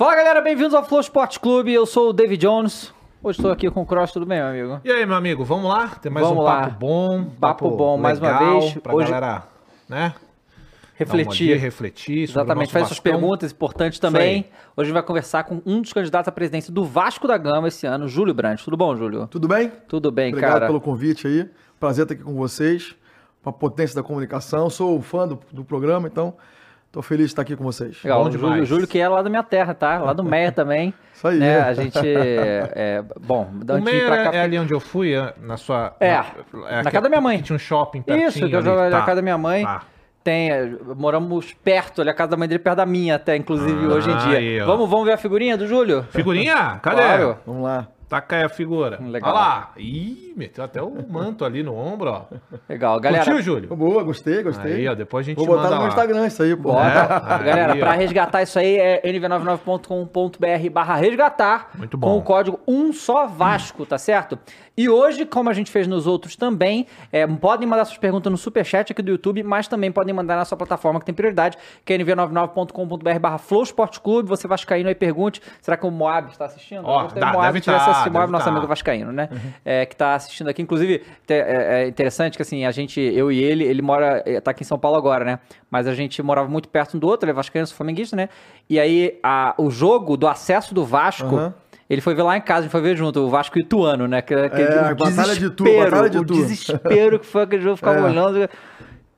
Fala galera, bem-vindos ao Flow Sport Clube. Eu sou o David Jones. Hoje estou aqui com o Cross, tudo bem, meu amigo? E aí, meu amigo, vamos lá? Tem mais Vamos um lá. papo bom. Papo bom, mais uma vez. Pra Hoje- galera, né? Dar uma Refletir. dia, refletir. Exatamente, faz suas perguntas importantes também. Hoje a gente vai conversar com um dos candidatos à presidência do Vasco da Gama esse ano, Júlio Brandt. Tudo bom, Júlio? Tudo bem? Tudo bem, Obrigado cara. pelo convite aí. Prazer estar aqui com vocês. Uma potência da comunicação. Sou fã do, do programa, então estou feliz de estar aqui com vocês. Legal, Bom o Júlio. Júlio que é lá da minha terra, tá? Lá do Meia também. Isso aí. Né? A gente. É, bom, da O Meia pra cá. é ali onde eu fui, é, na sua... É, na, na aqui- casa da minha mãe. que Tinha um shopping pertinho Isso, que eu ali. jogo na Tá, casa da minha mãe. tá. Tem, é, moramos perto, ali a casa da mãe dele perto da minha, até, inclusive, Ah, hoje em dia. aí, vamos, vamos ver a figurinha do Júlio? Figurinha? Cadê? Claro. Vamos lá. Taca aí a figura. Legal. Olha lá. Ih, meteu até o manto ali no ombro, ó. Legal, galera. Curtiu, Júlio? Boa, gostei, gostei. Aí, ó, depois a gente Vou botar no meu lá. Instagram isso aí, pô. Bota. É? Galera, Aí, pra ó. resgatar isso aí é nv99.com.br barra resgatar. Muito bom. Com o código um só Vasco, tá certo? E hoje, como a gente fez nos outros também, é, podem mandar suas perguntas no superchat aqui do YouTube, mas também podem mandar na sua plataforma que tem prioridade, que é nv99.com.br barra Flow Sport Clube. Você vascaíno aí pergunte, será que o Moab está assistindo? Ó, dá- deve tivesse tá, deve nosso tá. amigo vascaíno, né? É, que tá assistindo aqui. Inclusive, é, é interessante que assim, a gente, eu e ele, ele mora, é, tá aqui em São Paulo agora, né? Mas a gente morava muito perto um do outro, ele é vascaíno, sou flamenguista, né? E aí, a- o jogo do acesso do Vasco... Aham. Ele foi ver lá em casa, a gente foi ver junto, o Vasco e Ituano, né? Que, que, É, o batalha de desespero, batalha de O Itu. desespero que foi aquele jogo, ficava É. olhando.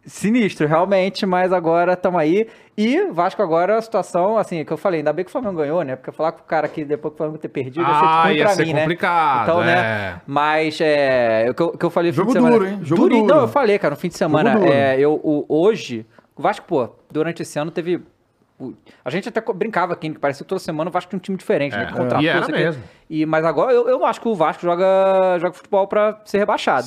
Sinistro, realmente, mas agora estamos aí. E Vasco agora, a situação, assim, que eu falei, ainda bem que o Flamengo ganhou, né? Porque falar com o cara que depois que o Flamengo ter perdido ia ser Ah, ia pra ser mim, né? complicado, Então, é. né? Mas é. O que que eu falei no Jogo fim de semana. duro, hein? Jogo duro. Não, eu falei, cara, no fim de semana. É, eu, o- hoje, o Vasco, pô, durante esse ano teve. A gente até brincava aqui, que parecia que toda semana o Vasco tinha um time diferente, né? É. Que contratou, E era mesmo. E, mas agora eu, eu acho que o Vasco joga, joga futebol pra ser rebaixado.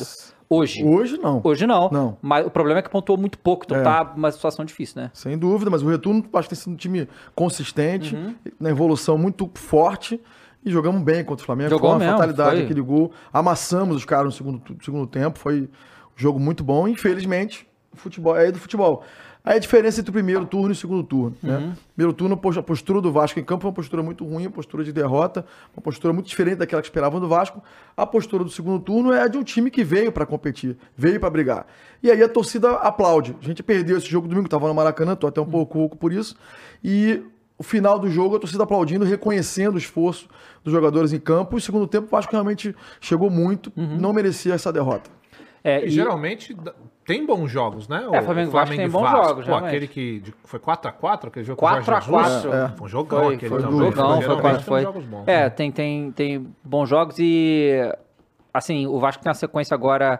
Hoje. Hoje não. Hoje não. Não. Mas o problema é que pontuou muito pouco, então É. tá uma situação difícil, né? Sem dúvida, mas o Retorno acho que tem sido um time consistente, Uhum. na evolução muito forte. E jogamos bem contra o Flamengo. Jogou foi uma mesmo, fatalidade foi. aquele gol. Amassamos os caras no segundo, segundo tempo. Foi um jogo muito bom. Infelizmente, o futebol é do futebol. Aí a diferença entre o primeiro turno e o segundo turno. Uhum. Né? Primeiro turno, a postura do Vasco em campo foi uma postura muito ruim, uma postura de derrota, uma postura muito diferente daquela que esperavam do Vasco. A postura do segundo turno é a de um time que veio para competir, veio para brigar. E aí a torcida aplaude. A gente perdeu esse jogo domingo, estava no Maracanã, tô até um pouco rouco por isso. E o final do jogo, a torcida aplaudindo, reconhecendo o esforço dos jogadores em campo. E o segundo tempo, o Vasco realmente chegou muito, não merecia essa derrota. É, E, e- geralmente tem bons jogos, né? É, Flamengo e Vasco tem bons jogos, Pô, aquele que de- foi 4x4, aquele jogo 4 com o a Jorge 4. Jesus. É. Foi um jogão Foi, aquele foi um também. jogão, foi tem foi. jogos bons. É, tem, tem, tem bons jogos e assim, o Vasco tem uma sequência agora.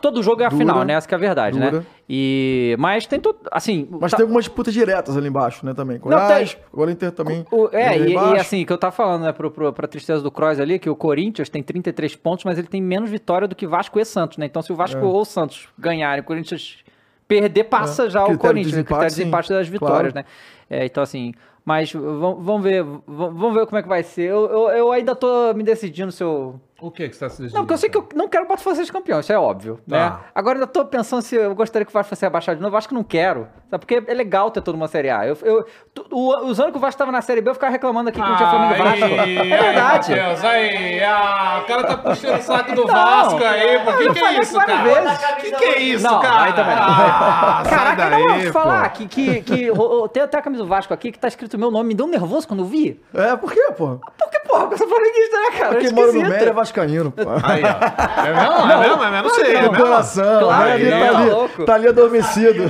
Todo jogo é a Dura, final, né? Essa que é a verdade, né? dura. E mas tem todo, assim, Mas tá- tem algumas disputas diretas ali embaixo, né, também. Não, Goiás, tem. o Inter também. O- é, e, e assim, que eu tava falando, né, pro, pro, pra tristeza do Kroos ali, que o Corinthians tem 33 pontos, mas ele tem menos vitória do que Vasco e Santos, né? Então, se o Vasco ou o Santos ganharem, o Corinthians perder, passa É. já o Critério de Corinthians, né? desempate, critério de das vitórias, Claro. né? É, então, assim, mas vamos, ver, vamos ver como é que vai ser. Eu, eu, eu ainda tô me decidindo se eu... O que que você está se Não, porque eu sei que eu não quero o Botafogo ser campeão, isso é óbvio, né? Tá. Agora eu ainda tô pensando se eu gostaria que o Vasco fosse abaixado de novo, eu acho que não quero, sabe? Porque é legal ter toda uma Série A. Eu, eu, tu- o- os anos que o Vasco tava na Série B, eu ficava reclamando aqui que não tinha Flamengo e Vasco. É verdade. Deus, aí, ah, o cara tá puxando o saco do Então, Vasco aí, pô. eu Que que é isso, cara? vezes. Que que é isso, Não, cara? aí também não. Ah, Caraca, não, daí, vou falar que, que, que o- o- tem até a camisa do Vasco aqui que tá escrito meu nome, me deu um nervoso quando eu vi. É, por quê, pô? Porque, porra, eu sou flamenguista, né, cara? Quem É mora no. Médio é vascaíno, pô. Aí, ó. É mesmo? É mesmo? É mesmo? Não sei. é mesmo? coração, Claro né? Ele não, tá, ali, louco. tá ali adormecido.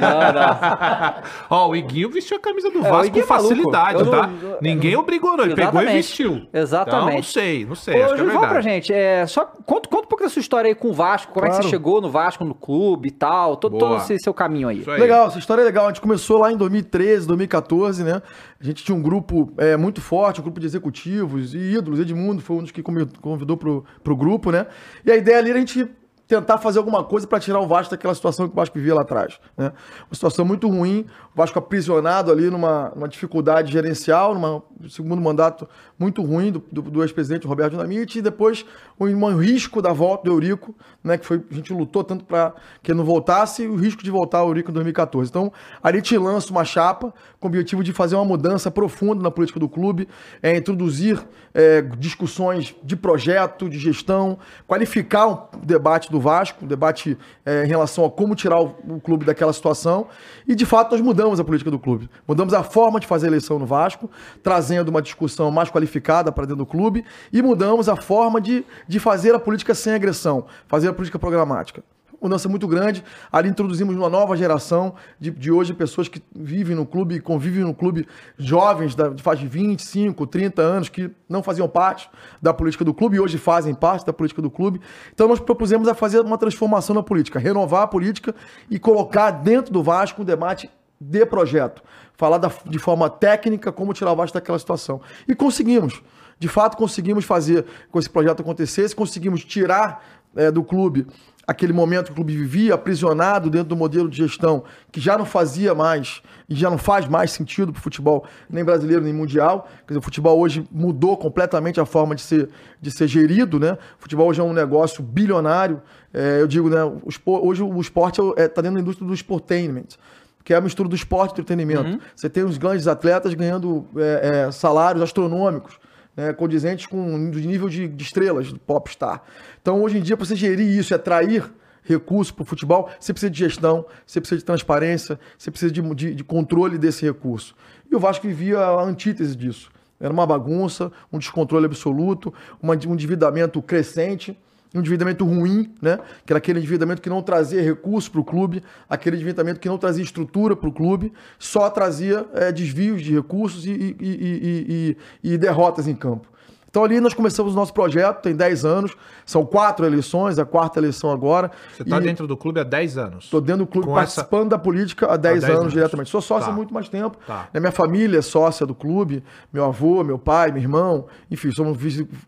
Não, não. Ó, o Iguinho vestiu a camisa do É, Vasco com é maluco. facilidade, tá? eu- Ninguém obrigou, não. Ele pegou e vestiu. Exatamente. Então, não sei, não sei. Ô, acho que é pra gente, é, só conta, conta um pouco da sua história aí com o Vasco, como é que Claro. você chegou no Vasco, no clube e tal, todo, todo esse seu caminho aí. Aí. Legal, essa história é legal. A gente começou lá em 2013, 2014, né? A gente tinha um grupo é, muito forte, um grupo de executivos e ídolos. Edmundo foi um dos que convidou pro, pro grupo, né? E a ideia ali era a gente tentar fazer alguma coisa para tirar o Vasco daquela situação que o Vasco vivia lá atrás. Né? Uma situação muito ruim, o Vasco aprisionado ali numa, numa dificuldade gerencial, num segundo mandato muito ruim do, do, do ex-presidente Roberto Dinamite, e depois um, um, risco da volta do Eurico, né, que foi, a gente lutou tanto para que ele não voltasse, e o risco de voltar o Eurico em 2014. Então, ali te lança uma chapa com o objetivo de fazer uma mudança profunda na política do clube, é, introduzir é, discussões de projeto, de gestão, qualificar o debate do Vasco, um debate é, em relação a como tirar o, o, clube daquela situação. E de fato nós mudamos a política do clube. Mudamos a forma de fazer eleição no Vasco, trazendo uma discussão mais qualificada para dentro do clube, e mudamos a forma de, de fazer a política sem agressão, fazer a política programática mudança muito grande. Ali introduzimos uma nova geração de, de hoje, pessoas que vivem no clube, convivem no clube, jovens da, de faz 25, 30 anos, que não faziam parte da política do clube e hoje fazem parte da política do clube. Então nós propusemos a fazer uma transformação na política, renovar a política e colocar dentro do Vasco um debate de projeto. Falar da, de forma técnica como tirar o Vasco daquela situação. E conseguimos. De fato, conseguimos fazer com esse projeto acontecesse, conseguimos tirar é, do clube aquele momento que o clube vivia, aprisionado dentro do modelo de gestão que já não fazia mais e já não faz mais sentido para o futebol, nem brasileiro, nem mundial. Quer dizer, o futebol hoje mudou completamente a forma de ser, de ser gerido, né? O futebol hoje é um negócio bilionário. É, eu digo, né? O hoje o esporte está é, tá dentro da indústria do sportainment que é a mistura do esporte e entretenimento. Uhum. Você tem os grandes atletas ganhando é, é, salários astronômicos né, condizentes com o nível de, de estrelas do popstar. Então, hoje em dia, para você gerir isso e atrair recursos para o futebol, você precisa de gestão, você precisa de transparência, você precisa de, de, de controle desse recurso. E o Vasco vivia a antítese disso. Era uma bagunça, um descontrole absoluto, um endividamento crescente endividamento ruim, né? Que era aquele endividamento que não trazia recursos para o clube, aquele endividamento que não trazia estrutura para o clube, só trazia é, desvios de recursos e, e, e, e, derrotas em campo. Então ali nós começamos o nosso projeto, tem 10 anos, são quatro eleições, a quarta eleição agora. Você está dentro do clube há 10 anos? Estou dentro do clube, Com participando essa... da política há 10, há 10 anos, anos, diretamente. Sou sócio tá. há muito mais tempo. Tá. Minha família é sócia do clube, meu avô, meu pai, meu irmão, enfim, somos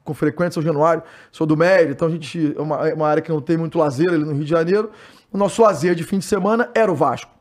com frequência São Januário, sou do Médio, então a gente é uma, é uma área que não tem muito lazer ali no Rio de Janeiro. O nosso lazer de fim de semana era o Vasco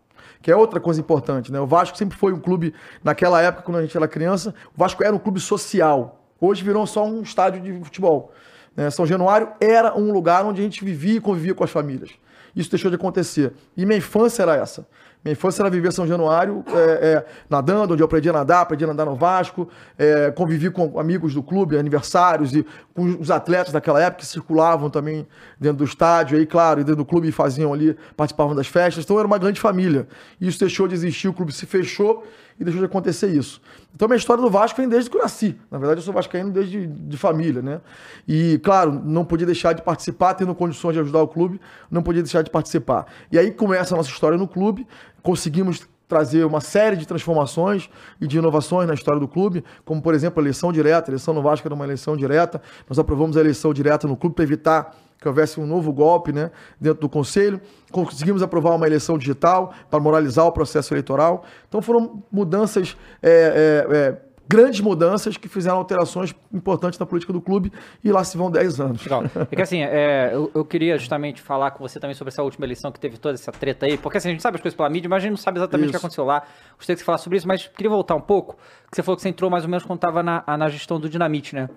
que é outra coisa importante, né? O Vasco sempre foi um clube, naquela época, quando a gente era criança, o Vasco era um clube social. Hoje virou só um estádio de futebol. Né? São Januário era um lugar onde a gente vivia e convivia com as famílias. Isso deixou de acontecer. E minha infância era essa. Minha infância era viver São Januário, é, é, nadando, onde eu aprendi a nadar, aprendi a nadar no Vasco, é, convivi com amigos do clube, aniversários e com os atletas daquela época que circulavam também dentro do estádio, aí, claro, dentro do clube faziam ali, participavam das festas. Então era uma grande família. Isso deixou de existir, o clube se fechou e deixou de acontecer isso. Então, minha história do Vasco vem desde que eu nasci. Na verdade, eu sou vascaíno desde de família, né? E, claro, não podia deixar de participar, tendo condições de ajudar o clube, não podia deixar de participar. E aí começa a nossa história no clube, conseguimos trazer uma série de transformações e de inovações na história do clube, como, por exemplo, a eleição direta. A eleição no Vasco era uma eleição direta. Nós aprovamos a eleição direta no clube para evitar que houvesse um novo golpe né, dentro do Conselho. Conseguimos aprovar uma eleição digital para moralizar o processo eleitoral. Então foram mudanças, é, é, é, grandes mudanças que fizeram alterações importantes na política do clube e lá se vão 10 anos. Legal. É que assim, é, eu, eu, queria justamente falar com você também sobre essa última eleição que teve toda essa treta aí, porque assim, a gente sabe as coisas pela mídia, mas a gente não sabe exatamente isso. o que aconteceu lá. Gostaria que você falasse sobre isso, mas queria voltar um pouco, que você falou que você entrou mais ou menos quando estava na, na gestão do Dinamite, né?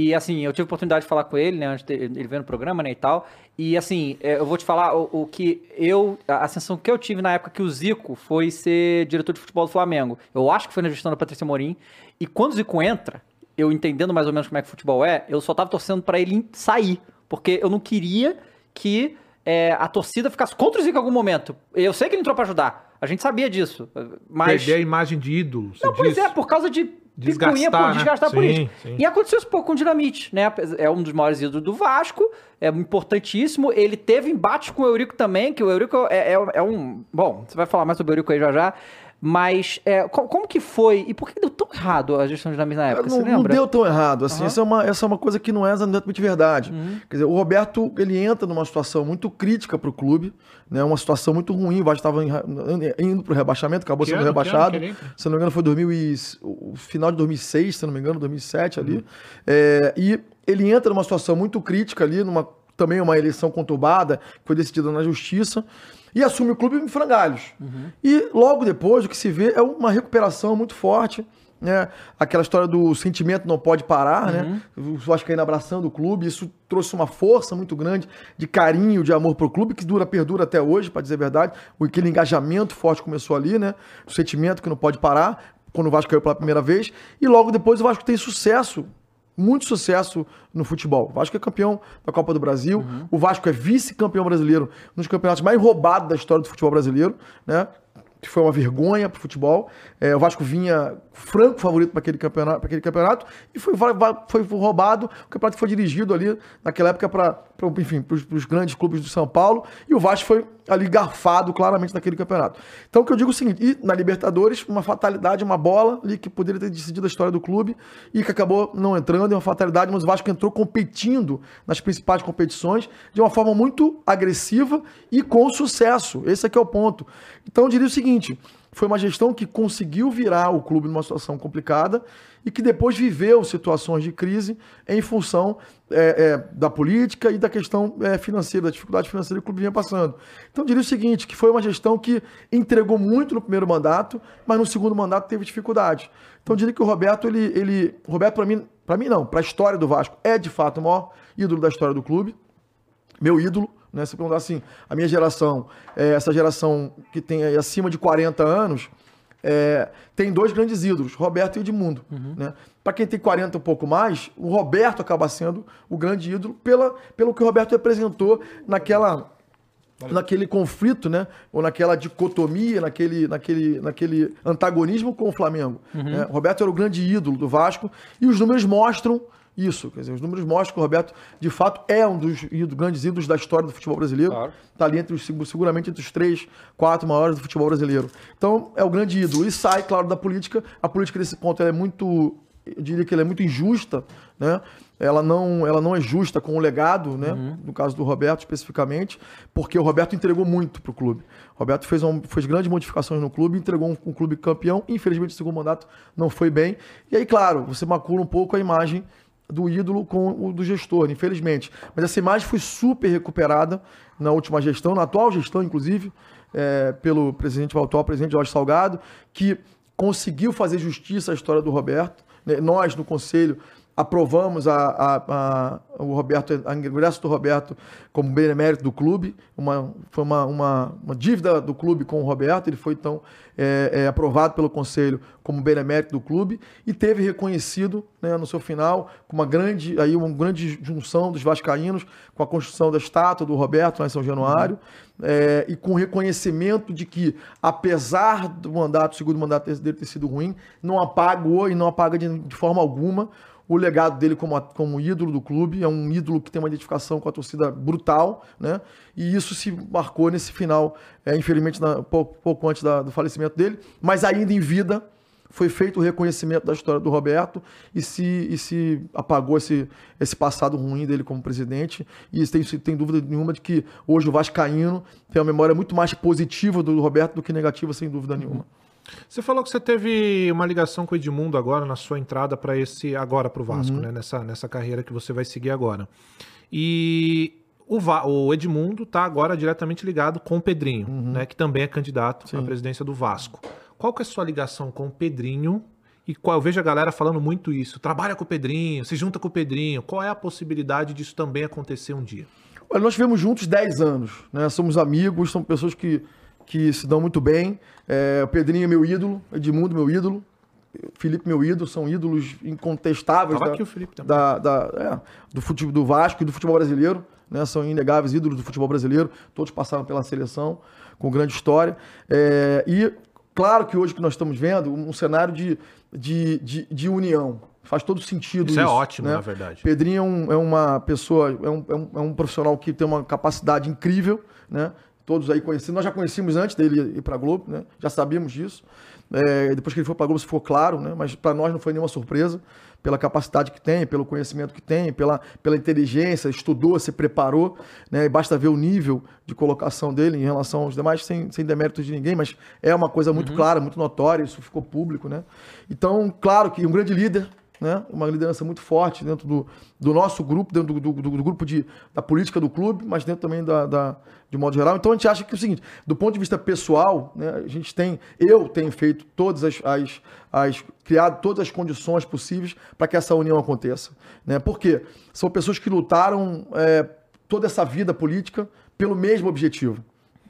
E assim, eu tive a oportunidade de falar com ele, né, antes dele ver no programa, né, e tal. E assim, é, eu vou te falar o, o, que eu, a sensação que eu tive na época que o Zico foi ser diretor de futebol do Flamengo. Eu acho que foi na gestão da Patrícia Morim. E quando o Zico entra, eu entendendo mais ou menos como é que o futebol é, eu só tava torcendo para ele sair, porque eu não queria que é, a torcida ficasse contra o Zico em algum momento. Eu sei que ele entrou para ajudar. A gente sabia disso. Mas... Perder a imagem de ídolo. Não, pois é, por causa de desgastar, por, né? desgastar sim, política. Sim. E aconteceu isso pouco com o Dinamite, né? É um dos maiores ídolos do Vasco, é importantíssimo. Ele teve embate com o Eurico também, que o Eurico é, é, é um. Bom, você vai falar mais sobre o Eurico aí já já. Mas é, como que foi e por que deu tão errado a gestão de dinamismo na época? Não, não, deu tão errado. Assim, uhum. essa, é uma, essa é uma coisa que não é exatamente verdade. Uhum. Quer dizer, o Roberto ele entra numa situação muito crítica para o clube, né? uma situação muito ruim. O Vasco estava indo para o rebaixamento, acabou que sendo ano, rebaixado. se não me engano, foi 2000 e, o final de 2006, se não me engano, 2007 ali. Uhum. É, e ele entra numa situação muito crítica ali, numa também uma eleição conturbada, que foi decidida na justiça, e assume o clube em frangalhos. E logo depois, o que se vê é uma recuperação muito forte. Né? Aquela história do sentimento não pode parar, né? O Vascaíno abraçando o clube, isso trouxe uma força muito grande de carinho, de amor pro clube, que dura, perdura até hoje, para dizer a verdade. Aquele engajamento forte começou ali, né? O sentimento que não pode parar, quando o Vasco caiu pela primeira vez. E logo depois o Vasco tem sucesso muito sucesso no futebol. O Vasco é campeão da Copa do Brasil. O Vasco é vice-campeão brasileiro nos campeonatos mais roubados da história do futebol brasileiro, né? Que foi uma vergonha pro futebol. É, o Vasco vinha franco favorito para aquele campeonato, aquele campeonato e foi, foi roubado. O campeonato foi dirigido ali naquela época para, enfim, para os grandes clubes do São Paulo e o Vasco foi ali garfado claramente naquele campeonato. Então o que eu digo é o seguinte: na Libertadores, uma fatalidade, uma bola ali que poderia ter decidido a história do clube e que acabou não entrando, é uma fatalidade, mas o Vasco entrou competindo nas principais competições de uma forma muito agressiva e com sucesso. Esse aqui é o ponto. Então eu diria o seguinte: foi uma gestão que conseguiu virar o clube numa situação complicada e que depois viveu situações de crise em função é, é, da política e da questão é, financeira, da dificuldade financeira que o clube vinha passando. Então diria o seguinte, que foi uma gestão que entregou muito no primeiro mandato, mas no segundo mandato teve dificuldade. Então diria que o Roberto, ele, ele Roberto para mim, para mim não, para a história do Vasco, é de fato o maior ídolo da história do clube meu ídolo, né? Se perguntar assim, a minha geração, é, essa geração que tem aí acima de 40 anos, é, tem dois grandes ídolos, Roberto e Edmundo. Né? Para quem tem 40 e um pouco mais, o Roberto acaba sendo o grande ídolo pela, pelo que o Roberto representou naquela naquele conflito, né? Ou naquela dicotomia, naquele, naquele, naquele antagonismo com o Flamengo. né? Roberto era o grande ídolo do Vasco e os números mostram isso. Quer dizer, os números mostram que o Roberto, de fato, é um dos grandes ídolos da história do futebol brasileiro. Claro. Está ali entre os, seguramente entre os três, quatro maiores do futebol brasileiro. Então, é o grande ídolo. E sai, claro, da política. A política, nesse ponto, é muito. Eu diria que ela é muito injusta, né? Ela não, ela não é justa com o legado, né? No caso do Roberto, especificamente, porque o Roberto entregou muito clube. O Roberto fez, um, fez grandes modificações no clube, entregou um, um clube campeão. Infelizmente, o segundo mandato não foi bem. E aí, claro, você macula um pouco a imagem do ídolo com o do gestor, infelizmente. Mas essa imagem foi super recuperada na última gestão, na atual gestão, inclusive, é, pelo presidente, o atual presidente Jorge Salgado, que conseguiu fazer justiça à história do Roberto. né? Nós, no Conselho, aprovamos a, a- a- o Roberto, a ingresso do Roberto como benemérito do clube. Uma, foi uma, uma, uma dívida do clube com o Roberto. Ele foi, então, é, é, aprovado pelo Conselho como benemérito do clube e teve reconhecido né, no seu final com uma grande, aí, uma grande junção dos vascaínos com a construção da estátua do Roberto lá em São Januário é, e com reconhecimento de que, apesar do mandato, segundo mandato dele ter sido ruim, não apagou e não apaga de, de forma alguma o legado dele como, como ídolo do clube. É um ídolo que tem uma identificação com a torcida brutal, né? E isso se marcou nesse final, é, infelizmente, na- pouco, pouco antes da- do falecimento dele, mas ainda em vida foi feito o reconhecimento da história do Roberto e se, e se apagou esse, esse passado ruim dele como presidente. E tem, tem dúvida nenhuma de que hoje o Vascaíno tem uma memória muito mais positiva do Roberto do que negativa, sem dúvida nenhuma. Você falou que você teve uma ligação com o Edmundo agora na sua entrada para esse agora para o Vasco, Uhum. né? Nessa, nessa carreira que você vai seguir agora. E o, Va- o Edmundo está agora diretamente ligado com o Pedrinho, Uhum. né? Que também é candidato à presidência do Vasco. Qual que é a sua ligação com o Pedrinho? E qual, eu vejo a galera falando muito isso. Trabalha com o Pedrinho, se junta com o Pedrinho. Qual é a possibilidade disso também acontecer um dia? Olha, nós tivemos juntos 10 anos, né? Somos amigos, são pessoas que, que se dão muito bem. É, o Pedrinho é meu ídolo, Edmundo meu ídolo, Felipe meu ídolo, são ídolos incontestáveis Tava da, aqui o Felipe também. da- da- é, do, futebol, do Vasco e do futebol brasileiro, né? São inegáveis ídolos do futebol brasileiro, todos passaram pela seleção, com grande história. É, e claro que hoje que nós estamos vendo um cenário de, de, de, de união. Faz todo sentido Isso isso. é ótimo, né? na verdade. Pedrinho é, um- é uma pessoa, é um, é um- é um profissional que tem uma capacidade incrível, né? Todos aí conhecidos. Nós já conhecíamos antes dele ir para a Globo, né? Já sabíamos disso. É, depois que ele foi para a Globo, ficou claro, né? Mas para nós não foi nenhuma surpresa pela capacidade que tem, pelo conhecimento que tem, pela, pela inteligência, estudou, se preparou, né? E basta ver o nível de colocação dele em relação aos demais, sem, sem deméritos de ninguém, mas é uma coisa muito clara, muito notória, isso ficou público, né? Então, claro que um grande líder, né? uma liderança muito forte dentro do, do nosso grupo, dentro do, do, do grupo de, da política do clube, mas dentro também da, da, de modo geral. Então a gente acha que é o seguinte, do ponto de vista pessoal, né, a gente tem, eu tenho feito todas as, as, as criado todas as condições possíveis para que essa união aconteça. Né? Por quê? São pessoas que lutaram é, toda essa vida política pelo mesmo objetivo,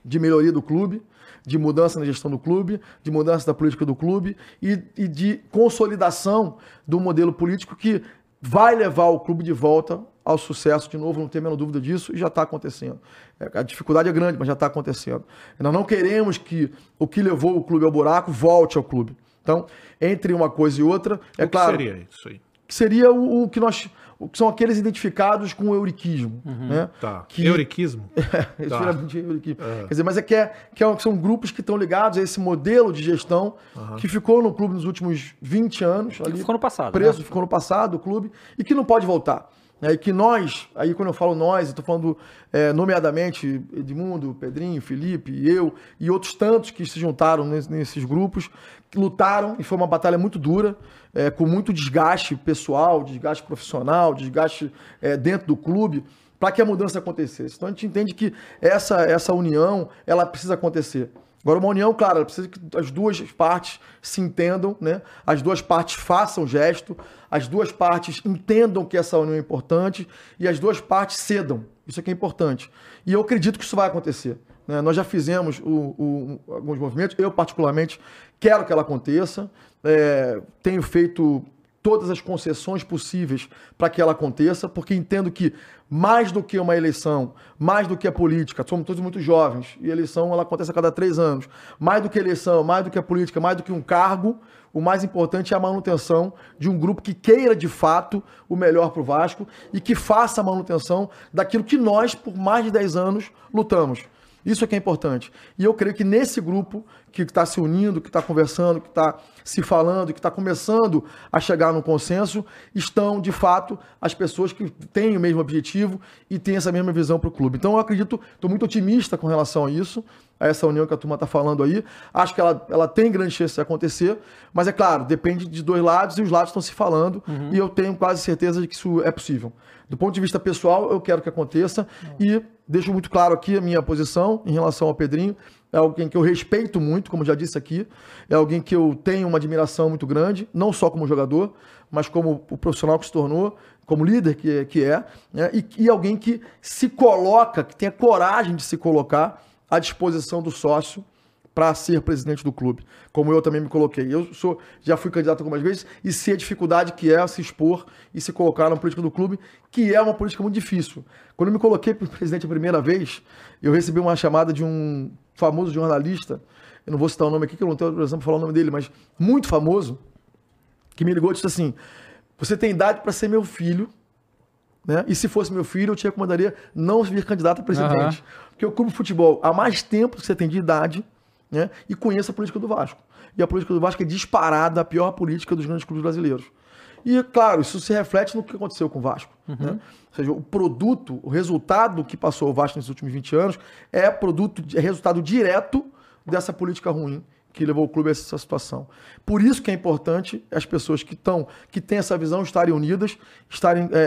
de melhoria do clube, de mudança na gestão do clube, de mudança da política do clube e, e de consolidação do modelo político que vai levar o clube de volta ao sucesso, de novo, não tenho a menor dúvida disso, e já está acontecendo. É, a dificuldade é grande, mas já está acontecendo. Nós não queremos que o que levou o clube ao buraco volte ao clube. Então, entre uma coisa e outra, é o claro. seria isso aí? Seria o, o que nós que são aqueles identificados com o euriquismo. Uhum. Né? Tá. Que... Euriquismo? É, tá. euriquismo. É. Quer dizer, mas é que, é, que é, são grupos que estão ligados a esse modelo de gestão uhum. que ficou no clube nos últimos 20 anos. Ali, ficou no passado. Preso, né? ficou no passado, o clube, e que não pode voltar. É, e que nós, aí quando eu falo nós, estou falando é, nomeadamente Edmundo, Pedrinho, Felipe, eu e outros tantos que se juntaram nesses grupos, que lutaram e foi uma batalha muito dura, é, com muito desgaste pessoal, desgaste profissional, desgaste é, dentro do clube, para que a mudança acontecesse. Então a gente entende que essa, essa união ela precisa acontecer. Agora, uma união, claro, precisa que as duas partes se entendam, né? as duas partes façam gesto, as duas partes entendam que essa união é importante e as duas partes cedam. Isso aqui é importante. E eu acredito que isso vai acontecer. Né? Nós já fizemos o, o, alguns movimentos, eu particularmente quero que ela aconteça, é, tenho feito todas as concessões possíveis para que ela aconteça, porque entendo que mais do que uma eleição, mais do que a política, somos todos muito jovens, e a eleição ela acontece a cada três anos, mais do que a eleição, mais do que a política, mais do que um cargo, o mais importante é a manutenção de um grupo que queira de fato o melhor para o Vasco e que faça a manutenção daquilo que nós, por mais de 10 anos, lutamos. Isso é que é importante. E eu creio que nesse grupo que está se unindo, que está conversando, que está se falando, que está começando a chegar no consenso, estão, de fato, as pessoas que têm o mesmo objetivo e têm essa mesma visão para o clube. Então eu acredito, estou muito otimista com relação a isso, a essa união que a turma está falando aí. Acho que ela, ela tem grande chance de acontecer, mas é claro, depende de dois lados e os lados estão se falando uhum. e eu tenho quase certeza de que isso é possível. Do ponto de vista pessoal, eu quero que aconteça uhum. e deixo muito claro aqui a minha posição em relação ao Pedrinho é alguém que eu respeito muito, como já disse aqui, é alguém que eu tenho uma admiração muito grande, não só como jogador, mas como o profissional que se tornou, como líder que que é né? e, e alguém que se coloca, que tem a coragem de se colocar à disposição do sócio para ser presidente do clube, como eu também me coloquei. Eu sou, já fui candidato algumas vezes e sei a dificuldade que é se expor e se colocar na política do clube, que é uma política muito difícil. Quando eu me coloquei para presidente a primeira vez, eu recebi uma chamada de um famoso jornalista, eu não vou citar o nome aqui, que eu não tenho autorização para falar o nome dele, mas muito famoso, que me ligou e disse assim: Você tem idade para ser meu filho, né? E se fosse meu filho, eu te recomendaria não vir candidato a presidente. Uhum. Porque o clube de futebol, há mais tempo que você tem de idade, né? E conheça a política do Vasco. E a política do Vasco é disparada a pior política dos grandes clubes brasileiros. E, claro, isso se reflete no que aconteceu com o Vasco. Uhum. Né? Ou seja, o produto, o resultado que passou o Vasco nesses últimos 20 anos é produto, é resultado direto dessa política ruim que levou o clube a essa situação. Por isso que é importante as pessoas que estão, que têm essa visão, estarem unidas, estarem é,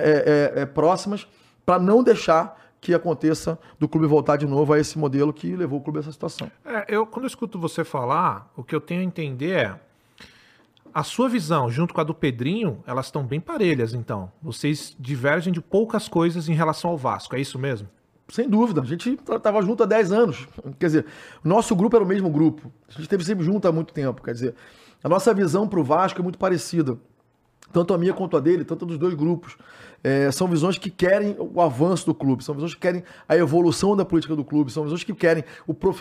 é, é, é próximas, para não deixar que aconteça do clube voltar de novo a esse modelo que levou o clube a essa situação. É, eu, quando eu escuto você falar, o que eu tenho a entender é a sua visão, junto com a do Pedrinho, elas estão bem parelhas, então. Vocês divergem de poucas coisas em relação ao Vasco, é isso mesmo? Sem dúvida. A gente estava junto há 10 anos. Quer dizer, nosso grupo era o mesmo grupo. A gente esteve sempre junto há muito tempo. Quer dizer, a nossa visão para o Vasco é muito parecida. Tanto a minha quanto a dele, tanto dos dois grupos. É, são visões que querem o avanço do clube, são visões que querem a evolução da política do clube, são visões que querem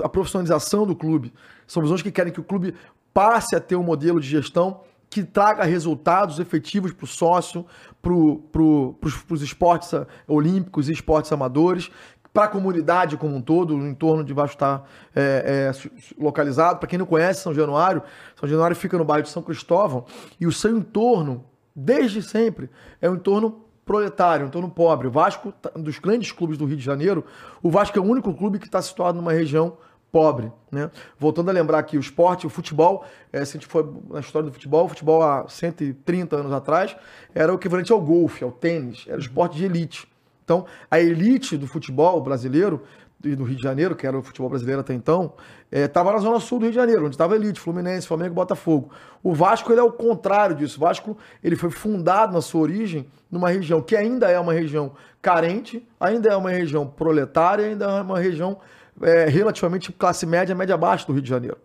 a profissionalização do clube, são visões que querem que o clube passe a ter um modelo de gestão que traga resultados efetivos para o sócio, para pro, os esportes olímpicos e esportes amadores, para a comunidade como um todo, o entorno de Vasco está é, é, localizado. Para quem não conhece São Januário, São Januário fica no bairro de São Cristóvão e o seu entorno, desde sempre, é um entorno proletário, um entorno pobre. O Vasco, tá, dos grandes clubes do Rio de Janeiro, o Vasco é o único clube que está situado numa região pobre. Né? Voltando a lembrar aqui, o esporte, o futebol, é, se a gente for na história do futebol, o futebol há 130 anos atrás era o equivalente ao golfe, ao tênis, era o esporte de elite. Então, a elite do futebol brasileiro e do Rio de Janeiro, que era o futebol brasileiro até então, estava é, na zona sul do Rio de Janeiro, onde estava elite, Fluminense, Flamengo, Botafogo. O Vasco ele é o contrário disso. O Vasco ele foi fundado na sua origem numa região que ainda é uma região carente, ainda é uma região proletária, ainda é uma região é, relativamente classe média, média baixa do Rio de Janeiro.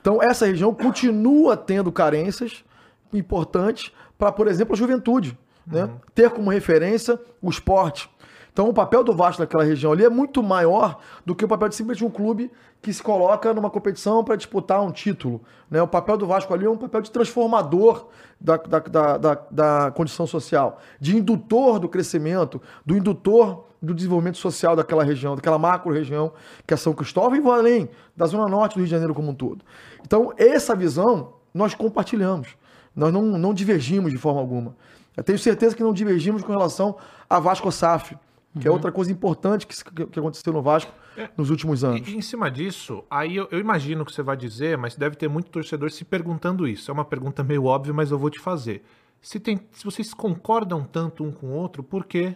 Então essa região continua tendo carências importantes para, por exemplo, a juventude. Né? Uhum. Ter como referência o esporte então o papel do Vasco naquela região ali é muito maior do que o papel de simplesmente um clube que se coloca numa competição para disputar um título. Né? O papel do Vasco ali é um papel de transformador da, da, da, da, da condição social, de indutor do crescimento, do indutor do desenvolvimento social daquela região, daquela macro-região que é São Cristóvão e vou além, da Zona Norte do Rio de Janeiro como um todo. Então, essa visão nós compartilhamos. Nós não, não divergimos de forma alguma. Eu tenho certeza que não divergimos com relação a Vasco SAF que é uhum. é outra coisa importante que, que aconteceu no Vasco nos últimos anos. E, em cima disso, aí eu, eu imagino que você vai dizer, mas deve ter muito torcedor se perguntando isso. É uma pergunta meio óbvia, mas eu vou te fazer. Se, tem, se vocês concordam tanto um com o outro, por que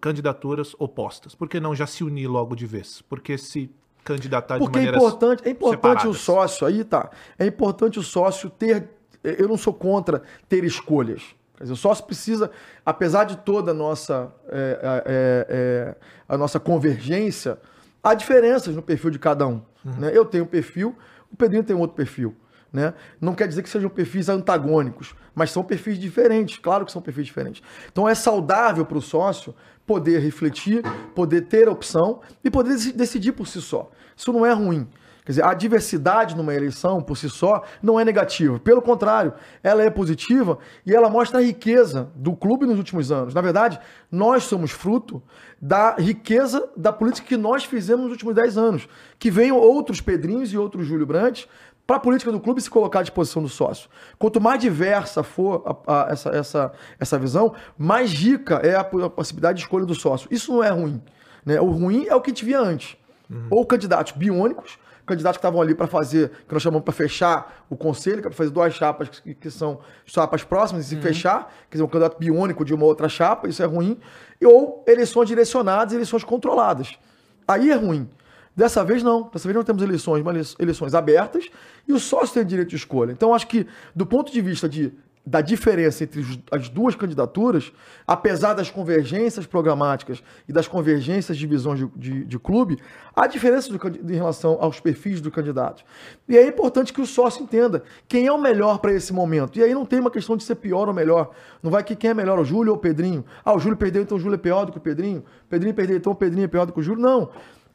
candidaturas opostas? Por que não já se unir logo de vez? Por que se candidatar Porque de maneiras é importante, é importante o sócio, aí tá. É importante o sócio ter. Eu não sou contra ter escolhas. Quer dizer, o sócio precisa, apesar de toda a nossa, é, é, é, é, a nossa convergência, há diferenças no perfil de cada um. Uhum. Né? Eu tenho um perfil, o Pedrinho tem outro perfil. Né? Não quer dizer que sejam perfis antagônicos, mas são perfis diferentes, claro que são perfis diferentes. Então é saudável para o sócio poder refletir, poder ter opção e poder decidir por si só. Isso não é ruim. Quer dizer, a diversidade numa eleição, por si só, não é negativa. Pelo contrário, ela é positiva e ela mostra a riqueza do clube nos últimos anos. Na verdade, nós somos fruto da riqueza da política que nós fizemos nos últimos 10 anos. Que venham outros Pedrinhos e outros Júlio Brandt para a política do clube se colocar à disposição do sócio. Quanto mais diversa for a, a, essa, essa, essa visão, mais rica é a, a, possibilidade de escolha do sócio. Isso não é ruim. Né? O ruim é o que a gente via antes. Uhum. Ou candidatos biônicos, candidatos que estavam ali para fazer, que nós chamamos para fechar o conselho, que é para fazer duas chapas que, que, são chapas próximas e se uhum. fechar, quer dizer, um candidato biônico de uma outra chapa, isso é ruim, ou eleições direcionadas e eleições controladas. Aí é ruim. Dessa vez não. Dessa vez não temos eleições, mas eleições abertas e o sócio tem direito de escolha. Então acho que, do ponto de vista de da diferença entre as duas candidaturas, apesar das convergências programáticas e das convergências de visões de, de, de clube, há diferença do, em relação aos perfis do candidato. E é importante que o sócio entenda quem é o melhor para esse momento. E aí não tem uma questão de ser pior ou melhor. Não vai que quem é melhor, o Júlio ou o Pedrinho. Ah, o Júlio perdeu, então o Júlio é pior do que o Pedrinho. Pedrinho perdeu, então o Pedrinho é pior do que o Júlio. Não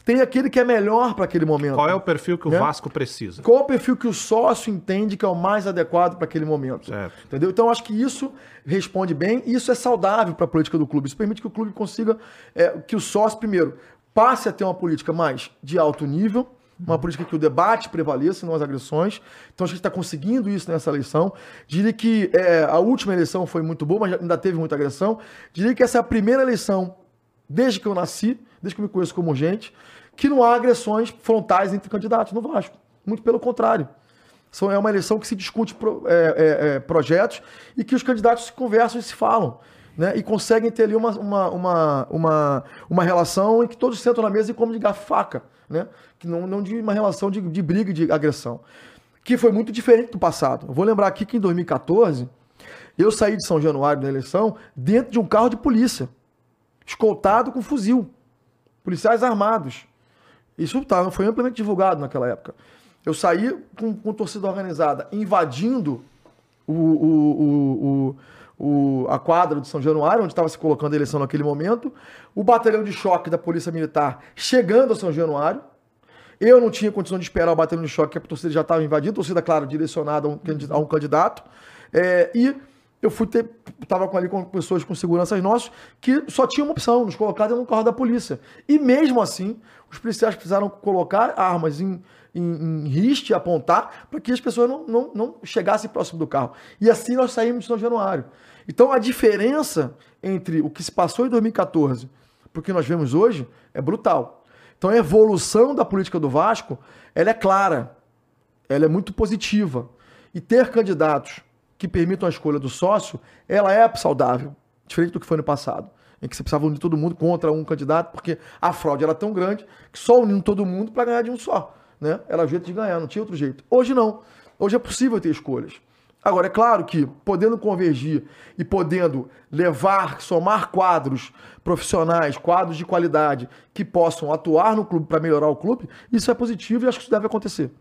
tem aquele que é melhor para aquele momento. Qual é o perfil que o né? Vasco precisa? Qual é o perfil que o sócio entende que é o mais adequado para aquele momento? Certo. Entendeu? Então, acho que isso responde bem e isso é saudável para a política do clube. Isso permite que o clube consiga, é, que o sócio, primeiro, passe a ter uma política mais de alto nível, uma política que o debate prevaleça, não as agressões. Então a gente está conseguindo isso nessa eleição. Diria que é, a última eleição foi muito boa, mas ainda teve muita agressão. Diria que essa é a primeira eleição desde que eu nasci, desde que eu me conheço como gente, que não há agressões frontais entre candidatos no Vasco. Muito pelo contrário. É uma eleição que se discute pro, é, é, é, projetos e que os candidatos se conversam e se falam. Né? E conseguem ter ali uma, uma, uma, uma, uma relação em que todos sentam na mesa e comem de faca. Né? Que não, não de uma relação de, de briga e de agressão. Que foi muito diferente do passado. Eu vou lembrar aqui que em 2014 eu saí de São Januário na eleição dentro de um carro de polícia, escoltado com fuzil. Policiais armados. Isso tá, foi amplamente divulgado naquela época. Eu saí com, com torcida organizada invadindo o, o, o, a quadra de São Januário, onde estava se colocando a eleição naquele momento, o batalhão de choque da Polícia Militar chegando a São Januário. Eu não tinha condição de esperar o batalhão de choque, que a torcida já estava invadindo, torcida, claro, direcionada a um, a um candidato. É, e eu fui ter, tava com ali com pessoas com seguranças nossos que só tinha uma opção, nos colocar dentro do carro da polícia. E mesmo assim, os policiais precisaram colocar armas em, em, em riste, apontar, para que as pessoas não, não, não chegassem próximo do carro. E assim nós saímos de São Januário. Então a diferença entre o que se passou em 2014 para o que nós vemos hoje é brutal. Então a evolução da política do Vasco, ela é clara, ela é muito positiva. E ter candidatos que permitam a escolha do sócio, ela é saudável, diferente do que foi no passado, em que você precisava unir todo mundo contra um candidato, porque a fraude era tão grande que só unindo todo mundo para ganhar de um só. Né? Era o jeito de ganhar, não tinha outro jeito. Hoje não. Hoje é possível ter escolhas. Agora, é claro que, podendo convergir e podendo levar, somar quadros profissionais, quadros de qualidade que possam atuar no clube para melhorar o clube, isso é positivo e acho que isso deve acontecer.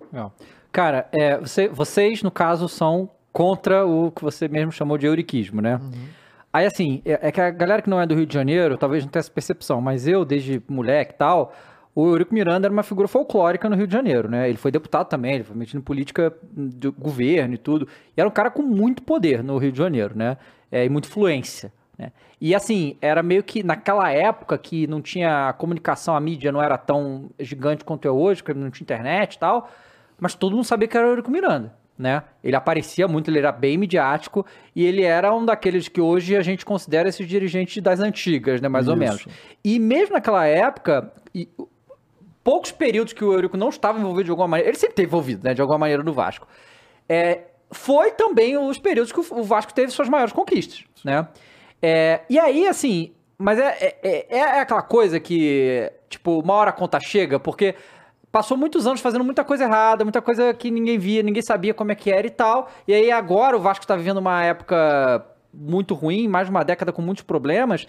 Cara, é, você, vocês, no caso, são contra o que você mesmo chamou de euriquismo, né? Uhum. Aí, assim, é, é, que a galera que não é do Rio de Janeiro talvez não tenha essa percepção, mas eu, desde moleque e tal, o Eurico Miranda era uma figura folclórica no Rio de Janeiro, né? Ele foi deputado também, ele foi metido em política de governo e tudo. E era um cara com muito poder no Rio de Janeiro, né? É, e muita influência. Né? E assim, era meio que naquela época que não tinha comunicação, a mídia não era tão gigante quanto é hoje, porque não tinha internet e tal, mas todo mundo sabia que era o Eurico Miranda. Né? Ele aparecia muito, ele era bem midiático e ele era um daqueles que hoje a gente considera esses dirigentes das antigas, né, mais Isso. ou menos. E mesmo naquela época, poucos períodos que o Eurico não estava envolvido de alguma maneira, ele sempre esteve envolvido, né, de alguma maneira no Vasco. É, foi também os períodos que o Vasco teve suas maiores conquistas, né? É, e aí, assim, mas é, é, é, é aquela coisa que, tipo, uma hora a conta chega, porque passou muitos anos fazendo muita coisa errada, muita coisa que ninguém via, ninguém sabia como é que era e tal. E aí agora o Vasco está vivendo uma época muito ruim, mais de uma década com muitos problemas.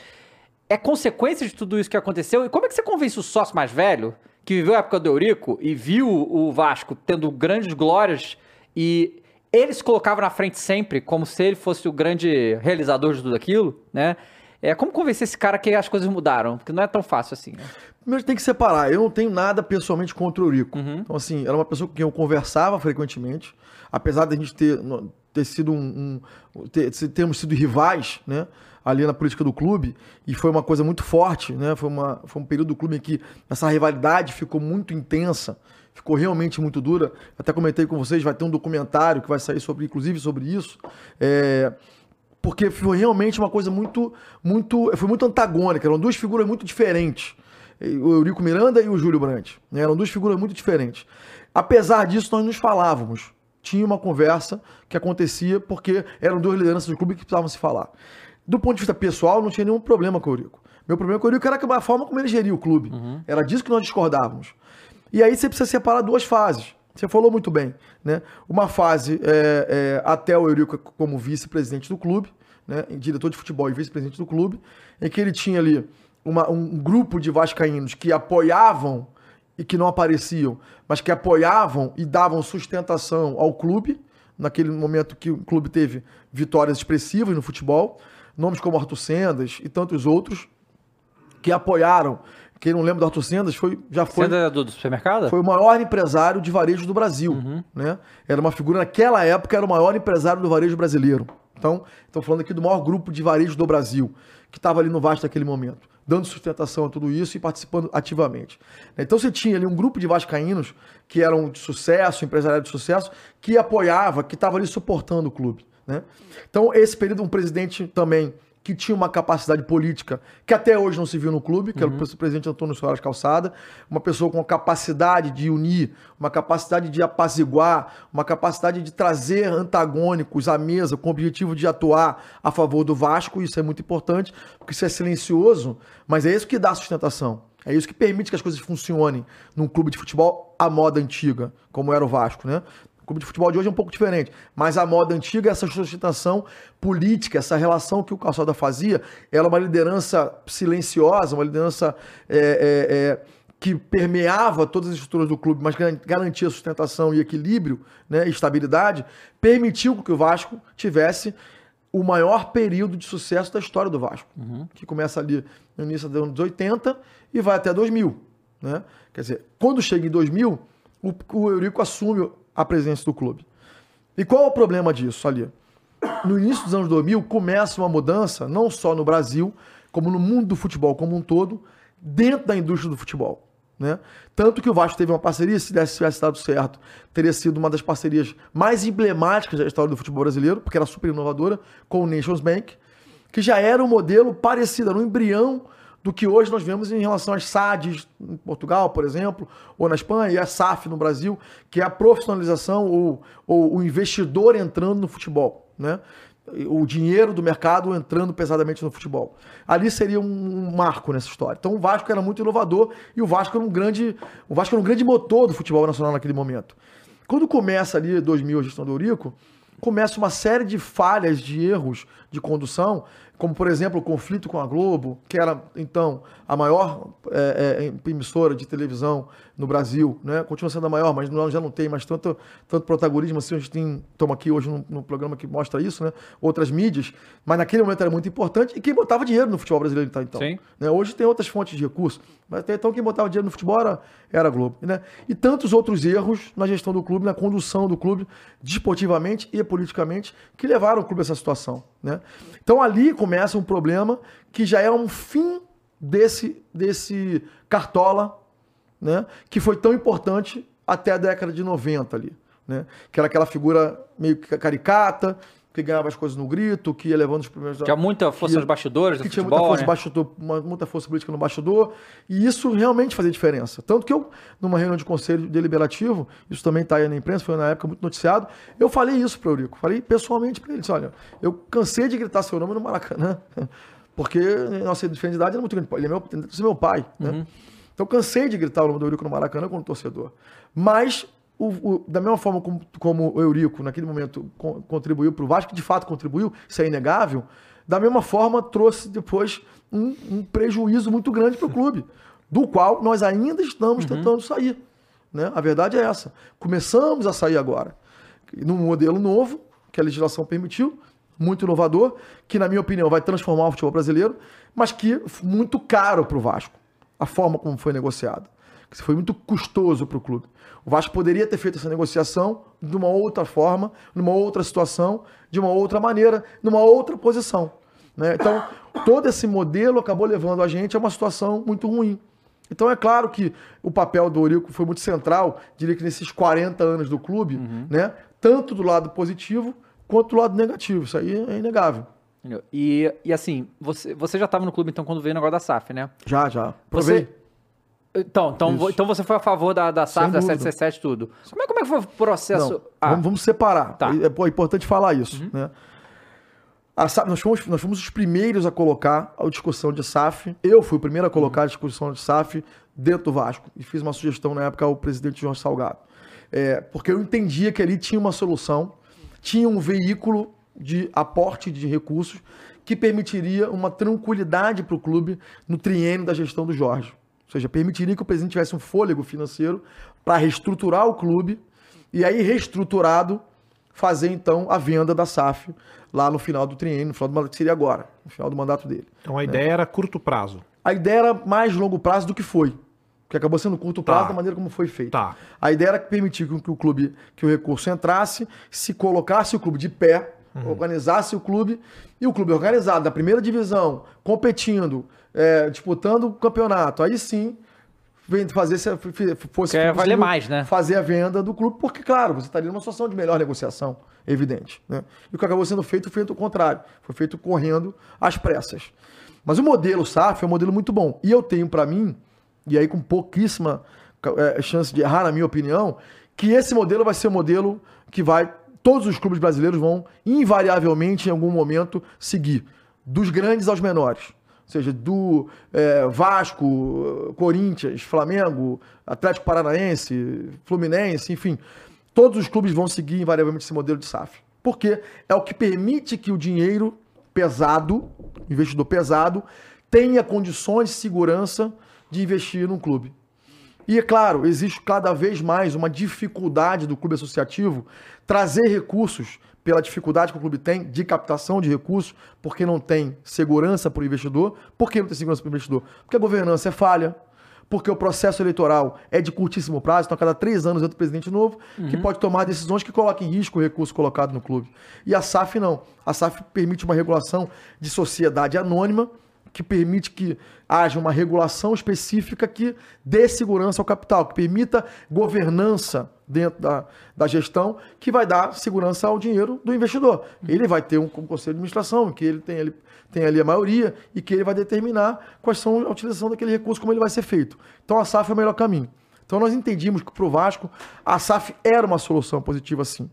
É consequência de tudo isso que aconteceu. E como é que você convence o sócio mais velho que viveu a época do Eurico e viu o Vasco tendo grandes glórias e ele se colocava na frente sempre como se ele fosse o grande realizador de tudo aquilo, né? É, como convencer esse cara que as coisas mudaram? Porque não é tão fácil assim, né? Primeiro tem que separar. Eu não tenho nada pessoalmente contra o Eurico. Uhum. Então, assim, era uma pessoa com quem eu conversava frequentemente. Apesar de a gente ter, ter sido um. um ter, termos sido rivais, né? ali na política do clube e foi uma coisa muito forte, né? Foi, uma, foi um período do clube em que essa rivalidade ficou muito intensa, ficou realmente muito dura. Até comentei com vocês, vai ter um documentário que vai sair sobre, inclusive, sobre isso. É, porque foi realmente uma coisa muito, muito, foi muito antagônica. Eram duas figuras muito diferentes. O Eurico Miranda e o Júlio Brandt. Né? Eram duas figuras muito diferentes. Apesar disso, nós nos falávamos. Tinha uma conversa que acontecia porque eram duas lideranças do clube que precisavam se falar. Do ponto de vista pessoal, não tinha nenhum problema com o Eurico. Meu problema com o Eurico era a forma como ele geria o clube. Uhum. Era disso que nós discordávamos. E aí você precisa separar duas fases. Você falou muito bem, né? Uma fase é, é, até o Eurico como vice-presidente do clube, né? diretor de futebol e vice-presidente do clube, em que ele tinha ali uma, um grupo de vascaínos que apoiavam e que não apareciam, mas que apoiavam e davam sustentação ao clube, naquele momento que o clube teve vitórias expressivas no futebol nomes como Arthur Sendas e tantos outros que apoiaram. Quem não lembra do Arthur Sendas foi, já foi. Sendas do, do supermercado? Foi o maior empresário de varejo do Brasil. Uhum. Né? Era uma figura, naquela época, era o maior empresário do varejo brasileiro. Então, estou falando aqui do maior grupo de varejo do Brasil, que estava ali no Vasco naquele momento, dando sustentação a tudo isso e participando ativamente. Então, você tinha ali um grupo de vascaínos que eram de sucesso, empresariado de sucesso, que apoiava, que estava ali suportando o clube. Né? Então, esse período, um presidente também que tinha uma capacidade política que até hoje não se viu no clube, que uhum. era o presidente Antônio Soares Calçada, uma pessoa com a capacidade de unir, uma capacidade de apaziguar, uma capacidade de trazer antagônicos à mesa com o objetivo de atuar a favor do Vasco, isso é muito importante, porque isso é silencioso, mas é isso que dá sustentação. É isso que permite que as coisas funcionem num clube de futebol à moda antiga, como era o Vasco, né? Clube de futebol de hoje é um pouco diferente. Mas a moda antiga, essa sustentação política, essa relação que o Calçada fazia, era uma liderança silenciosa, uma liderança é, é, é, que permeava todas as estruturas do clube, mas garantia sustentação e equilíbrio né, e estabilidade, permitiu que o Vasco tivesse o maior período de sucesso da história do Vasco, uhum. que começa ali no início dos anos 80 e vai até 2000. Né? Quer dizer, quando chega em 2000, o, o Eurico assume a presença do clube. E qual é o problema disso ali? No início dos anos 2000 começa uma mudança, não só no Brasil, como no mundo do futebol como um todo, dentro da indústria do futebol. Né? Tanto que o Vasco teve uma parceria, se tivesse dado certo, teria sido uma das parcerias mais emblemáticas da história do futebol brasileiro, porque era super inovadora, com o Nations Bank, que já era um modelo parecido, era um embrião do que hoje nós vemos em relação às SADs em Portugal, por exemplo, ou na Espanha, e a SAF no Brasil, que é a profissionalização ou, ou o investidor entrando no futebol, né? O dinheiro do mercado entrando pesadamente no futebol. Ali seria um marco nessa história. Então o Vasco era muito inovador e o Vasco era um grande, o Vasco era um grande motor do futebol nacional naquele momento. Quando começa ali 2000 a gestão do Eurico, começa uma série de falhas, de erros de condução como por exemplo o conflito com a Globo, que era então a maior é, é, emissora de televisão no Brasil, né? continua sendo a maior, mas não, já não tem mais tanto, tanto protagonismo assim. A gente tem, estamos aqui hoje no, programa que mostra isso, né? outras mídias, mas naquele momento era muito importante e quem botava dinheiro no futebol brasileiro então. Sim. Né? Hoje tem outras fontes de recursos, mas até então quem botava dinheiro no futebol era, era a Globo. Né? E tantos outros erros na gestão do clube, na condução do clube, desportivamente e politicamente, que levaram o clube a essa situação. Né? Então ali começa um problema que já é um fim desse, desse cartola, né? que foi tão importante até a década de 90 ali. Né? Que era aquela figura meio caricata, que ganhava as coisas no grito, que ia levando os primeiros. Tinha muita força nos bastidores, que tinha futebol, muita força, né? bastidor, uma, muita força política no bastidor, e isso realmente fazia diferença. Tanto que eu, numa reunião de conselho deliberativo, isso também está aí na imprensa, foi na época muito noticiado, eu falei isso para o Eurico, falei pessoalmente para ele, disse, olha, eu cansei de gritar seu nome no Maracanã, porque nossa identidade era muito grande, ele é meu, ele é meu pai, né? Uhum. Então cansei de gritar o nome do Eurico no Maracanã como torcedor. Mas o, o, da mesma forma como, como, o Eurico, naquele momento, contribuiu para o Vasco, que de fato contribuiu, isso é inegável, da mesma forma trouxe depois um, um prejuízo muito grande para o clube, do qual nós ainda estamos uhum. tentando sair. Né? A verdade é essa. Começamos a sair agora, num modelo novo, que a legislação permitiu, muito inovador, que, na minha opinião, vai transformar o futebol brasileiro, mas que muito caro para o Vasco, a forma como foi negociado. Que foi muito custoso para o clube. O Vasco poderia ter feito essa negociação de uma outra forma, numa outra situação, de uma outra maneira, numa outra posição. Né? Então, todo esse modelo acabou levando a gente a uma situação muito ruim. Então, é claro que o papel do Eurico foi muito central, diria que nesses 40 anos do clube, uhum. né? tanto do lado positivo quanto do lado negativo. Isso aí é inegável. E, e assim, você, você já estava no clube então quando veio o negócio da SAF, né? Já, já. Provei. Você, então, então, então você foi a favor da, da SAF, da 767, tudo. Como é, como é que foi o processo? Não, ah. vamos, vamos, separar. Tá. É, é, importante falar isso. Uhum. Né? A SAF, nós, fomos, nós fomos os primeiros a colocar a discussão de SAF. Eu fui o primeiro a colocar uhum. a discussão de SAF dentro do Vasco. E fiz uma sugestão na época ao presidente João Salgado. É, porque eu entendia que ali tinha uma solução, tinha um veículo de aporte de recursos que permitiria uma tranquilidade para o clube no triênio da gestão do Jorge. Ou seja, permitiria que o presidente tivesse um fôlego financeiro para reestruturar o clube e aí, reestruturado, fazer então a venda da SAF lá no final do triênio, no final do mandato, que seria agora, no final do mandato dele. Então a né? ideia era curto prazo. A ideia era mais longo prazo do que foi. Que acabou sendo curto prazo tá. da maneira como foi feito. Tá. A ideia era permitir que o clube, que o recurso entrasse, se colocasse o clube de pé, uhum. organizasse o clube, e o clube organizado da primeira divisão, competindo, é, disputando o campeonato, aí sim fazer se fosse Quer valer mais, né? fazer a venda do clube, porque, claro, você estaria numa situação de melhor negociação, evidente. Né? E o que acabou sendo feito foi feito o contrário, foi feito correndo às pressas. Mas o modelo SAF é um modelo muito bom. E eu tenho para mim, e aí com pouquíssima é, chance de errar, na minha opinião, que esse modelo vai ser o modelo que vai. Todos os clubes brasileiros vão, invariavelmente, em algum momento, seguir. Dos grandes aos menores seja, do é, Vasco, Corinthians, Flamengo, Atlético Paranaense, Fluminense, enfim, todos os clubes vão seguir invariavelmente esse modelo de SAF. Porque é o que permite que o dinheiro pesado, investidor pesado, tenha condições de segurança de investir num clube. E é claro, existe cada vez mais uma dificuldade do clube associativo trazer recursos pela dificuldade que o clube tem de captação de recursos, porque não tem segurança para o investidor. Por que não tem segurança para o investidor? Porque a governança é falha, porque o processo eleitoral é de curtíssimo prazo, então a cada três anos entra o presidente novo, uhum. que pode tomar decisões que coloquem em risco o recurso colocado no clube. E a SAF não. A SAF permite uma regulação de sociedade anônima que permite que haja uma regulação específica que dê segurança ao capital, que permita governança dentro da, da gestão, que vai dar segurança ao dinheiro do investidor. Ele vai ter um, um conselho de administração, que ele tem, ele tem ali a maioria, e que ele vai determinar quais são a utilização daquele recurso, como ele vai ser feito. Então a SAF é o melhor caminho. Então nós entendimos que para o Vasco, a SAF era uma solução positiva sim.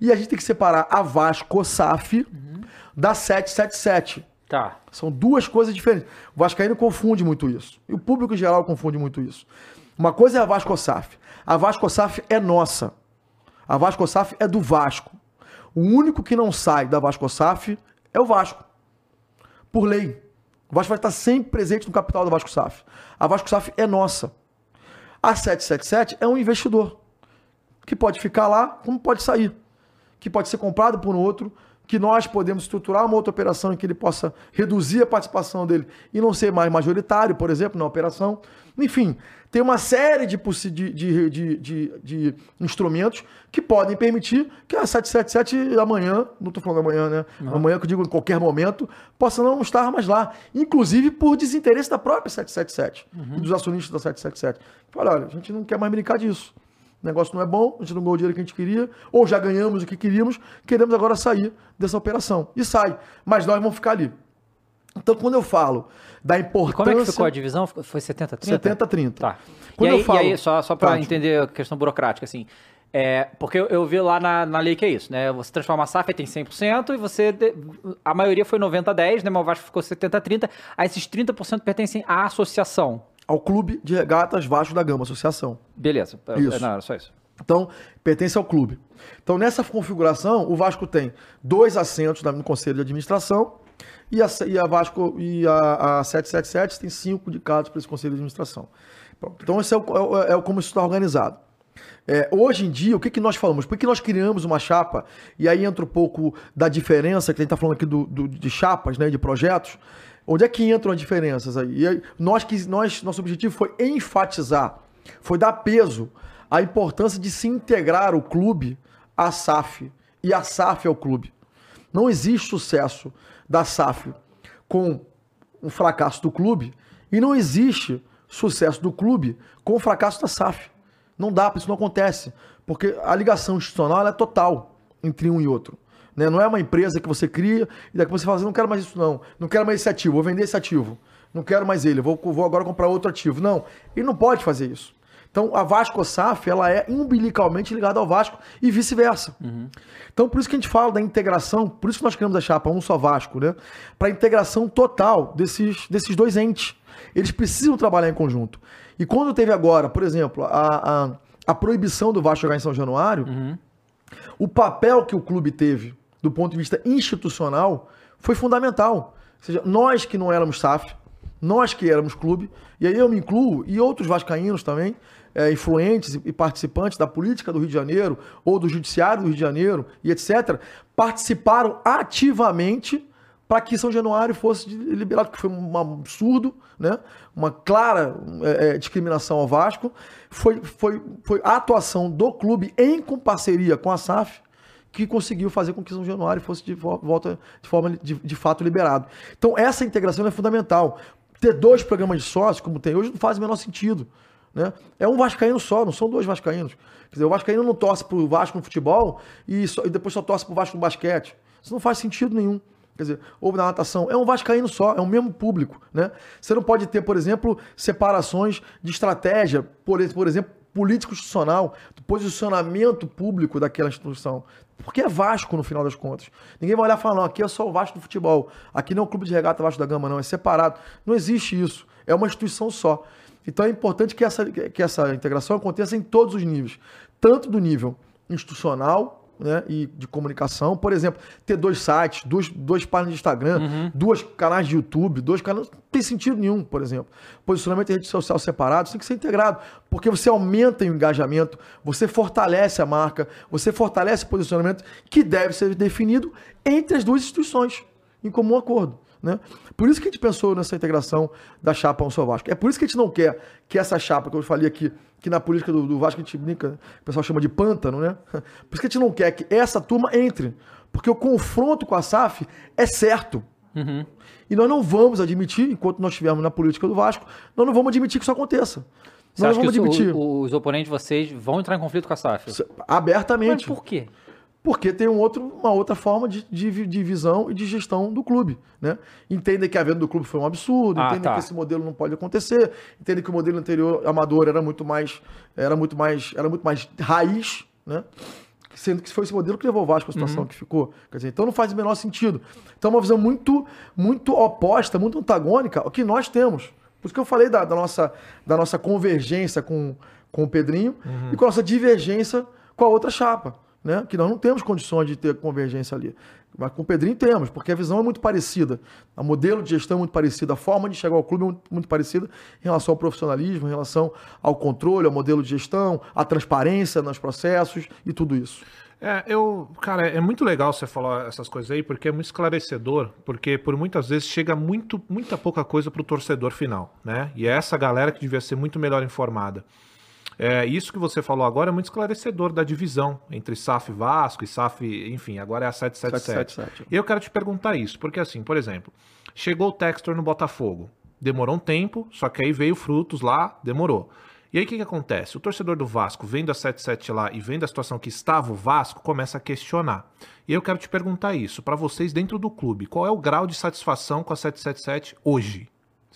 E a gente tem que separar a Vasco SAF uhum. da 777 Tá. São duas coisas diferentes. O Vascaíno confunde muito isso. E o público em geral confunde muito isso. Uma coisa é a Vasco SAF. A Vasco SAF é nossa. A Vasco SAF é do Vasco. O único que não sai da Vasco SAF é o Vasco. Por lei. O Vasco vai estar sempre presente no capital da Vasco SAF. A Vasco SAF é nossa. A 777 é um investidor que pode ficar lá, como pode sair. Que pode ser comprado por um outro, que nós podemos estruturar uma outra operação em que ele possa reduzir a participação dele e não ser mais majoritário, por exemplo, na operação. Enfim, tem uma série de, de, de, de, de instrumentos que podem permitir que a 777 amanhã, não estou falando amanhã, né? Não. Amanhã que eu digo em qualquer momento, possa não estar mais lá. Inclusive por desinteresse da própria 777 uhum. e dos acionistas da 777. Fala, olha, a gente não quer mais brincar disso o negócio não é bom, a gente não ganhou o dinheiro que a gente queria, ou já ganhamos o que queríamos, queremos agora sair dessa operação. E sai, mas nós vamos ficar ali. Então, quando eu falo da importância... E como é que ficou a divisão? Foi 70-30? 70-30. Tá. Quando e aí, eu falo... aí só, só para entender a questão burocrática, assim, é, porque eu, eu, vi lá na, na lei que é isso, né? Você transforma a SAF tem 100% e você. A maioria foi 90-10, né? Mas o Vasco ficou 70-30. Aí esses 30% pertencem à associação ao Clube de Regatas Vasco da Gama, associação. Beleza. É, isso. Não, era só isso. Então, pertence ao clube. Então, nessa configuração, o Vasco tem dois assentos no Conselho de Administração e a, e a Vasco e a, a 777 tem cinco indicados para esse Conselho de Administração. Então, esse é, o, é, é como isso está organizado. É, hoje em dia, o que, que nós falamos? Por que nós criamos uma chapa? E aí entra um pouco da diferença, que a gente está falando aqui do, do, de chapas, né, de projetos. Onde é que entram as diferenças aí? aí nós, que, nós, nosso objetivo foi enfatizar, foi dar peso à importância de se integrar o clube à SAF e a SAF ao clube. Não existe sucesso da SAF com o fracasso do clube e não existe sucesso do clube com o fracasso da SAF. Não dá, isso não acontece, porque a ligação institucional é total entre um e outro. Né? Não é uma empresa que você cria e daqui você fala assim, não quero mais isso não, não quero mais esse ativo, vou vender esse ativo, não quero mais ele, vou, vou agora comprar outro ativo. Não, ele não pode fazer isso. Então a Vasco SAF ela é umbilicalmente ligada ao Vasco e vice-versa. Uhum. Então por isso que a gente fala da integração, por isso que nós criamos a chapa Um Só Vasco, né? Para a integração total desses, desses dois entes. Eles precisam trabalhar em conjunto. E quando teve agora, por exemplo, a, a, a proibição do Vasco jogar em São Januário, uhum. o papel que o clube teve do ponto de vista institucional, foi fundamental. Ou seja, nós que não éramos SAF, nós que éramos clube, e aí eu me incluo, e outros vascaínos também, é, influentes e participantes da política do Rio de Janeiro, ou do judiciário do Rio de Janeiro, e etc., participaram ativamente para que São Januário fosse liberado, que foi um absurdo, né? uma clara é, é, discriminação ao Vasco. Foi, foi, foi a atuação do clube em parceria com a SAF, que conseguiu fazer com que São Januário fosse de volta de forma de, de fato liberado. Então essa integração é fundamental. Ter dois programas de sócio, como tem hoje, não faz o menor sentido. Né? É um vascaíno só, não são dois vascaínos. Quer dizer, o vascaíno não torce pro Vasco no futebol e, só, e depois só torce pro Vasco no basquete. Isso não faz sentido nenhum. Quer dizer, ou na natação, é um vascaíno só, é o mesmo público, né? Você não pode ter, por exemplo, separações de estratégia, por, por exemplo, político institucional, do posicionamento público daquela instituição. Porque é Vasco no final das contas. Ninguém vai olhar e falar, não, aqui é só o Vasco do futebol. Aqui não é o clube de regata Vasco da Gama, não, é separado. Não existe isso. É uma instituição só. Então é importante que essa, que essa integração aconteça em todos os níveis. Tanto do nível institucional, né, e de comunicação. Por exemplo, ter dois sites, dois, dois páginas de Instagram, uhum. duas canais de YouTube, dois canais. Não tem sentido nenhum, por exemplo. Posicionamento em rede social separado tem que ser integrado, porque você aumenta o engajamento, você fortalece a marca, você fortalece o posicionamento que deve ser definido entre as duas instituições, em comum acordo. Né? Por isso que a gente pensou nessa integração da chapa um só Vasco. É por isso que a gente não quer que essa chapa, que eu falei aqui, que na política do, do Vasco a gente brinca, o pessoal chama de pântano, né? Por isso que a gente não quer que essa turma entre. Porque o confronto com a SAF é certo. Uhum. E nós não vamos admitir, enquanto nós estivermos na política do Vasco, nós não vamos admitir que isso aconteça. Você nós acha não que vamos isso- admitir. o- os oponentes de vocês vão entrar em conflito com a SAF? Isso- Mas Abertamente. por quê? Porque tem um outro, uma outra forma de, de, de visão e de gestão do clube. Né? Entendem que a venda do clube foi um absurdo, Ah, entendem tá. que esse modelo não pode acontecer, entendem que o modelo anterior amador era muito mais, era muito mais, era muito mais raiz, né? Sendo que foi esse modelo que levou o Vasco à situação Uhum. que ficou. Quer dizer, então não faz o menor sentido. Então é uma visão muito, muito oposta, muito antagônica ao que nós temos. Por isso que eu falei da, da nossa, da nossa convergência com, com o Pedrinho Uhum. e com a nossa divergência com a outra chapa. Né? Que nós não temos condições de ter convergência ali. Mas com o Pedrinho temos, porque a visão é muito parecida. O modelo de gestão é muito parecido, a forma de chegar ao clube é muito, muito parecida em relação ao profissionalismo, em relação ao controle, ao modelo de gestão, à transparência nos processos e tudo isso. É, eu, cara, é muito legal você falar essas coisas aí, porque é muito esclarecedor, porque por muitas vezes chega muito, muita pouca coisa pro torcedor final, né? E é essa galera que devia ser muito melhor informada. É, isso que você falou agora é muito esclarecedor da divisão entre SAF Vasco e SAF, enfim, agora é a 777. 777. E eu quero te perguntar isso, porque assim, por exemplo, chegou o Textor no Botafogo, demorou um tempo, só que aí veio frutos lá, demorou. E aí o que, que acontece? O torcedor do Vasco, vendo a 77 lá e vendo a situação que estava o Vasco, começa a questionar. E eu quero te perguntar isso, para vocês dentro do clube, qual é o grau de satisfação com a 777 hoje?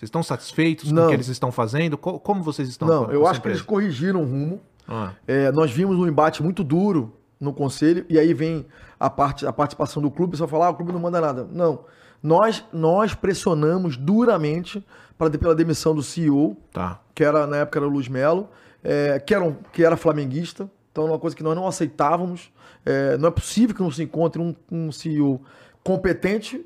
Vocês estão satisfeitos com Não. o que eles estão fazendo? Co- Como vocês estão Não, com- eu com acho essa que eles empresa? corrigiram o rumo. Ah, É, nós vimos um embate muito duro no conselho, e aí vem a, parte, a participação do clube, só falar, ah, o clube não manda nada. Não. Nós, nós pressionamos duramente pra, pela demissão do CEO, tá. que era na época era o Luiz Melo, é, que, era um- que era flamenguista. Então, uma coisa que nós não aceitávamos. É, não é possível que não se encontre um, um CEO competente,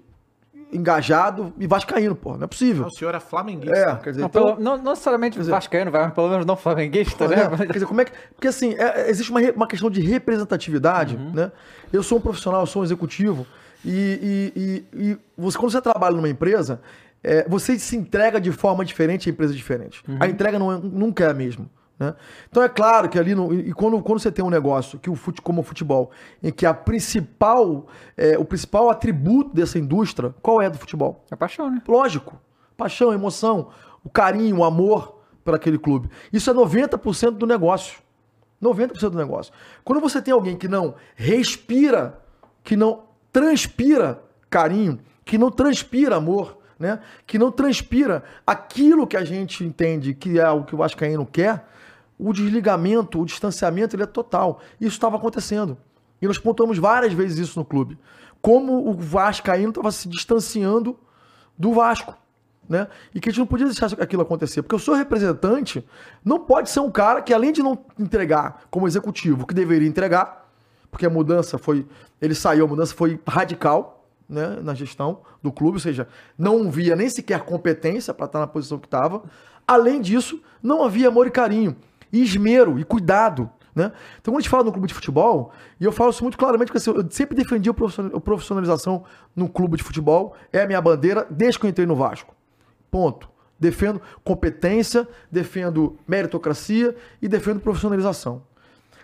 engajado e vascaíno, pô. Não é possível. Ah, o senhor é flamenguista. É, quer dizer, Não, então, pelo- não, não necessariamente dizer- vascaíno, vai, mas pelo menos não flamenguista, É, né? quer dizer, como é que. Porque assim, é- existe uma, re- uma questão de representatividade, Uhum. né? Eu sou um profissional, eu sou um executivo, e, e- e- e você, quando você trabalha numa empresa, é, você se entrega de forma diferente a empresa diferente. Uhum. A entrega não é- nunca é a mesma. Né? Então é claro que ali, no, e quando, quando você tem um negócio que o fute, como o futebol, em que a principal, é, o principal atributo dessa indústria, qual é do futebol? É paixão, né? Lógico. Paixão, emoção, o carinho, o amor por aquele clube. Isso é 90% do negócio. 90% do negócio. Quando você tem alguém que não respira, que não transpira carinho, que não transpira amor, né? Que não transpira aquilo que a gente entende que é o que o Vascaíno quer, o desligamento, o distanciamento, ele é total. Isso estava acontecendo. E nós pontuamos várias vezes isso no clube. Como o Vascaíno estava se distanciando do Vasco. Né? E que a gente não podia deixar aquilo acontecer. Porque o seu representante não pode ser um cara que, além de não entregar como executivo que deveria entregar, porque a mudança foi. Ele saiu, a mudança foi radical né, na gestão do clube, ou seja, não via nem sequer competência para estar na posição que estava. Além disso, não havia amor e carinho, e esmero e cuidado. Né? Então, quando a gente fala no clube de futebol, e eu falo isso muito claramente, porque assim, eu sempre defendi a profissional- a profissionalização no clube de futebol, é a minha bandeira desde que eu entrei no Vasco. Ponto. Defendo competência, defendo meritocracia e defendo profissionalização.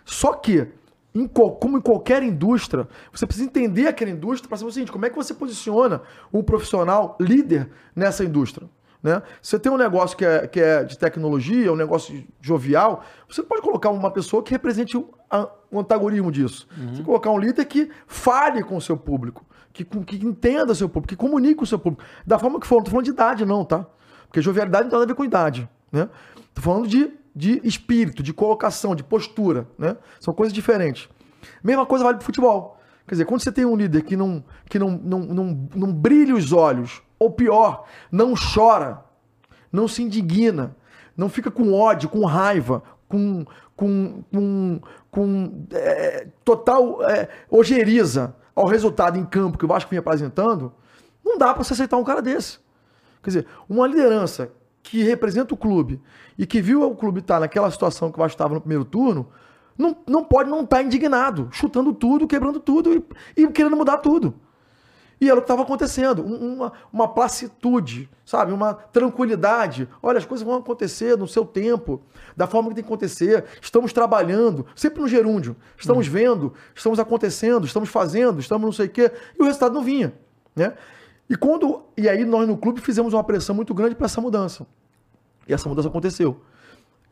Só que, em como em qualquer indústria, você precisa entender aquela indústria para saber o seguinte: como é que você posiciona um profissional líder nessa indústria? Né? Se você tem um negócio que é, que é de tecnologia, um negócio jovial, você pode colocar uma pessoa que represente o, a- o antagonismo disso. Você tem que colocar um líder que fale com o seu público, que, que entenda o seu público, que comunique com o seu público. Da forma que for, não tô falando de idade, não, tá? Porque jovialidade não tem nada a ver com idade, né? Tô falando de, de espírito, de colocação, de postura, né? São coisas diferentes. Mesma coisa vale pro futebol. Quer dizer, quando você tem um líder que não, que não, não, não, não brilha os olhos, ou pior, não chora, não se indigna, não fica com ódio, com raiva, com, com, com, com é, total é, ojeriza ao resultado em campo que o Vasco vinha apresentando, não dá para você aceitar um cara desse. Quer dizer, uma liderança que representa o clube e que viu o clube estar naquela situação que o Vasco estava no primeiro turno, não, não pode não estar indignado, chutando tudo, quebrando tudo e, e querendo mudar tudo. E era o que estava acontecendo, um- uma, uma placitude, sabe? Uma tranquilidade. Olha, as coisas vão acontecer no seu tempo, da forma que tem que acontecer. Estamos trabalhando, sempre no gerúndio. Estamos vendo, estamos acontecendo, estamos fazendo, estamos não sei o quê. E o resultado não vinha, né? E quando e aí nós no clube fizemos uma pressão muito grande para essa mudança. E essa mudança aconteceu.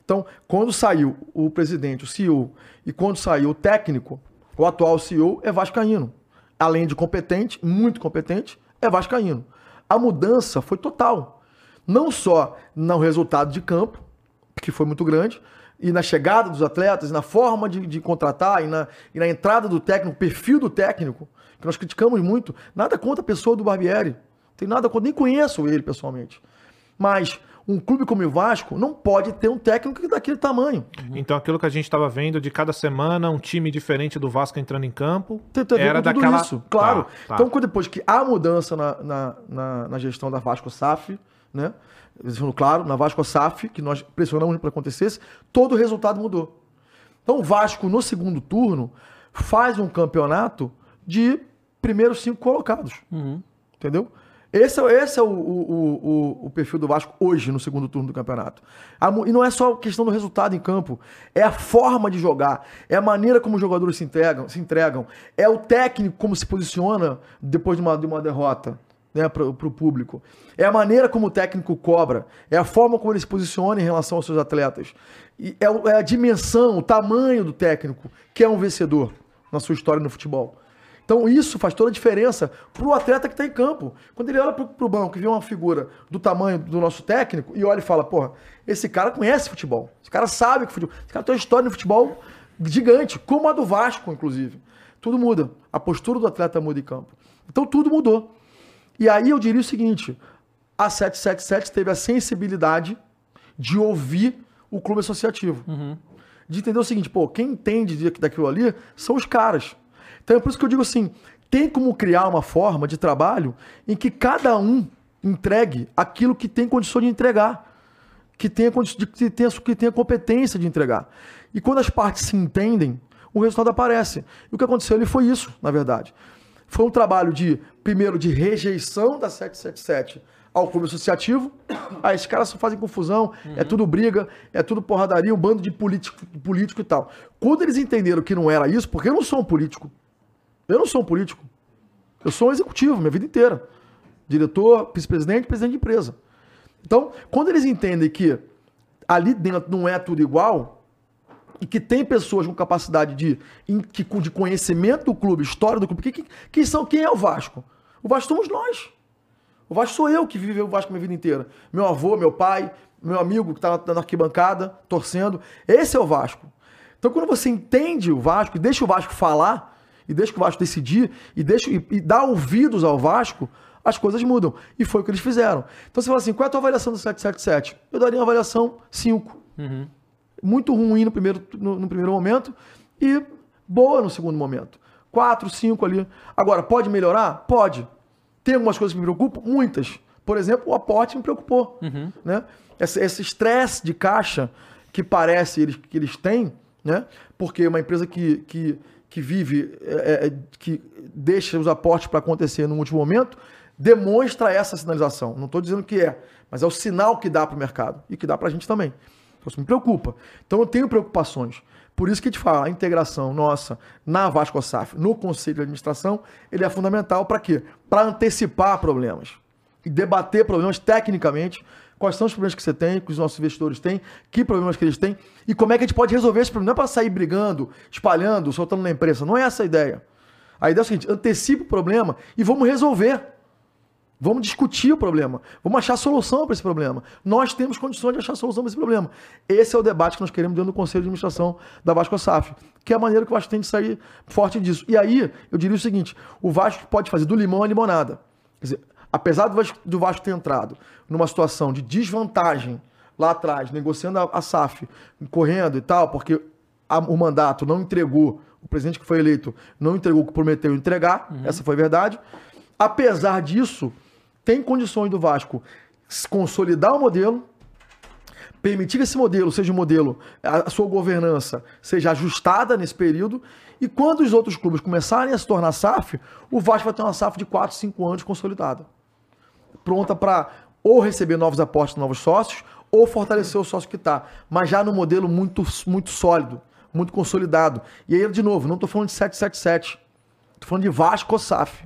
Então, quando saiu o presidente, o CEO, e quando saiu o técnico, o atual CEO é vascaíno. Além de competente, muito competente, é vascaíno. A mudança foi total. Não só no resultado de campo, que foi muito grande, e na chegada dos atletas, na forma de, de contratar, e na, e na entrada do técnico, perfil do técnico, que nós criticamos muito. Nada contra a pessoa do Barbieri. Tem nada contra, nem conheço ele pessoalmente. Mas um clube como o Vasco não pode ter um técnico daquele tamanho. Então aquilo que a gente estava vendo de cada semana, um time diferente do Vasco entrando em campo, a ver era daquela... isso, claro. Tá, tá. Então, quando depois que há mudança na, na, na, na gestão da Vasco SAF, né? Claro, na Vasco SAF, que nós pressionamos para acontecesse, todo o resultado mudou. Então, o Vasco, no segundo turno, faz um campeonato de primeiros cinco colocados. Entendeu? Esse, é- esse é o, o, o, o perfil do Vasco hoje no segundo turno do campeonato. A e não é só questão do resultado em campo, é a forma de jogar, é a maneira como os jogadores se entregam, se entregam é o técnico como se posiciona depois de uma, de uma derrota né, para o público. É a maneira como o técnico cobra, é a forma como ele se posiciona em relação aos seus atletas. E é, é a dimensão, o tamanho do técnico que é um vencedor na sua história no futebol. Então isso faz toda a diferença pro atleta que está em campo. Quando ele olha pro, pro banco e vê uma figura do tamanho do nosso técnico e olha e fala, porra, esse cara conhece futebol. Esse cara sabe que futebol. Esse cara tem uma história no futebol gigante, como a do Vasco, inclusive. Tudo muda. A postura do atleta muda em campo. Então tudo mudou. E aí eu diria o seguinte: a 777 teve a sensibilidade de ouvir o clube associativo. De entender o seguinte, pô, quem entende de- daquilo ali são os caras. Então é por isso que eu digo assim: tem como criar uma forma de trabalho em que cada um entregue aquilo que tem condição de entregar, que tenha, que tenha, que tenha competência de entregar. E quando as partes se entendem, o resultado aparece. E o que aconteceu ali foi isso, na verdade. Foi um trabalho de, primeiro, de rejeição da 777 ao clube associativo. Ah, esses caras só fazem confusão, é tudo briga, é tudo porradaria, um bando de político, político e tal. Quando eles entenderam que não era isso, porque eu não sou um político. Eu não sou um político. Eu sou um executivo, minha vida inteira. Diretor, vice-presidente, presidente de empresa. Então, quando eles entendem que ali dentro não é tudo igual, e que tem pessoas com capacidade de, que- de conhecimento do clube, história do clube, que, que, quem são, quem é o Vasco? O Vasco somos nós. O Vasco sou eu que viveu o Vasco minha vida inteira. Meu avô, meu pai, meu amigo que está na arquibancada, torcendo. Esse é o Vasco. Então, quando você entende o Vasco e deixa o Vasco falar, e deixa o Vasco decidir, e, deixa, e, e dá ouvidos ao Vasco, as coisas mudam. E foi o que eles fizeram. Então você fala assim: qual é a tua avaliação do 777? Eu daria uma avaliação 5. Muito ruim no primeiro, no, no primeiro momento e boa no segundo momento. 4, 5 ali. Agora, pode melhorar? Pode. Tem algumas coisas que me preocupam? Muitas. Por exemplo, o aporte me preocupou. Né? Esse esse estresse de caixa que parece eles, que eles têm, né? porque uma empresa que, que, que vive, é, é, que deixa os aportes para acontecer no último momento, demonstra essa sinalização. Não estou dizendo que é, mas é o sinal que dá para o mercado e que dá para a gente também. Então, isso me preocupa. Então, eu tenho preocupações. Por isso que a gente fala, a integração nossa na Vasco SAF, no Conselho de Administração, ele é fundamental para quê? Para antecipar problemas e debater problemas tecnicamente, quais são os problemas que você tem, que os nossos investidores têm, que problemas que eles têm e como é que a gente pode resolver esse problema. Não é para sair brigando, espalhando, soltando na imprensa. Não é essa a ideia. A ideia é o seguinte: antecipa o problema e vamos resolver. Vamos discutir o problema. Vamos achar solução para esse problema. Nós temos condições de achar solução para esse problema. Esse é o debate que nós queremos dentro do Conselho de Administração da Vasco SAF, que é a maneira que o Vasco tem de sair forte disso. E aí, eu diria o seguinte: o Vasco pode fazer do limão a limonada. Quer dizer, apesar do Vasco, do Vasco ter entrado numa situação de desvantagem lá atrás, negociando a, a SAF, correndo e tal, porque a- o mandato não entregou, o presidente que foi eleito não entregou o que prometeu entregar, essa foi a verdade. Apesar disso, tem condições do Vasco consolidar o modelo, permitir que esse modelo seja um modelo, a a sua governança seja ajustada nesse período, e quando os outros clubes começarem a se tornar SAF, o Vasco vai ter uma SAF de 4, 5 anos consolidada. Pronta para ou receber novos aportes, novos sócios, ou fortalecer o sócio que está, mas já no modelo muito, muito sólido, muito consolidado. E aí, de novo, não estou falando de 777, estou falando de Vasco SAF.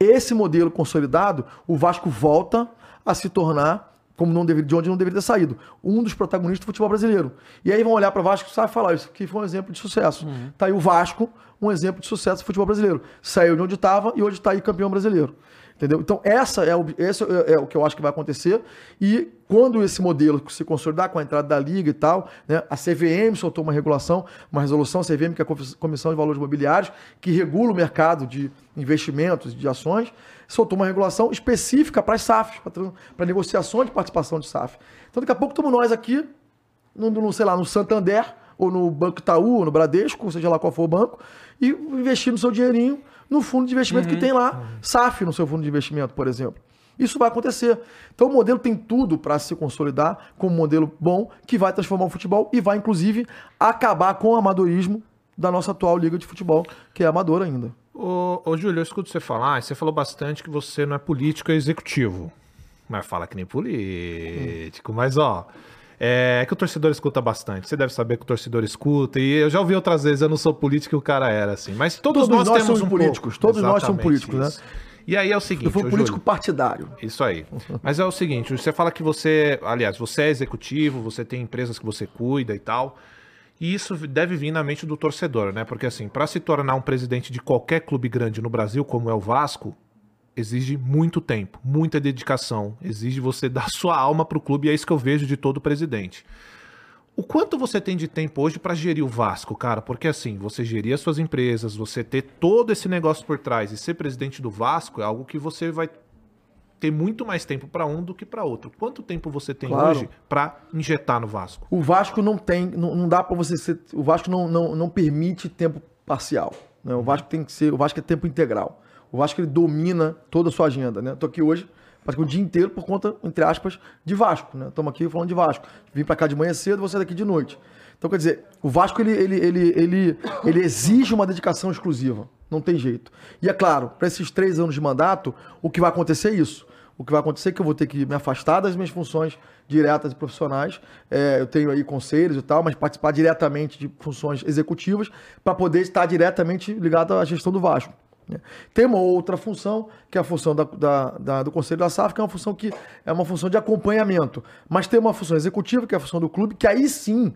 esse modelo consolidado, o Vasco volta a se tornar como não deveria, de onde não deveria ter saído. Um dos protagonistas do futebol brasileiro. E aí vão olhar para o Vasco e falar, isso aqui foi um exemplo de sucesso. Uhum. Tá aí o Vasco, um exemplo de sucesso do futebol brasileiro. Saiu de onde estava e hoje está aí campeão brasileiro. Entendeu? Então, essa é o, esse é, é o que eu acho que vai acontecer. E quando esse modelo se consolidar com a entrada da Liga e tal, né, a CVM soltou uma regulação, uma resolução, a CVM, que é a Comissão de Valores Imobiliários, que regula o mercado de investimentos, de ações, soltou uma regulação específica para as SAFs, para negociações de participação de SAF. Então, daqui a pouco estamos nós aqui, no, no, sei lá, no Santander, ou no Banco Itaú, ou no Bradesco, seja lá qual for o banco, e investindo seu dinheirinho no fundo de investimento uhum. que tem lá, SAF no seu fundo de investimento, por exemplo. Isso vai acontecer. Então o modelo tem tudo para se consolidar como um modelo bom que vai transformar o futebol e vai, inclusive, acabar com o amadorismo da nossa atual liga de futebol, que é amadora ainda. Ô, ô Júlio, eu escuto você falar, você falou bastante que você não é político, é executivo. Mas fala que nem político. Hum. Mas, ó, é que o torcedor escuta bastante. Você deve saber que o torcedor escuta. E eu já ouvi outras vezes, eu não sou político e o cara era assim. Mas todos, todos nós, nós, temos somos um políticos. Pouco. Todos Exatamente nós somos políticos, né? isso. né? E aí é o seguinte. Eu fui político Júlio, partidário. Isso aí. Mas é o seguinte: você fala que você, aliás, você é executivo, você tem empresas que você cuida e tal. E isso deve vir na mente do torcedor, né? Porque assim, para se tornar um presidente de qualquer clube grande no Brasil, como é o Vasco, exige muito tempo, muita dedicação, exige você dar sua alma para o clube, e é isso que eu vejo de todo presidente. O quanto você tem de tempo hoje para gerir o Vasco, cara? Porque assim, você gerir as suas empresas, você ter todo esse negócio por trás e ser presidente do Vasco é algo que você vai ter muito mais tempo para um do que para outro. Quanto tempo você tem claro. hoje para injetar no Vasco? O Vasco não tem, não, não dá para você ser, o Vasco não, não, não permite tempo parcial. Né? O Vasco tem que ser, o Vasco é tempo integral. O Vasco ele domina toda a sua agenda, né? Tô aqui hoje, praticamente o dia inteiro por conta, entre aspas, de Vasco, né? Estamos aqui falando de Vasco. Vim para cá de manhã cedo, você daqui de noite. Então, quer dizer, o Vasco ele, ele, ele, ele, ele exige uma dedicação exclusiva. Não tem jeito. E é claro, para esses três anos de mandato, o que vai acontecer é isso. O que vai acontecer é que eu vou ter que me afastar das minhas funções diretas e profissionais. É, eu tenho aí conselhos e tal, mas participar diretamente de funções executivas para poder estar diretamente ligado à gestão do Vasco. Né? Tem uma outra função, que é a função da, da, da, do Conselho da SAF, que é uma função que é uma função de acompanhamento. Mas tem uma função executiva, que é a função do clube, que aí sim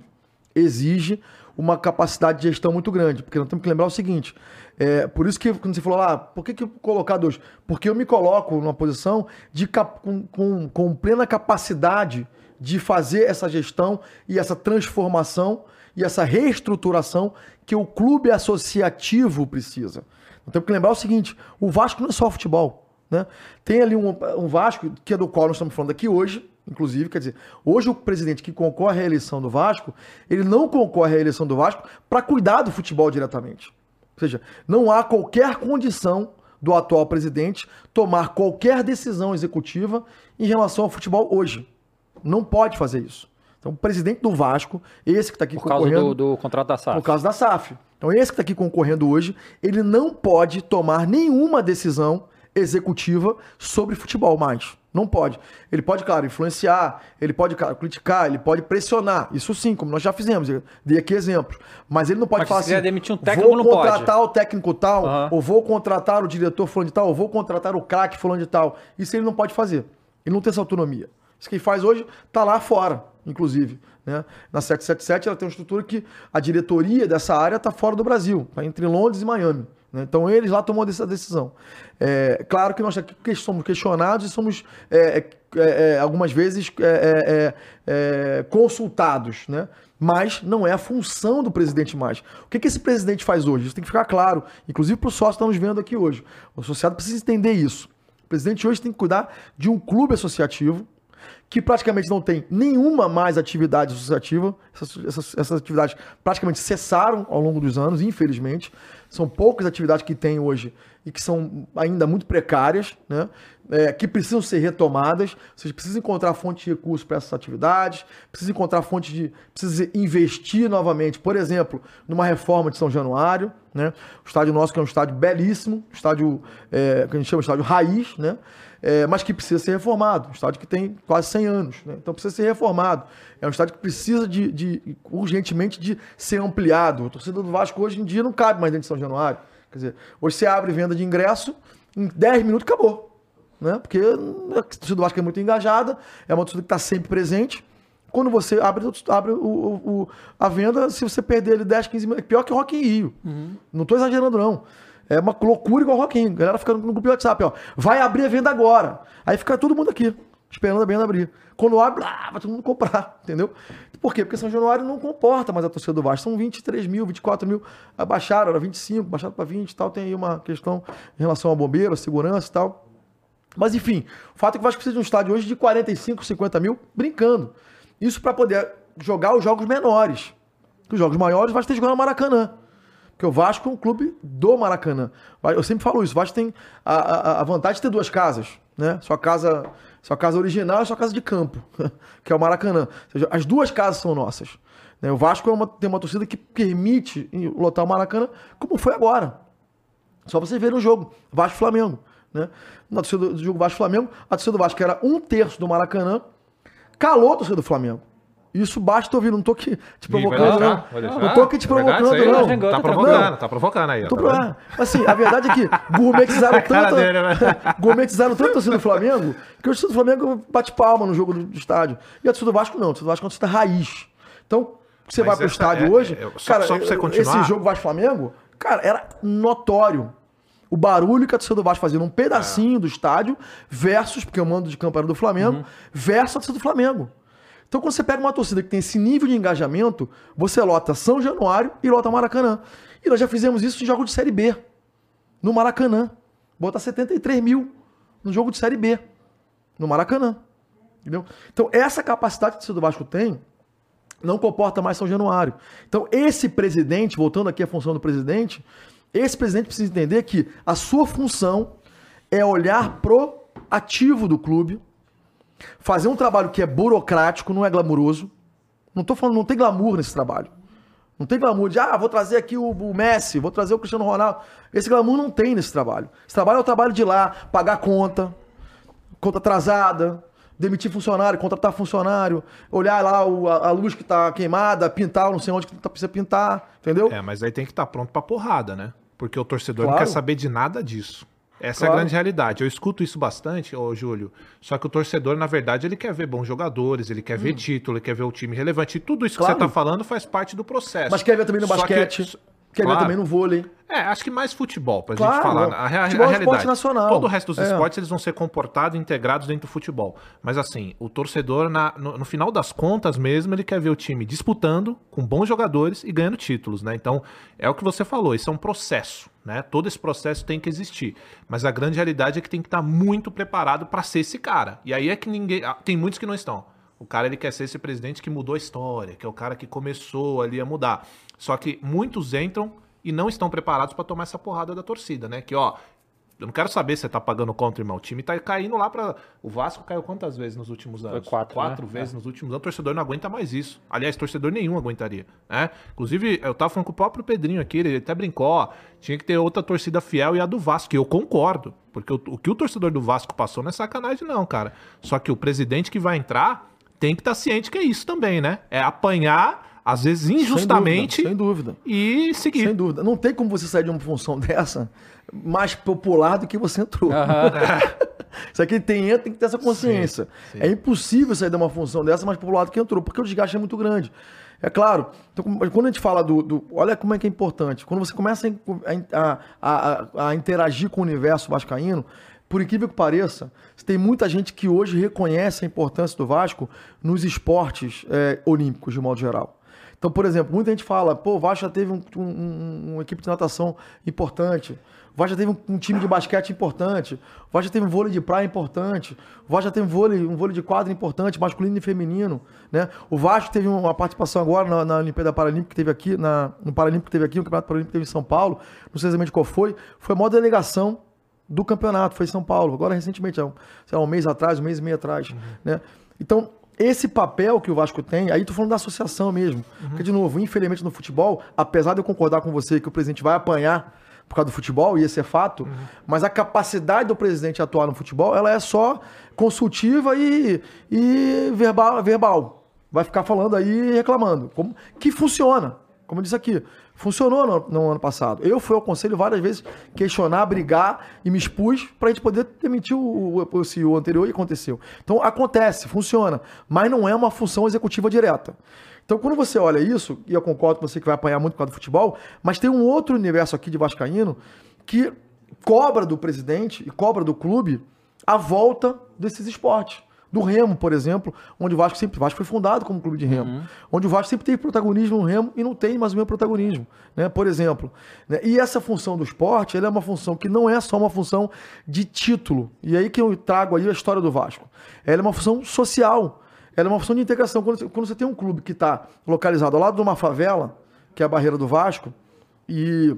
exige uma capacidade de gestão muito grande. Porque nós temos que lembrar o seguinte: é, por isso que quando você falou lá, ah, por que, que colocar dois? Porque eu me coloco numa posição de com, com, com plena capacidade de fazer essa gestão e essa transformação e essa reestruturação que o clube associativo precisa. Então, temos que lembrar o seguinte: o Vasco não é só futebol. Né? Tem ali um, um Vasco, que é do qual nós estamos falando aqui hoje, inclusive, quer dizer, hoje o presidente que concorre à eleição do Vasco, ele não concorre à eleição do Vasco para cuidar do futebol diretamente. Ou seja, não há qualquer condição do atual presidente tomar qualquer decisão executiva em relação ao futebol hoje. Não pode fazer isso. Então, o presidente do Vasco, esse que está aqui por concorrendo... Por causa do, do contrato da SAF. Por causa da SAF. Então, esse que está aqui concorrendo hoje, ele não pode tomar nenhuma decisão executiva sobre futebol mais. Não pode. Ele pode, claro, influenciar, ele pode claro, criticar, ele pode pressionar. Isso sim, como nós já fizemos. Eu dei aqui exemplos. Mas ele não pode Mas falar assim. demitir um técnico, vou contratar o técnico tal, uhum. ou vou contratar o diretor fulano de tal, ou vou contratar o craque fulano de tal. Isso ele não pode fazer. Ele não tem essa autonomia. Isso que ele faz hoje está lá fora, inclusive. Né? Na 777 ela tem uma estrutura que a diretoria dessa área está fora do Brasil, tá entre Londres e Miami. Né? Então eles lá tomam essa decisão. É, claro que nós aqui somos questionados e somos é, é, é, é algumas vezes é, consultados, né? mas não é a função do presidente mais. O que, que esse presidente faz hoje? Isso tem que ficar claro, inclusive para os sócios que estão nos vendo aqui hoje. O associado precisa entender isso. O presidente hoje tem que cuidar de um clube associativo, que praticamente não tem nenhuma mais atividade associativa. Essas, essas, essas, atividades praticamente cessaram ao longo dos anos, infelizmente. São poucas atividades que tem hoje e que são ainda muito precárias, né? É, que precisam ser retomadas. Ou seja, precisa encontrar fonte de recursos para essas atividades, precisa encontrar fonte de. precisa investir novamente, por exemplo, numa reforma de São Januário. Né? O estádio nosso, que é um estádio belíssimo, estádio é, que a gente chama de estádio raiz, né? É, mas que precisa ser reformado. Um estádio que tem quase 100 anos, né? então precisa ser reformado. É um estádio que precisa de, de, urgentemente de ser ampliado. A torcida do Vasco hoje em dia não cabe mais dentro de São Januário. Quer dizer, hoje você abre venda de ingresso em 10 minutos acabou. Né? Porque a torcida do Vasco é muito engajada, é uma torcida que está sempre presente. Quando você abre, abre o, o, o, a venda, se você perder ele 10, 15 minutos, é pior que o Rock in Rio. Uhum. Não estou exagerando, não. É uma loucura igual o in. A galera fica no grupo do WhatsApp, ó. Vai abrir a venda agora. Aí fica todo mundo aqui, esperando a venda abrir. Quando abre, ah, vai todo mundo comprar, entendeu? Por quê? Porque São Januário não comporta mais a torcida do Vasco. São 23 mil, 24 mil. Abaixaram, era 25, baixaram para 20 e tal. Tem aí uma questão em relação ao bombeiro, a segurança e tal. Mas enfim, o fato é que o Vasco precisa de um estádio hoje de 45, 50 mil, brincando. Isso para poder jogar os jogos menores. Os jogos maiores, tem que jogar no Maracanã. Porque o Vasco é um clube do Maracanã. Eu sempre falo isso. O Vasco tem a, a, a vantagem de ter duas casas. Né? Sua casa sua casa original e sua casa de campo, que é o Maracanã. Ou seja, as duas casas são nossas. Né? O Vasco é uma, tem uma torcida que permite lotar o Maracanã, como foi agora. Só vocês verem o jogo. Vasco-Flamengo. Né? Na torcida do jogo Vasco-Flamengo, a torcida do Vasco era um terço do Maracanã, calou a torcida do Flamengo. Isso basta ouvir, não tô aqui te provocando, não. Não tô aqui te provocando, é não. Tá provocando, tá provocando aí. Tô tá assim, a verdade é que gourmetizaram tanto. Dele, né? gourmetizaram tanto a torcida do Flamengo que o torcida do Flamengo bate palma no jogo do, do estádio. E a torcida do Vasco não, a torcida do Vasco é uma torcida raiz. Então, você Mas vai pro estádio é, hoje. É, só, cara, só pra você continuar. Esse jogo Vasco-Flamengo, cara, era notório o barulho que a torcida do Vasco fazia num pedacinho é. do estádio versus, porque o mando de campo era do Flamengo, uhum. versus a torcida do Flamengo. Então, quando você pega uma torcida que tem esse nível de engajamento, você lota São Januário e lota Maracanã. E nós já fizemos isso em jogo de Série B, no Maracanã. Botar 73 mil no jogo de Série B, no Maracanã. Entendeu? Então, essa capacidade que o do Vasco tem não comporta mais São Januário. Então, esse presidente, voltando aqui à função do presidente, esse presidente precisa entender que a sua função é olhar pro ativo do clube, Fazer um trabalho que é burocrático, não é glamuroso. Não tô falando, não tem glamour nesse trabalho. Não tem glamour de, ah, vou trazer aqui o, o, Messi, vou trazer o Cristiano Ronaldo. Esse glamour não tem nesse trabalho. Esse trabalho é o trabalho de ir lá, pagar conta, conta atrasada, demitir funcionário, contratar funcionário, olhar lá o, a, a, luz que tá queimada, pintar não sei onde que tá, precisa pintar, entendeu? É, mas aí tem que estar tá pronto pra porrada, né? Porque o torcedor claro. não quer saber de nada disso. Essa claro. é a grande realidade. Eu escuto isso bastante, ô Júlio. Só que o torcedor, na verdade, ele quer ver bons jogadores, ele quer hum. ver título, ele quer ver o time relevante. E tudo isso claro. que você está falando faz parte do processo. Mas quer ver também no Só basquete. Que... Quer claro. também no vôlei. É, acho que mais futebol, pra claro, gente falar. A, a, a futebol realidade. É nacional. Todo o resto dos é. esportes eles vão ser comportados e integrados dentro do futebol. Mas assim, o torcedor, na, no, no, final das contas mesmo, ele quer ver o time disputando com bons jogadores e ganhando títulos, né? Então, é o que você falou, isso é um processo, né? Todo esse processo tem que existir. Mas a grande realidade é que tem que estar muito preparado para ser esse cara. E aí é que ninguém. Ah, tem muitos que não estão. O cara ele quer ser esse presidente que mudou a história, que é o cara que começou ali a mudar. Só que muitos entram e não estão preparados para tomar essa porrada da torcida, né? Que, ó, eu não quero saber se você tá pagando contra, irmão. O time tá caindo lá para O Vasco caiu quantas vezes nos últimos anos? Foi quatro. Quatro né? vezes é. nos últimos anos. O torcedor não aguenta mais isso. Aliás, torcedor nenhum aguentaria. Né? Inclusive, eu tava falando com o próprio Pedrinho aqui, ele até brincou, ó. Tinha que ter outra torcida fiel e a do Vasco. E eu concordo. Porque o, o que o torcedor do Vasco passou não é sacanagem, não, cara. Só que o presidente que vai entrar tem que estar tá ciente que é isso também, né? É apanhar às vezes injustamente. Sem dúvida, sem dúvida. E seguir. Sem dúvida. Não tem como você sair de uma função dessa mais popular do que você entrou. Uhum. Isso aqui tem, tem que ter essa consciência. Sim, sim. É impossível sair de uma função dessa mais popular do que entrou, porque o desgaste é muito grande. É claro, então, quando a gente fala do, do, Olha como é que é importante. Quando você começa a, a, a, a interagir com o universo vascaíno, por incrível que pareça, tem muita gente que hoje reconhece a importância do Vasco nos esportes é, olímpicos, de modo geral. Então, por exemplo, muita gente fala, pô, o Vasco já teve um, um, uma equipe de natação importante, o Vasco já teve um, um, time de basquete importante, o Vasco já teve um vôlei de praia importante, o Vasco já teve um vôlei, um vôlei de quadra importante, masculino e feminino, né? O Vasco teve uma participação agora na, na Olimpíada Paralímpica que teve aqui, na, no Paralímpico que teve aqui, no Campeonato Paralímpico que teve em São Paulo, não sei exatamente qual foi, foi a maior delegação do campeonato, foi em São Paulo, agora recentemente, sei lá, um mês atrás, um mês e meio atrás, uhum. né? Então, esse papel que o Vasco tem, aí tô falando da associação mesmo. Uhum. Porque, de novo, infelizmente no futebol, apesar de eu concordar com você que o presidente vai apanhar por causa do futebol, e esse é fato, uhum. mas a capacidade do presidente atuar no futebol, ela é só consultiva e, e verbal, verbal. Vai ficar falando aí e reclamando. Como, que funciona. Como eu disse aqui, funcionou no, no ano passado. Eu fui ao conselho várias vezes questionar, brigar e me expus para a gente poder demitir o, o, CEO anterior e aconteceu. Então acontece, funciona, mas não é uma função executiva direta. Então, quando você olha isso, e eu concordo com você que vai apanhar muito por causa do futebol, mas tem um outro universo aqui de Vascaíno que cobra do presidente e cobra do clube a volta desses esportes. Do Remo, por exemplo, onde o Vasco sempre. O Vasco foi fundado como clube de Remo. Uhum. Onde o Vasco sempre teve protagonismo no Remo e não tem mais o mesmo protagonismo. Né? Por exemplo. Né? E essa função do esporte é uma função que não é só uma função de título. E aí que eu trago aí a história do Vasco. Ela é uma função social. Ela é uma função de integração. Quando você, quando você tem um clube que está localizado ao lado de uma favela, que é a barreira do Vasco, e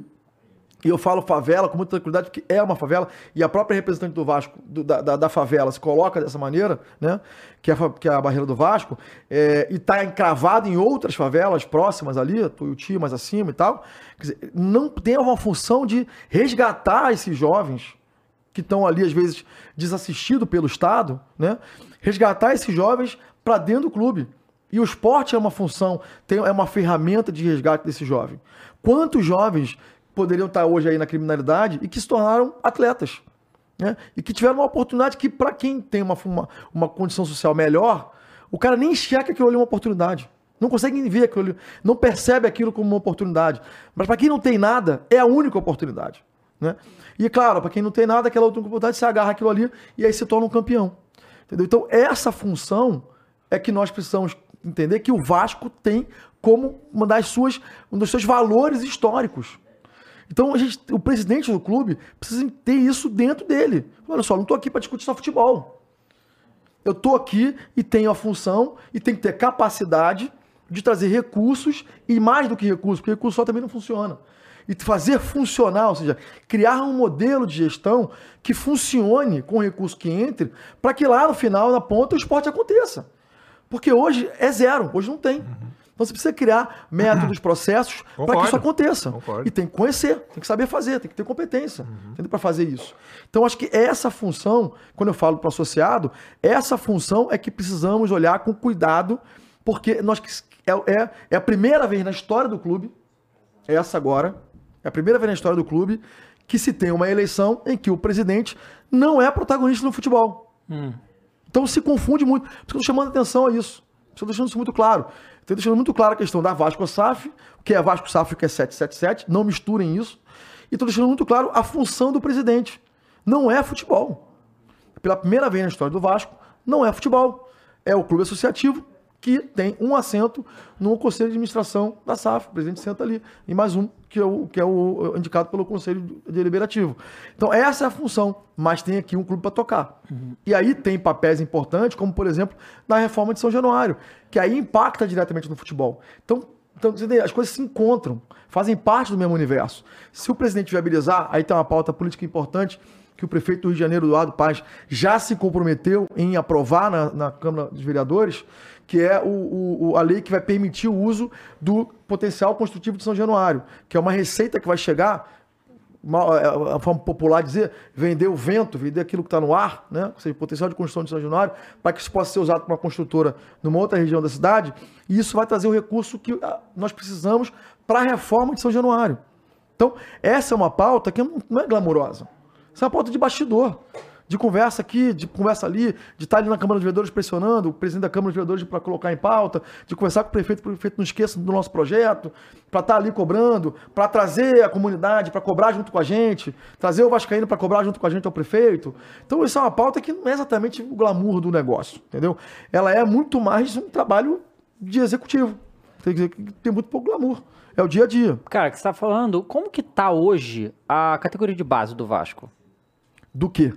e eu falo favela com muita tranquilidade, porque é uma favela, e a própria representante do Vasco, do, da, da, favela, se coloca dessa maneira, né? Que é, que é a barreira do Vasco, é, e está encravado em outras favelas próximas ali, Tuiuti mais acima e tal. Dizer, não tem uma função de resgatar esses jovens que estão ali, às vezes, desassistidos pelo Estado, né? Resgatar esses jovens para dentro do clube. E o esporte é uma função, tem, é uma ferramenta de resgate desse jovem. Quantos jovens poderiam estar hoje aí na criminalidade e que se tornaram atletas. Né? E que tiveram uma oportunidade que, para quem tem uma, uma, uma, condição social melhor, o cara nem enxerga aquilo ali uma oportunidade. Não consegue ver aquilo ali, não percebe aquilo como uma oportunidade. Mas para quem não tem nada, é a única oportunidade. Né? E claro, para quem não tem nada, aquela outra oportunidade, se agarra aquilo ali e aí se torna um campeão. Entendeu? Então, essa função é que nós precisamos entender que o Vasco tem como uma das suas, um dos seus valores históricos. Então a gente, o presidente do clube precisa ter isso dentro dele. Olha só, não estou aqui para discutir só futebol. Eu estou aqui e tenho a função e tenho que ter capacidade de trazer recursos e mais do que recursos, porque recurso só também não funciona. E fazer funcionar, ou seja, criar um modelo de gestão que funcione com o recurso que entre, para que lá no final, na ponta, o esporte aconteça. Porque hoje é zero, hoje não tem. Uhum. Então você precisa criar métodos, processos para que isso aconteça. Concordo. E tem que conhecer, tem que saber fazer, tem que ter competência uhum. para fazer isso. Então acho que essa função, quando eu falo para o associado, essa função é que precisamos olhar com cuidado, porque nós é, é, é a primeira vez na história do clube, é essa agora, é a primeira vez na história do clube que se tem uma eleição em que o presidente não é protagonista no futebol. Hum. Então se confunde muito. Estou chamando atenção a isso. Estou deixando isso muito claro. Estou deixando muito claro a questão da Vasco SAF, o que é Vasco SAF e o que é 777, não misturem isso. E estou deixando muito claro a função do presidente. Não é futebol. Pela primeira vez na história do Vasco, não é futebol. É o clube associativo que tem um assento no conselho de administração da SAF. O presidente senta ali. E mais um, que é o, que é o indicado pelo conselho deliberativo. Então, essa é a função. Mas tem aqui um clube para tocar. Uhum. E aí tem papéis importantes, como, por exemplo, na reforma de São Januário, que aí impacta diretamente no futebol. Então, então, as coisas se encontram, fazem parte do mesmo universo. Se o presidente viabilizar, aí tem uma pauta política importante que o prefeito do Rio de Janeiro, Eduardo Paz, já se comprometeu em aprovar na, na Câmara dos Vereadores, que é o, o, a lei que vai permitir o uso do potencial construtivo de São Januário, que é uma receita que vai chegar, uma, é, a forma popular dizer, vender o vento, vender aquilo que está no ar, né? ou seja, potencial de construção de São Januário, para que isso possa ser usado por uma construtora numa outra região da cidade, e isso vai trazer o recurso que ah, nós precisamos para a reforma de São Januário. Então, essa é uma pauta que não é glamurosa. Essa é uma pauta de bastidor de conversa aqui, de conversa ali, de estar ali na Câmara dos Vereadores pressionando o presidente da Câmara dos Vereadores para colocar em pauta, de conversar com o prefeito, para o prefeito não esqueça do nosso projeto, para estar ali cobrando, para trazer a comunidade, para cobrar junto com a gente, trazer o Vascaíno para cobrar junto com a gente ao prefeito. Então, isso é uma pauta que não é exatamente o glamour do negócio, entendeu? Ela é muito mais um trabalho de executivo. Tem, tem muito pouco glamour. É o dia a dia. Cara, que você está falando, como que tá hoje a categoria de base do Vasco? Do quê?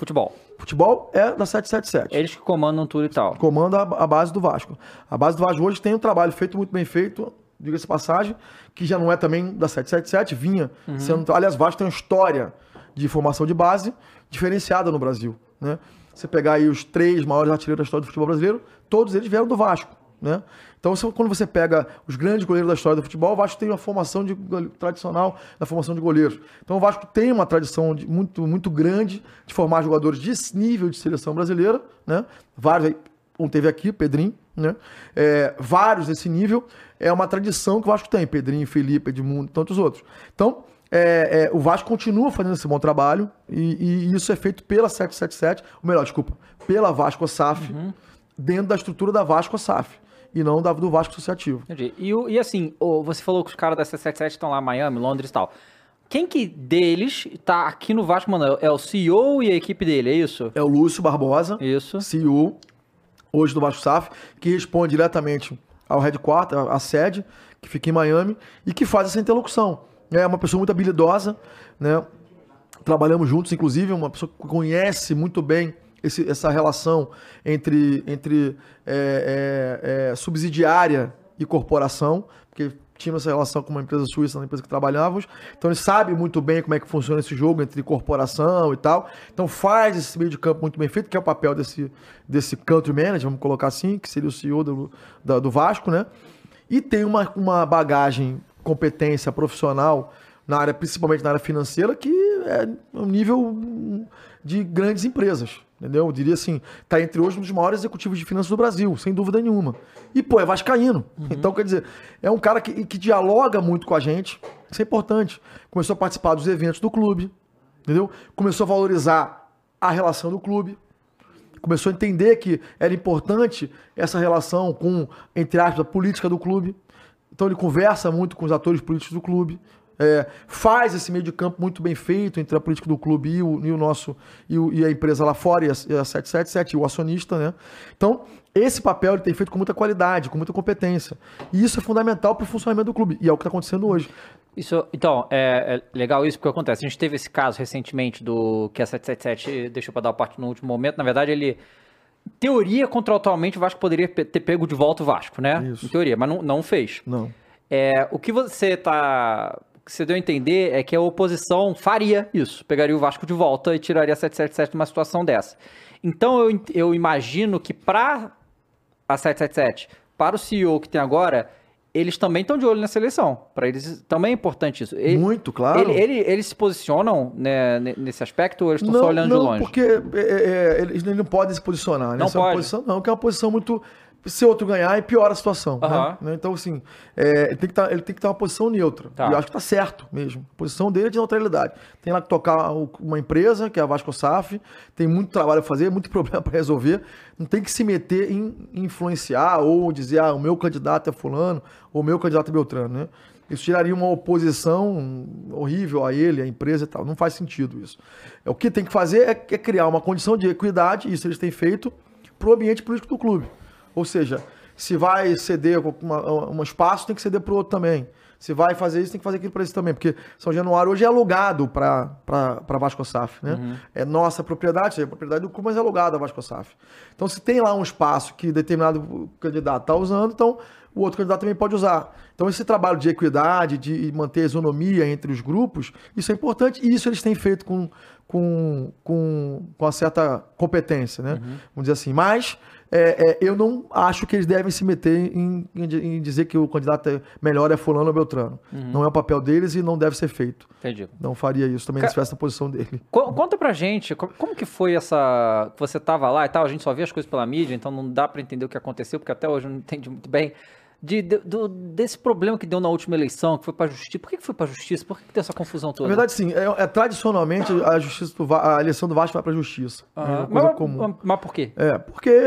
Futebol. Futebol é da 777. Eles que comandam tudo e tal. Comanda a, a, base do Vasco. A base do Vasco hoje tem um trabalho feito muito bem feito, diga-se passagem, que já não é também da 777, vinha uhum. sendo. Aliás, Vasco tem uma história de formação de base diferenciada no Brasil. Né? Você pegar aí os três maiores artilheiros da história do futebol brasileiro, todos eles vieram do Vasco. Né? Então, quando você pega os grandes goleiros da história do futebol, o Vasco tem uma formação de, tradicional da formação de goleiros. Então, o Vasco tem uma tradição de, muito, muito grande de formar jogadores de nível de seleção brasileira. Né? Vários, um teve aqui, Pedrinho, né? É, vários desse nível. É uma tradição que o Vasco tem. Pedrinho, Felipe, Edmundo, tantos outros. Então, é, é, o Vasco continua fazendo esse bom trabalho e, e, isso é feito pela 777, ou melhor, desculpa, pela Vasco SAF, uhum. dentro da estrutura da Vasco SAF e não da, do Vasco Associativo. Entendi. E, e assim, você falou que os caras da 777 estão lá em Miami, Londres e tal. Quem que deles tá aqui no Vasco, mano? É o CEO e a equipe dele, é isso? É o Lúcio Barbosa. Isso. CEO, hoje do Vasco SAF, que responde diretamente ao headquarter, à sede, que fica em Miami, e que faz essa interlocução. É uma pessoa muito habilidosa, né? Trabalhamos juntos, inclusive, uma pessoa que conhece muito bem esse, essa relação entre, entre é, é, é, subsidiária e corporação, porque tínhamos essa relação com uma empresa suíça, na empresa que trabalhávamos. Então ele sabe muito bem como é que funciona esse jogo entre corporação e tal. Então faz esse meio de campo muito bem feito, que é o papel desse, desse country manager, vamos colocar assim, que seria o CEO do, do, do Vasco, né? E tem uma, uma bagagem, competência profissional na área, principalmente na área financeira, que é um nível de grandes empresas. Entendeu? Eu diria assim, tá entre hoje um dos maiores executivos de finanças do Brasil, sem dúvida nenhuma. E, pô, é vascaíno. Uhum. Então, quer dizer, é um cara que, que dialoga muito com a gente. Isso é importante. Começou a participar dos eventos do clube, entendeu? Começou a valorizar a relação do clube. Começou a entender que era importante essa relação com, entre aspas, a política do clube. Então ele conversa muito com os atores políticos do clube, é, faz esse meio de campo muito bem feito entre a política do clube e o, e o nosso e, o, e, a empresa lá fora, e a, e a 777, e o acionista, né? Então, esse papel ele tem feito com muita qualidade, com muita competência. E isso é fundamental para o funcionamento do clube. E é o que está acontecendo hoje. Isso, então, é, é, legal isso porque acontece. A gente teve esse caso recentemente do que a 777 deixou para dar parte no último momento. Na verdade, ele teoria, contratualmente, o Vasco poderia ter pego de volta o Vasco, né? Isso. Em teoria, mas não, não fez. Não. É, o que você está que você deu a entender é que a oposição faria isso, pegaria o Vasco de volta e tiraria a 777 numa situação dessa. Então eu, eu imagino que para a 777, para o CEO que tem agora, eles também estão de olho nessa eleição. Para eles também é importante isso. Ele, Muito, claro. Ele, ele, eles se posicionam né, nesse aspecto ou eles estão só olhando não, de longe? Porque é, é, eles não podem se posicionar. Né? Não Essa pode. É uma posição, não, que é uma posição muito se outro ganhar, e piora a situação. Uhum. Né? Então, assim, é, ele, tem que tá, ele tem que ter uma posição neutra. Tá. E eu acho que tá certo mesmo. A posição dele é de neutralidade. Tem lá que tocar uma empresa, que é a Vasco SAF, tem muito trabalho a fazer, muito problema para resolver. Não tem que se meter em influenciar ou dizer, ah, o meu candidato é fulano, ou o meu candidato é Beltrano, né? Isso tiraria uma oposição horrível a ele, à empresa e tal. Não faz sentido isso. O que tem que fazer é, é criar uma condição de equidade, isso eles têm feito, para o ambiente político do clube. Ou seja, se vai ceder um espaço, tem que ceder para o outro também. Se vai fazer isso, tem que fazer aquilo para esse também. Porque São Januário hoje é alugado para Vasco SAF. Né? Uhum. É nossa propriedade, é propriedade do clube, mas é alugado a Vasco SAF. Então, se tem lá um espaço que determinado candidato está usando, então o outro candidato também pode usar. Então, esse trabalho de equidade, de manter a isonomia entre os grupos, isso é importante e isso eles têm feito com, com, com, com uma certa competência, né? Uhum. Vamos dizer assim. Mas é, é, eu não acho que eles devem se meter em, em, em, dizer que o candidato é melhor é fulano ou Beltrano. Uhum. Não é o papel deles e não deve ser feito. Entendi. Não faria isso também Ca... se tivesse a posição dele. Conta pra gente, como que foi essa... Você tava lá e tal, a gente só vê as coisas pela mídia, então não dá para entender o que aconteceu, porque até hoje eu não entendi muito bem de, de do, desse problema que deu na última eleição, que foi para a justiça. Por que, que foi para a justiça? Por que, que tem essa confusão toda? Na verdade, sim. É, é tradicionalmente a, justiça do, a eleição do Vasco vai para a justiça. Uhum. É mas, comum. mas por quê? É, porque,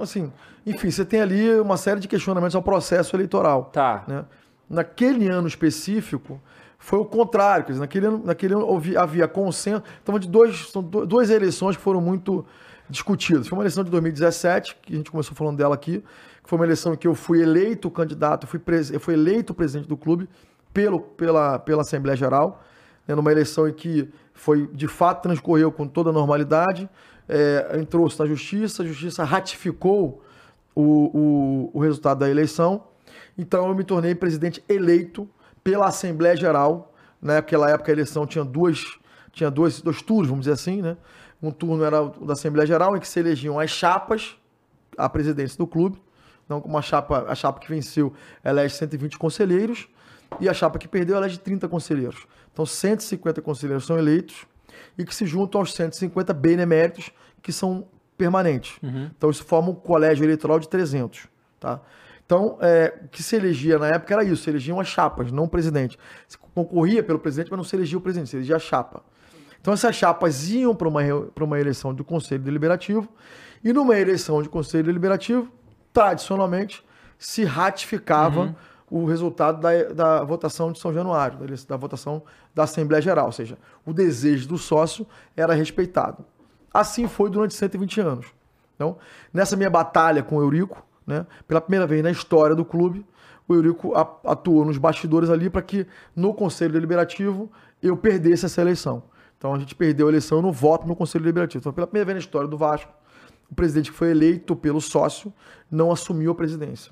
assim, enfim, você tem ali uma série de questionamentos ao processo eleitoral. Tá. Né? Naquele ano específico, foi o contrário. Quer dizer, naquele ano, naquele ano havia, havia consenso. Então, de dois, são duas eleições que foram muito discutidas. Foi uma eleição de 2017, que a gente começou falando dela aqui, que foi uma eleição em que eu fui eleito candidato, fui, eu fui eleito presidente do clube pelo, pela, pela Assembleia Geral, né, numa eleição em que foi de fato transcorreu com toda a normalidade, é, entrou-se na justiça, a justiça ratificou o, o, o resultado da eleição, então eu me tornei presidente eleito pela Assembleia Geral, naquela época a eleição tinha duas tinha dois, dois turnos, vamos dizer assim, né? Um turno era o da Assembleia Geral, em que se elegiam as chapas, a presidência do clube, então, uma chapa, a chapa que venceu elege 120 conselheiros e a chapa que perdeu elege 30 conselheiros. Então, 150 conselheiros são eleitos e que se juntam aos 150 beneméritos que são permanentes. Uhum. Então, isso forma um colégio eleitoral de 300. tá? Então, é, o que se elegia na época era isso, se elegiam as chapas, não o presidente. Se concorria pelo presidente, mas não se elegia o presidente, se elegia a chapa. Então, essas chapas iam para uma, uma eleição do Conselho Deliberativo, e numa eleição de Conselho Deliberativo, tradicionalmente, se ratificava uhum. o resultado da, da votação de São Januário, da, da votação da Assembleia Geral, ou seja, o desejo do sócio era respeitado. Assim foi durante 120 anos. Então, nessa minha batalha com o Eurico, né, pela primeira vez na história do clube, o Eurico atuou nos bastidores ali para que no Conselho Deliberativo eu perdesse essa eleição. Então a gente perdeu a eleição no voto no Conselho Deliberativo. Então, pela primeira vez na história do Vasco, o presidente que foi eleito pelo sócio não assumiu a presidência.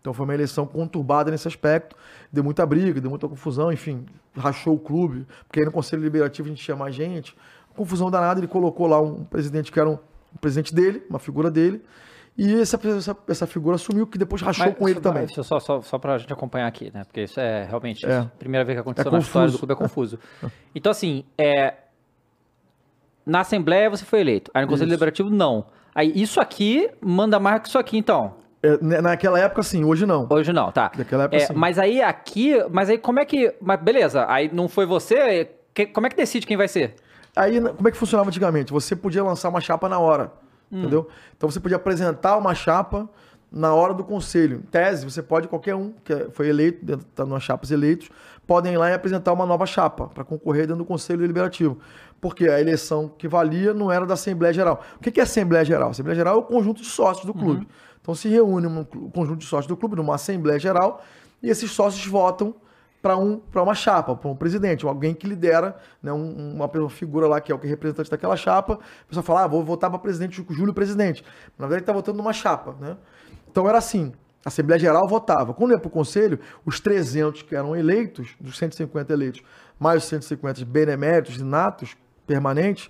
Então foi uma eleição conturbada nesse aspecto, deu muita briga, deu muita confusão, enfim, rachou o clube, porque aí no Conselho Deliberativo a gente tinha mais gente. Confusão danada, ele colocou lá um presidente que era um, um presidente dele, uma figura dele, e essa, essa, essa, figura assumiu, que depois rachou mas, com ele também. Só, só, só pra gente acompanhar aqui, né? Porque isso é realmente é. a primeira vez que aconteceu é na história do clube, é confuso. então, assim, é, na Assembleia você foi eleito, aí no Conselho isso. Deliberativo não. Aí isso aqui manda mais que isso aqui, então. É, né, naquela época, sim, hoje não. Hoje não, tá. Naquela época, é, sim. Mas aí aqui, mas aí como é que. Mas beleza, aí não foi você. Que, como é que decide quem vai ser? Aí, como é que funcionava antigamente? Você podia lançar uma chapa na hora. Hum. Entendeu? Então você podia apresentar uma chapa na hora do conselho. Em tese, você pode, qualquer um que foi eleito, dentro tá nas chapas eleitos, podem ir lá e apresentar uma nova chapa para concorrer dentro do Conselho Deliberativo. Porque a eleição que valia não era da Assembleia Geral. O que é Assembleia Geral? Assembleia Geral é o conjunto de sócios do clube. Uhum. Então se reúne um conjunto de sócios do clube numa Assembleia Geral e esses sócios votam para um, uma chapa, para um presidente, alguém que lidera, né, um, uma figura lá que é o que é representante daquela chapa. A pessoa fala, ah, vou votar para presidente, Júlio presidente. Na verdade, ele está votando numa chapa. Né? Então era assim. A Assembleia Geral votava. Quando ia para o Conselho, os 300 que eram eleitos, dos 150 eleitos, mais os 150 beneméritos, inatos, permanentes,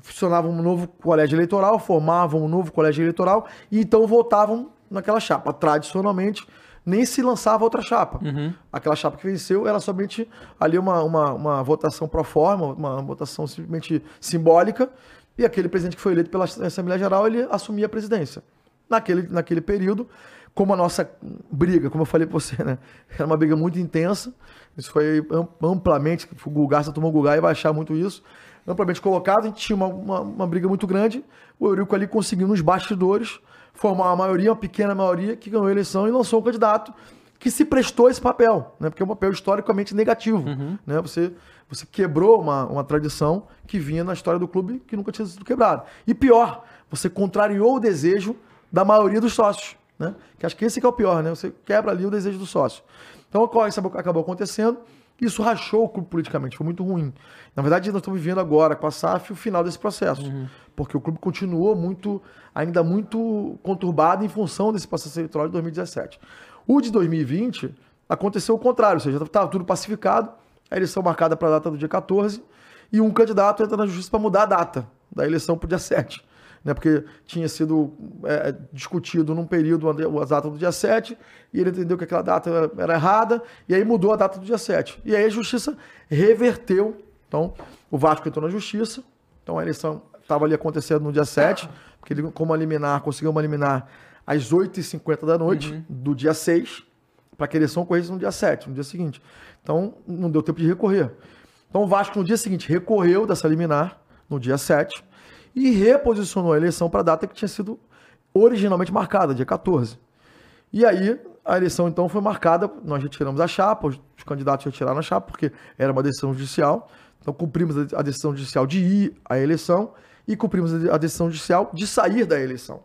funcionavam um novo colégio eleitoral, formavam um novo colégio eleitoral e então votavam naquela chapa. Tradicionalmente, nem se lançava outra chapa. Uhum. Aquela chapa que venceu era somente ali uma, uma, uma votação pro forma, uma votação simplesmente simbólica, e aquele presidente que foi eleito pela Assembleia Geral, ele assumia a presidência. Naquele, naquele período, como a nossa briga, como eu falei para você, né? Era uma briga muito intensa, isso foi amplamente, o Gulgar, tomou o Gulgar e vai achar muito isso, amplamente colocado, a gente tinha uma, uma, uma briga muito grande, o Eurico ali conseguiu nos bastidores formar uma maioria, uma pequena maioria, que ganhou a eleição e lançou um candidato que se prestou esse papel, né? porque é um papel historicamente negativo. Uhum. Né? Você, você quebrou uma, uma tradição que vinha na história do clube que nunca tinha sido quebrada. E pior, você contrariou o desejo da maioria dos sócios. Né? Que acho que esse que é o pior, né? Você quebra ali o desejo do sócio. Então, isso acabou acontecendo. Isso rachou o clube politicamente, foi muito ruim. Na verdade, nós estamos vivendo agora com a SAF o final desse processo, uhum. porque o clube continuou muito, ainda muito conturbado em função desse processo eleitoral de 2017. O de 2020 aconteceu o contrário, ou seja, estava tudo pacificado, a eleição marcada para a data do dia 14, e um candidato entra na justiça para mudar a data da eleição para o dia 7 né, porque tinha sido é, discutido num período a data do dia 7, e ele entendeu que aquela data era, errada, e aí mudou a data do dia 7. E aí a justiça reverteu. Então, o Vasco entrou na justiça, então a eleição estava ali acontecendo no dia 7, porque ele, como liminar, conseguiu uma liminar às 8h50 da noite uhum. do dia 6, para que a eleição ocorresse no dia 7, no dia seguinte. Então, não deu tempo de recorrer. Então, o Vasco, no dia seguinte, recorreu dessa liminar, no dia 7, e reposicionou a eleição para a data que tinha sido originalmente marcada, dia 14. E aí a eleição então foi marcada, nós retiramos a chapa, os candidatos retiraram a chapa, porque era uma decisão judicial. Então cumprimos a decisão judicial de ir à eleição e cumprimos a decisão judicial de sair da eleição.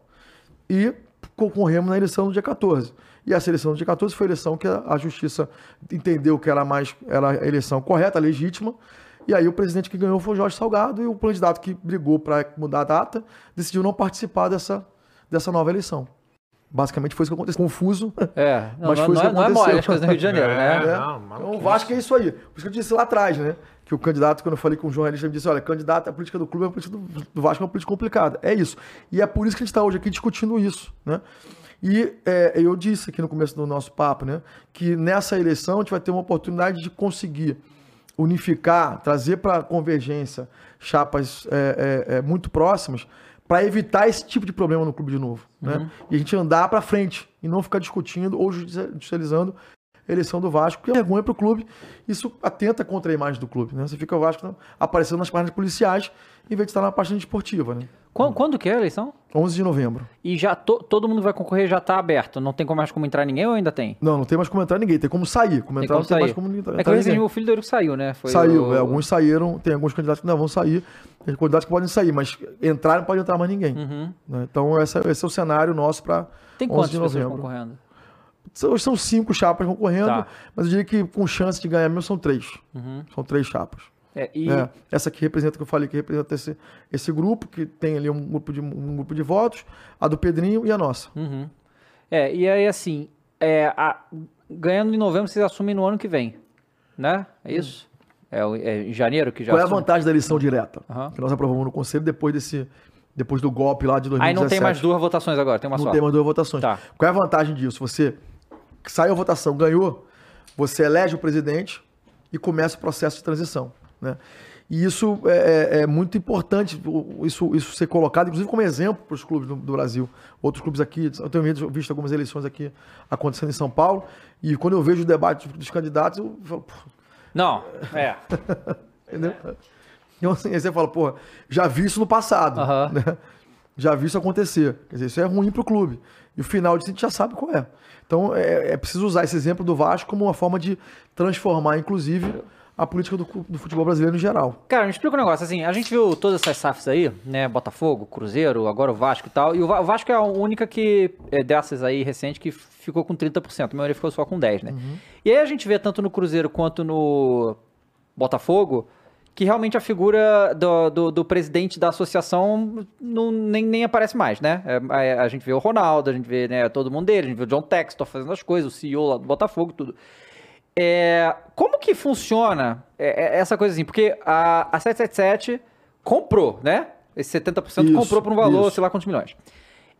E concorremos na eleição no dia 14. E essa eleição no dia 14 foi a eleição que a justiça entendeu que era mais era a eleição correta, legítima, e aí o presidente que ganhou foi o Jorge Salgado e o candidato que brigou para mudar a data decidiu não participar dessa, dessa nova eleição. Basicamente foi isso que aconteceu. Confuso. É, não, mas foi não, isso que não é mole as coisas no Rio de Janeiro, né? É, não, então o Vasco é isso aí. Por isso que eu disse lá atrás, né? Que o candidato, quando eu falei com o jornalista, me disse: olha, candidato, a política do clube, a política do, do Vasco é uma política complicada. É isso. E é por isso que a gente está hoje aqui discutindo isso, né? E é, eu disse aqui no começo do nosso papo, né? Que nessa eleição a gente vai ter uma oportunidade de conseguir unificar, trazer para a convergência chapas é, é, é, muito próximas, para evitar esse tipo de problema no clube de novo, né? E a gente andar para frente e não ficar discutindo ou judicializando a eleição do Vasco, que é vergonha para o clube. Isso atenta contra a imagem do clube, né? Você fica o Vasco aparecendo nas páginas policiais em vez de estar na página esportiva, né? Quando, quando que é a eleição? 11 de novembro. E já to- todo mundo vai concorrer já tá aberto. Não tem mais como entrar ninguém ou ainda tem? Não, não tem mais como entrar ninguém, tem como sair. Como Tem entrar como não tem mais sair. como entrar, É que ninguém. O filho do Eurico saiu, né? Foi Saiu, o- é, alguns saíram, tem alguns candidatos que ainda vão sair, tem candidatos que podem sair, mas entrar não pode entrar mais ninguém. né? Então esse, é- esse é o cenário nosso para Uhum. Tem 11 quantas de pessoas novembro. concorrendo? São, são cinco chapas concorrendo, Tá. mas eu diria que com chance de ganhar mesmo são três. São três chapas. É, e É, essa aqui representa, que eu falei, que representa esse, esse grupo, que tem ali um grupo, de, um grupo de votos, a do Pedrinho e a nossa. Uhum. É, e aí assim, é, a- ganhando em novembro, vocês assumem no ano que vem, né? É isso? É, é em janeiro que já Qual é a assume? vantagem da eleição direta? Aham. Que nós aprovamos no Conselho depois desse depois do golpe lá de 2017. Aí não tem mais duas votações agora, tem uma Não só. tem mais duas votações. Tá. Qual é a vantagem disso? Você saiu a votação, ganhou, você elege o presidente e começa o processo de transição. Né? E isso é, é- é muito importante, o- isso, isso ser colocado, inclusive como exemplo para os clubes do, do Brasil. Outros clubes aqui, eu tenho visto- visto algumas eleições aqui acontecendo em São Paulo, e quando eu vejo o debate dos candidatos, eu falo, pô, Não, é. entendeu? Então, assim, aí você fala, pô, já vi isso no passado. Né? Já vi isso acontecer. Quer dizer, isso é ruim pro clube. E o final disso a gente já sabe qual é. Então é, é preciso usar esse exemplo do Vasco como uma forma de transformar, inclusive, a política do, do futebol brasileiro em geral. Cara, me explica um negócio, assim, a gente viu todas essas SAFs aí, né, Botafogo, Cruzeiro, agora o Vasco e tal, e o Va- o Vasco é a única que, é, dessas aí, recente, que ficou com 30%, a maioria ficou só com 10%, né? E aí a gente vê tanto no Cruzeiro quanto no Botafogo, que realmente a figura do, do, do presidente da associação não, nem, nem aparece mais, né? É, é, a gente vê o Ronaldo, a gente vê né, todo mundo dele, a gente vê o John Textor fazendo as coisas, o CEO lá do Botafogo e tudo. É, como que funciona é, é, essa coisa assim? Porque a, a 777 comprou, né? Esse 70% Isso, comprou por um valor, isso. sei lá quantos milhões.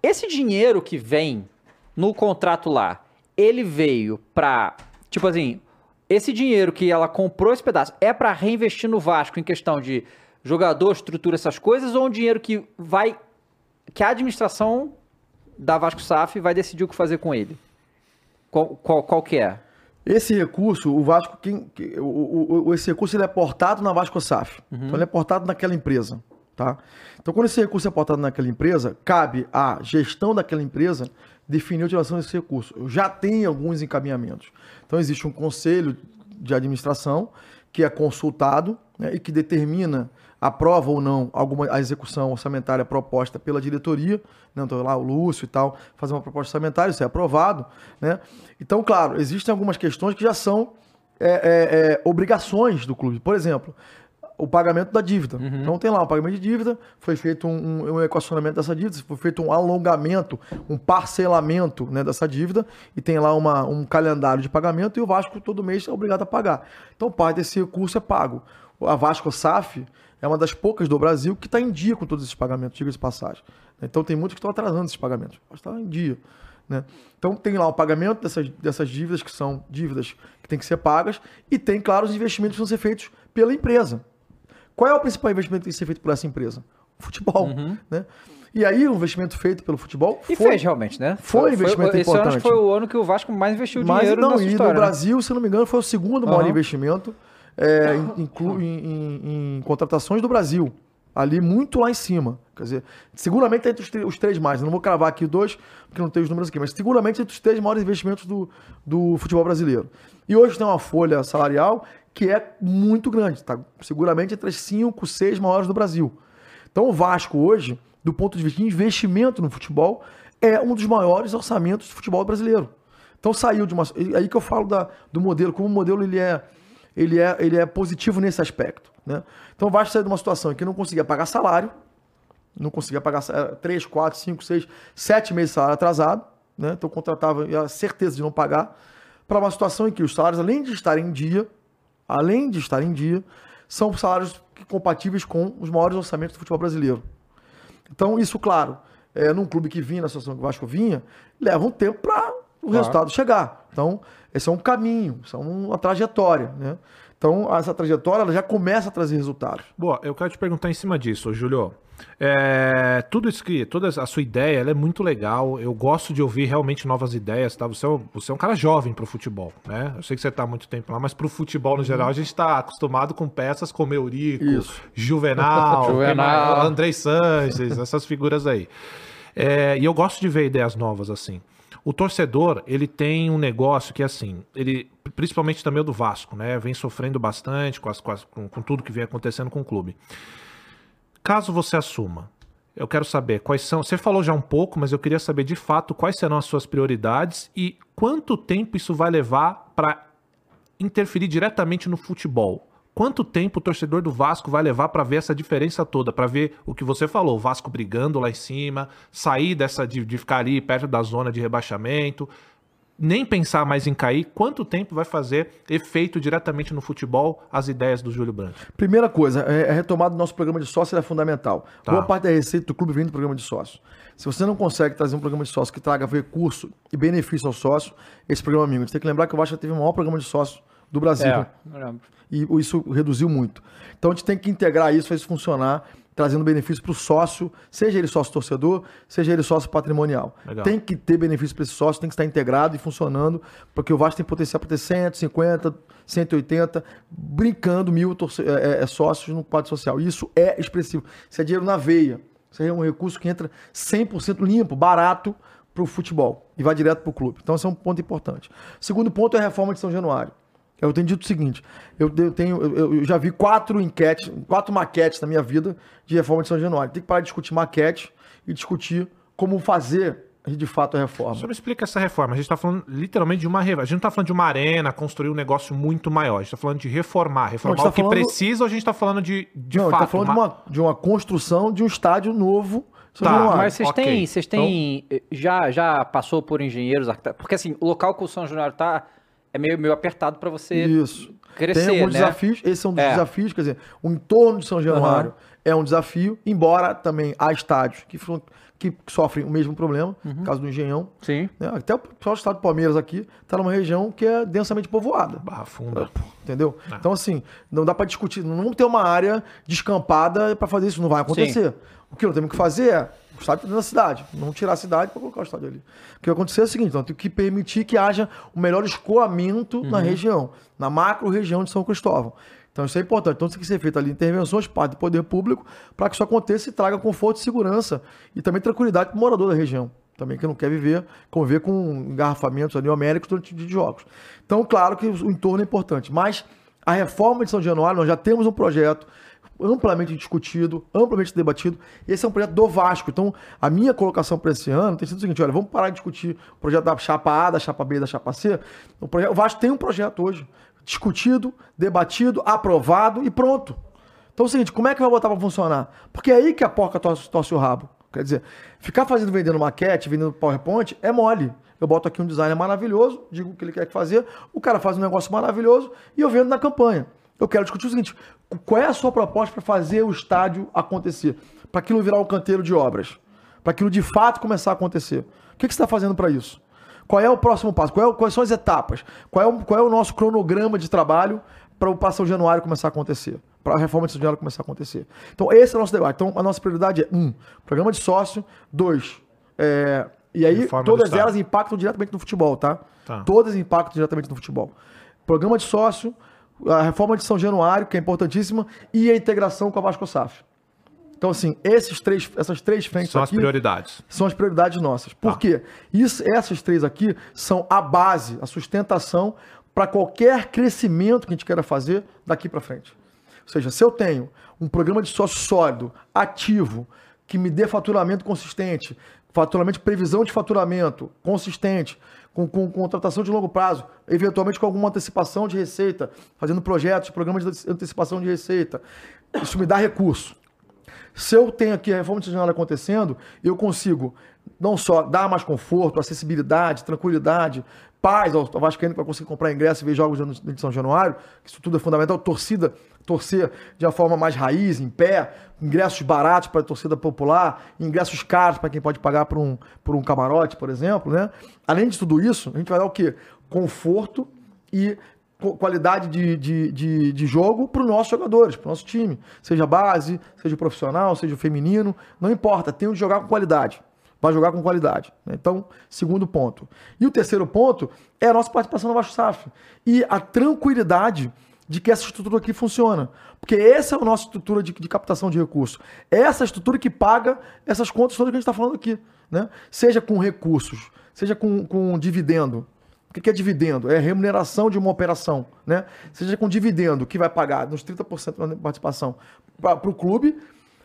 Esse dinheiro que vem no contrato lá, ele veio pra. Tipo assim, esse dinheiro que ela comprou esse pedaço é pra reinvestir no Vasco em questão de jogador, estrutura, essas coisas, ou um dinheiro que vai. que a administração da Vasco SAF vai decidir o que fazer com ele? Qual, qual, qual que é? Esse recurso, o Vasco, quem, que- o, o- esse recurso ele é portado na Vasco SAF. Então ele é portado naquela empresa. Tá? Então, quando esse recurso é portado naquela empresa, cabe à gestão daquela empresa definir a utilização desse recurso. Já tem alguns encaminhamentos. Então, existe um conselho de administração que é consultado né, e que determina aprova ou não alguma a execução orçamentária proposta pela diretoria, né? então lá o Lúcio e tal, fazer uma proposta orçamentária, isso é aprovado, né? Então, claro, existem algumas questões que já são é, é, é, obrigações do clube. Por exemplo, o pagamento da dívida. Então tem lá o pagamento de dívida, foi feito um, um- um equacionamento dessa dívida, foi feito um alongamento, um parcelamento né, dessa dívida, e tem lá uma- um calendário de pagamento, e o Vasco todo mês é obrigado a pagar. Então parte desse recurso é pago. A Vasco SAF é uma das poucas do Brasil que está em dia com todos esses pagamentos, diga-se de passagem. Então tem muitos que estão atrasando esses pagamentos, mas está em dia. Né? Então tem lá o pagamento dessas, dessas dívidas, que são dívidas que têm que ser pagas, e tem, claro, os investimentos que vão ser feitos pela empresa. Qual é o principal investimento que tem que ser feito por essa empresa? O futebol. Né? E aí, o investimento feito pelo futebol E foi- fez realmente, né? foi um investimento esse ano acho importante. que foi o ano que o Vasco mais investiu Mas dinheiro não, nessa e história. no né? Brasil, se não me engano, foi o segundo maior Aham. investimento é, em, em- em- contratações do Brasil. Ali muito lá em cima. Quer dizer, seguramente entre os, os três mais. Eu não vou cravar aqui dois, porque não tenho os números aqui, mas seguramente entre os três maiores investimentos do, do futebol brasileiro. E hoje tem uma folha salarial que é muito grande, tá? Seguramente entre as cinco, seis maiores do Brasil. Então o Vasco hoje, do ponto de vista de investimento no futebol, é um dos maiores orçamentos do futebol brasileiro. Então saiu de uma. Aí que eu falo da, do modelo, como o modelo ele é, ele é, ele é positivo nesse aspecto. Né? Então o Vasco saiu de uma situação em que não conseguia pagar salário, não conseguia pagar sa- três, quatro, cinco, seis, sete meses de salário atrasado, né? então contratava a certeza de não pagar, para uma situação em que os salários, além de estarem em dia, além de estarem em dia, são salários compatíveis com os maiores orçamentos do futebol brasileiro. Então, isso, claro, é, num clube que vinha na situação que o Vasco vinha, leva um tempo para o resultado chegar. Então, esse é um caminho, isso é uma trajetória. Né? Então, essa trajetória ela já começa a trazer resultados. Boa, eu quero te perguntar em cima disso, Júlio. É, tudo isso que, toda a sua ideia, ela é muito legal. Eu gosto de ouvir realmente novas ideias, tá? Você é, um- você é um cara jovem pro futebol, né? Eu sei que você tá há muito tempo lá, mas pro futebol no geral a gente tá acostumado com peças como Eurico, Isso. Juvenal, Juvenal. Andrei Sanches, essas figuras aí. É, e eu gosto de ver ideias novas assim. O torcedor, ele tem um negócio que é assim, ele, principalmente também o do Vasco, né? Vem sofrendo bastante com, as, com, as- com- com tudo que vem acontecendo com o clube. Caso você assuma, eu quero saber quais são. Você falou já um pouco, mas eu queria saber de fato quais serão as suas prioridades e quanto tempo isso vai levar para interferir diretamente no futebol. Quanto tempo o torcedor do Vasco vai levar para ver essa diferença toda, para ver o que você falou, o Vasco brigando lá em cima, sair dessa de, de ficar ali perto da zona de rebaixamento, nem pensar mais em cair. Quanto tempo vai fazer efeito diretamente no futebol as ideias do Júlio Branco? Primeira coisa, é- a retomada do nosso programa de sócio é fundamental. Tá. Boa parte da receita do clube vem do programa de sócio. Se você não consegue trazer um programa de sócio que traga recurso e benefício ao sócio, esse programa é amigo. A gente tem que lembrar que o Vasco teve o maior programa de sócio do Brasil. É. E isso reduziu muito. Então a gente tem que integrar isso, fazer isso funcionar, trazendo benefício para o sócio, seja ele sócio torcedor, seja ele sócio patrimonial. Legal. Tem que ter benefício para esse sócio, tem que estar integrado e funcionando, porque o Vasco tem potencial para ter 150, 180, brincando mil é, é, é, sócios no quadro social. Isso é expressivo. Isso é dinheiro na veia. Isso é um recurso que entra 100% limpo, barato para o futebol e vai direto para o clube. Então esse é um ponto importante. Segundo ponto é a reforma de São Januário. Eu tenho dito o seguinte: eu, eu tenho, eu, eu já vi quatro enquetes, quatro maquetes na minha vida de reforma de São Januário. Tem que parar de discutir maquete e discutir como fazer de fato a reforma. Só me explica essa reforma. A gente está falando literalmente de uma. re- A gente não está falando de uma arena, construir um negócio muito maior. A gente está falando de reformar. Reformar Não, a o gente que tá falando- precisa ou a gente está falando de, de Não, fato? está falando de, uma, de uma construção de um estádio novo. Tá. Mas vocês ok. têm, vocês têm, eh, já, já passou por engenheiros, arquitetos? Porque assim, o local que o São Januário tá é meio, meio apertado para você Isso. crescer, Tem alguns né? desafios, esse é um dos É. desafios, quer dizer, o entorno de São Januário Aham. É um desafio, embora também há estádios que, que sofrem o mesmo problema, Uhum. no caso do Engenhão. Sim. né? Até o pessoal do estado do Palmeiras aqui está numa região que é densamente povoada. Barra funda. Entendeu? Então, assim, não dá para discutir, não ter uma área descampada para fazer isso, não vai acontecer. O que nós temos que fazer é o estádio dentro da cidade, não tirar a cidade para colocar o estádio ali. O que vai acontecer é o seguinte: nós temos que permitir que haja o melhor escoamento na região, na macro região de São Cristóvão. Então, isso é importante. Então, tem que ser feito ali intervenções parte do poder público para que isso aconteça e traga conforto e segurança e também tranquilidade para o morador da região também que não quer viver, conviver com engarrafamentos ali homéricos durante de jogos. Então, claro que o entorno é importante, mas a reforma de São Januário, nós já temos um projeto amplamente discutido, amplamente debatido. Esse é um projeto do Vasco. Então, a minha colocação para esse ano tem sido o seguinte: olha, vamos parar de discutir o projeto da chapa A, da chapa B, da chapa C. O, projeto, o Vasco tem um projeto hoje discutido, debatido, aprovado e pronto. Então é o seguinte, como é que vai botar para funcionar? Porque é aí que a porca torce, torce o rabo. Quer dizer, ficar fazendo, vendendo maquete, vendendo PowerPoint é mole. Eu boto aqui um designer maravilhoso, digo o que ele quer fazer, o cara faz um negócio maravilhoso e eu vendo na campanha. Eu quero discutir o seguinte: qual é a sua proposta para fazer o estádio acontecer? Para aquilo virar um canteiro de obras? Para aquilo de fato começar a acontecer? O que, que você está fazendo para isso? Qual é o próximo passo? Qual é quais são as etapas? Qual é o, qual é o nosso cronograma de trabalho para o São Januário começar a acontecer? Para a reforma de São Januário começar a acontecer? Então, esse é o nosso debate. Então, a nossa prioridade é, um, programa de sócio. Dois, é, e aí Reforma todas elas impactam diretamente no futebol, tá? Tá. Todas impactam diretamente no futebol. Programa de sócio, a reforma de São Januário, que é importantíssima, e a integração com a Vasco SAF. Então, assim, esses três, essas três frentes São as aqui prioridades. são as prioridades nossas. Por Tá. quê? Isso, essas três aqui são a base, a sustentação para qualquer crescimento que a gente queira fazer daqui para frente. Ou seja, se eu tenho um programa de sócio sólido, ativo, que me dê faturamento consistente, faturamento, previsão de faturamento consistente, com, com contratação de longo prazo, eventualmente com alguma antecipação de receita, fazendo projetos, programas de antecipação de receita, isso me dá recurso. Se eu tenho aqui a reforma institucional acontecendo, eu consigo não só dar mais conforto, acessibilidade, tranquilidade, paz ao Vascaíno para conseguir comprar ingresso e ver jogos de São Januário, que isso tudo é fundamental, torcida, torcer de uma forma mais raiz, em pé, ingressos baratos para a torcida popular, ingressos caros para quem pode pagar por um, por um camarote, por exemplo, né? Além de tudo isso, a gente vai dar o quê? Conforto e qualidade de, de, de, de jogo para os nossos jogadores, para o nosso time. Seja base, seja profissional, seja feminino, não importa, tem que jogar com qualidade. Vai jogar com qualidade. Né? Então, segundo ponto. E o terceiro ponto é a nossa participação no Vasco SAF. E a tranquilidade de que essa estrutura aqui funciona. Porque essa é a nossa estrutura de, de captação de recursos. É essa estrutura que paga essas contas todas que a gente está falando aqui. Né? Seja com recursos, seja com, com dividendo, o que é dividendo? É remuneração de uma operação, né? Seja com dividendo, que vai pagar nos 30% da participação para o clube,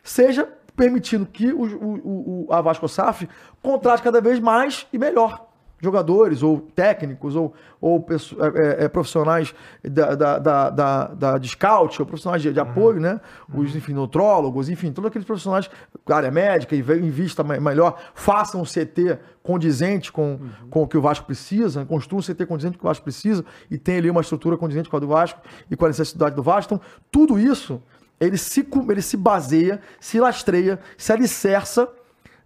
seja permitindo que o, o, o, a Vasco SAF contrate cada vez mais e melhor jogadores ou técnicos ou, ou é, é, é, profissionais da, da, da, da, da de scout ou profissionais de, de uhum. apoio, né? Os, enfim, nutrólogos, enfim, todos aqueles profissionais da área médica e invista melhor, façam um CT condizente com, uhum. com o que o Vasco precisa, construam um CT condizente com o que o Vasco precisa e tem ali uma estrutura condizente com a do Vasco e com a necessidade do Vasco. Então, tudo isso ele se, ele se baseia, se lastreia, se alicerça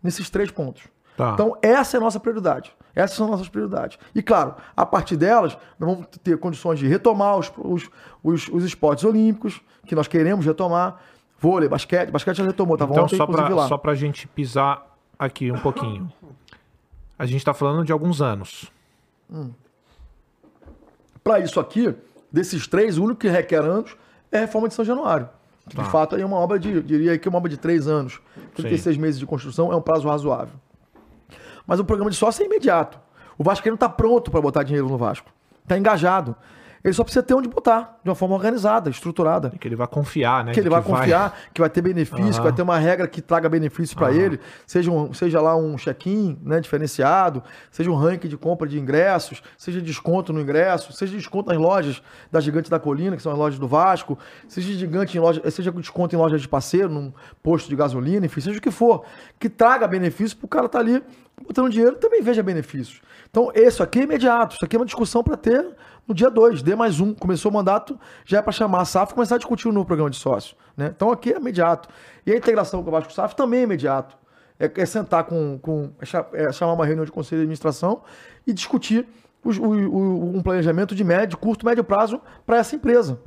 nesses três pontos. Tá. Então, essa é a nossa prioridade. Essas são nossas prioridades. E, claro, a partir delas, nós vamos ter condições de retomar os, os, os, os esportes olímpicos, que nós queremos retomar. Vôlei, basquete. Basquete já retomou, tá então, ontem, só pra, lá. Só para a gente pisar aqui um pouquinho. A gente está falando de alguns anos. Hum. Para isso aqui, desses três, o único que requer anos é a reforma de São Januário. Que, tá. de fato, é uma obra de, diria que é uma obra de três anos. 36 Sim. meses de construção é um prazo razoável. Mas o programa de sócio é imediato. O Vasco não está pronto para botar dinheiro no Vasco. Está engajado. Ele só precisa ter onde botar, de uma forma organizada, estruturada. E que ele vai confiar, né? Que ele vai que confiar, vai... que vai ter benefício, uhum. que vai ter uma regra que traga benefício para uhum. ele, seja, um, seja lá um check-in né, diferenciado, seja um ranking de compra de ingressos, seja desconto no ingresso, seja desconto nas lojas da Gigante da Colina, que são as lojas do Vasco, seja gigante em loja, seja desconto em lojas de parceiro, num posto de gasolina, enfim, seja o que for, que traga benefício para o cara estar tá ali botando dinheiro também veja benefícios. Então, isso aqui é imediato, isso aqui é uma discussão para ter no dia 2, D mais um. Começou o mandato, já é para chamar a SAF e começar a discutir no programa de sócio. Né? Então, aqui é imediato. E a integração com o Vasco SAF também é imediato. É, é sentar com. com é, é chamar uma reunião de conselho de administração e discutir o, o, um planejamento de médio, curto, médio prazo para essa empresa.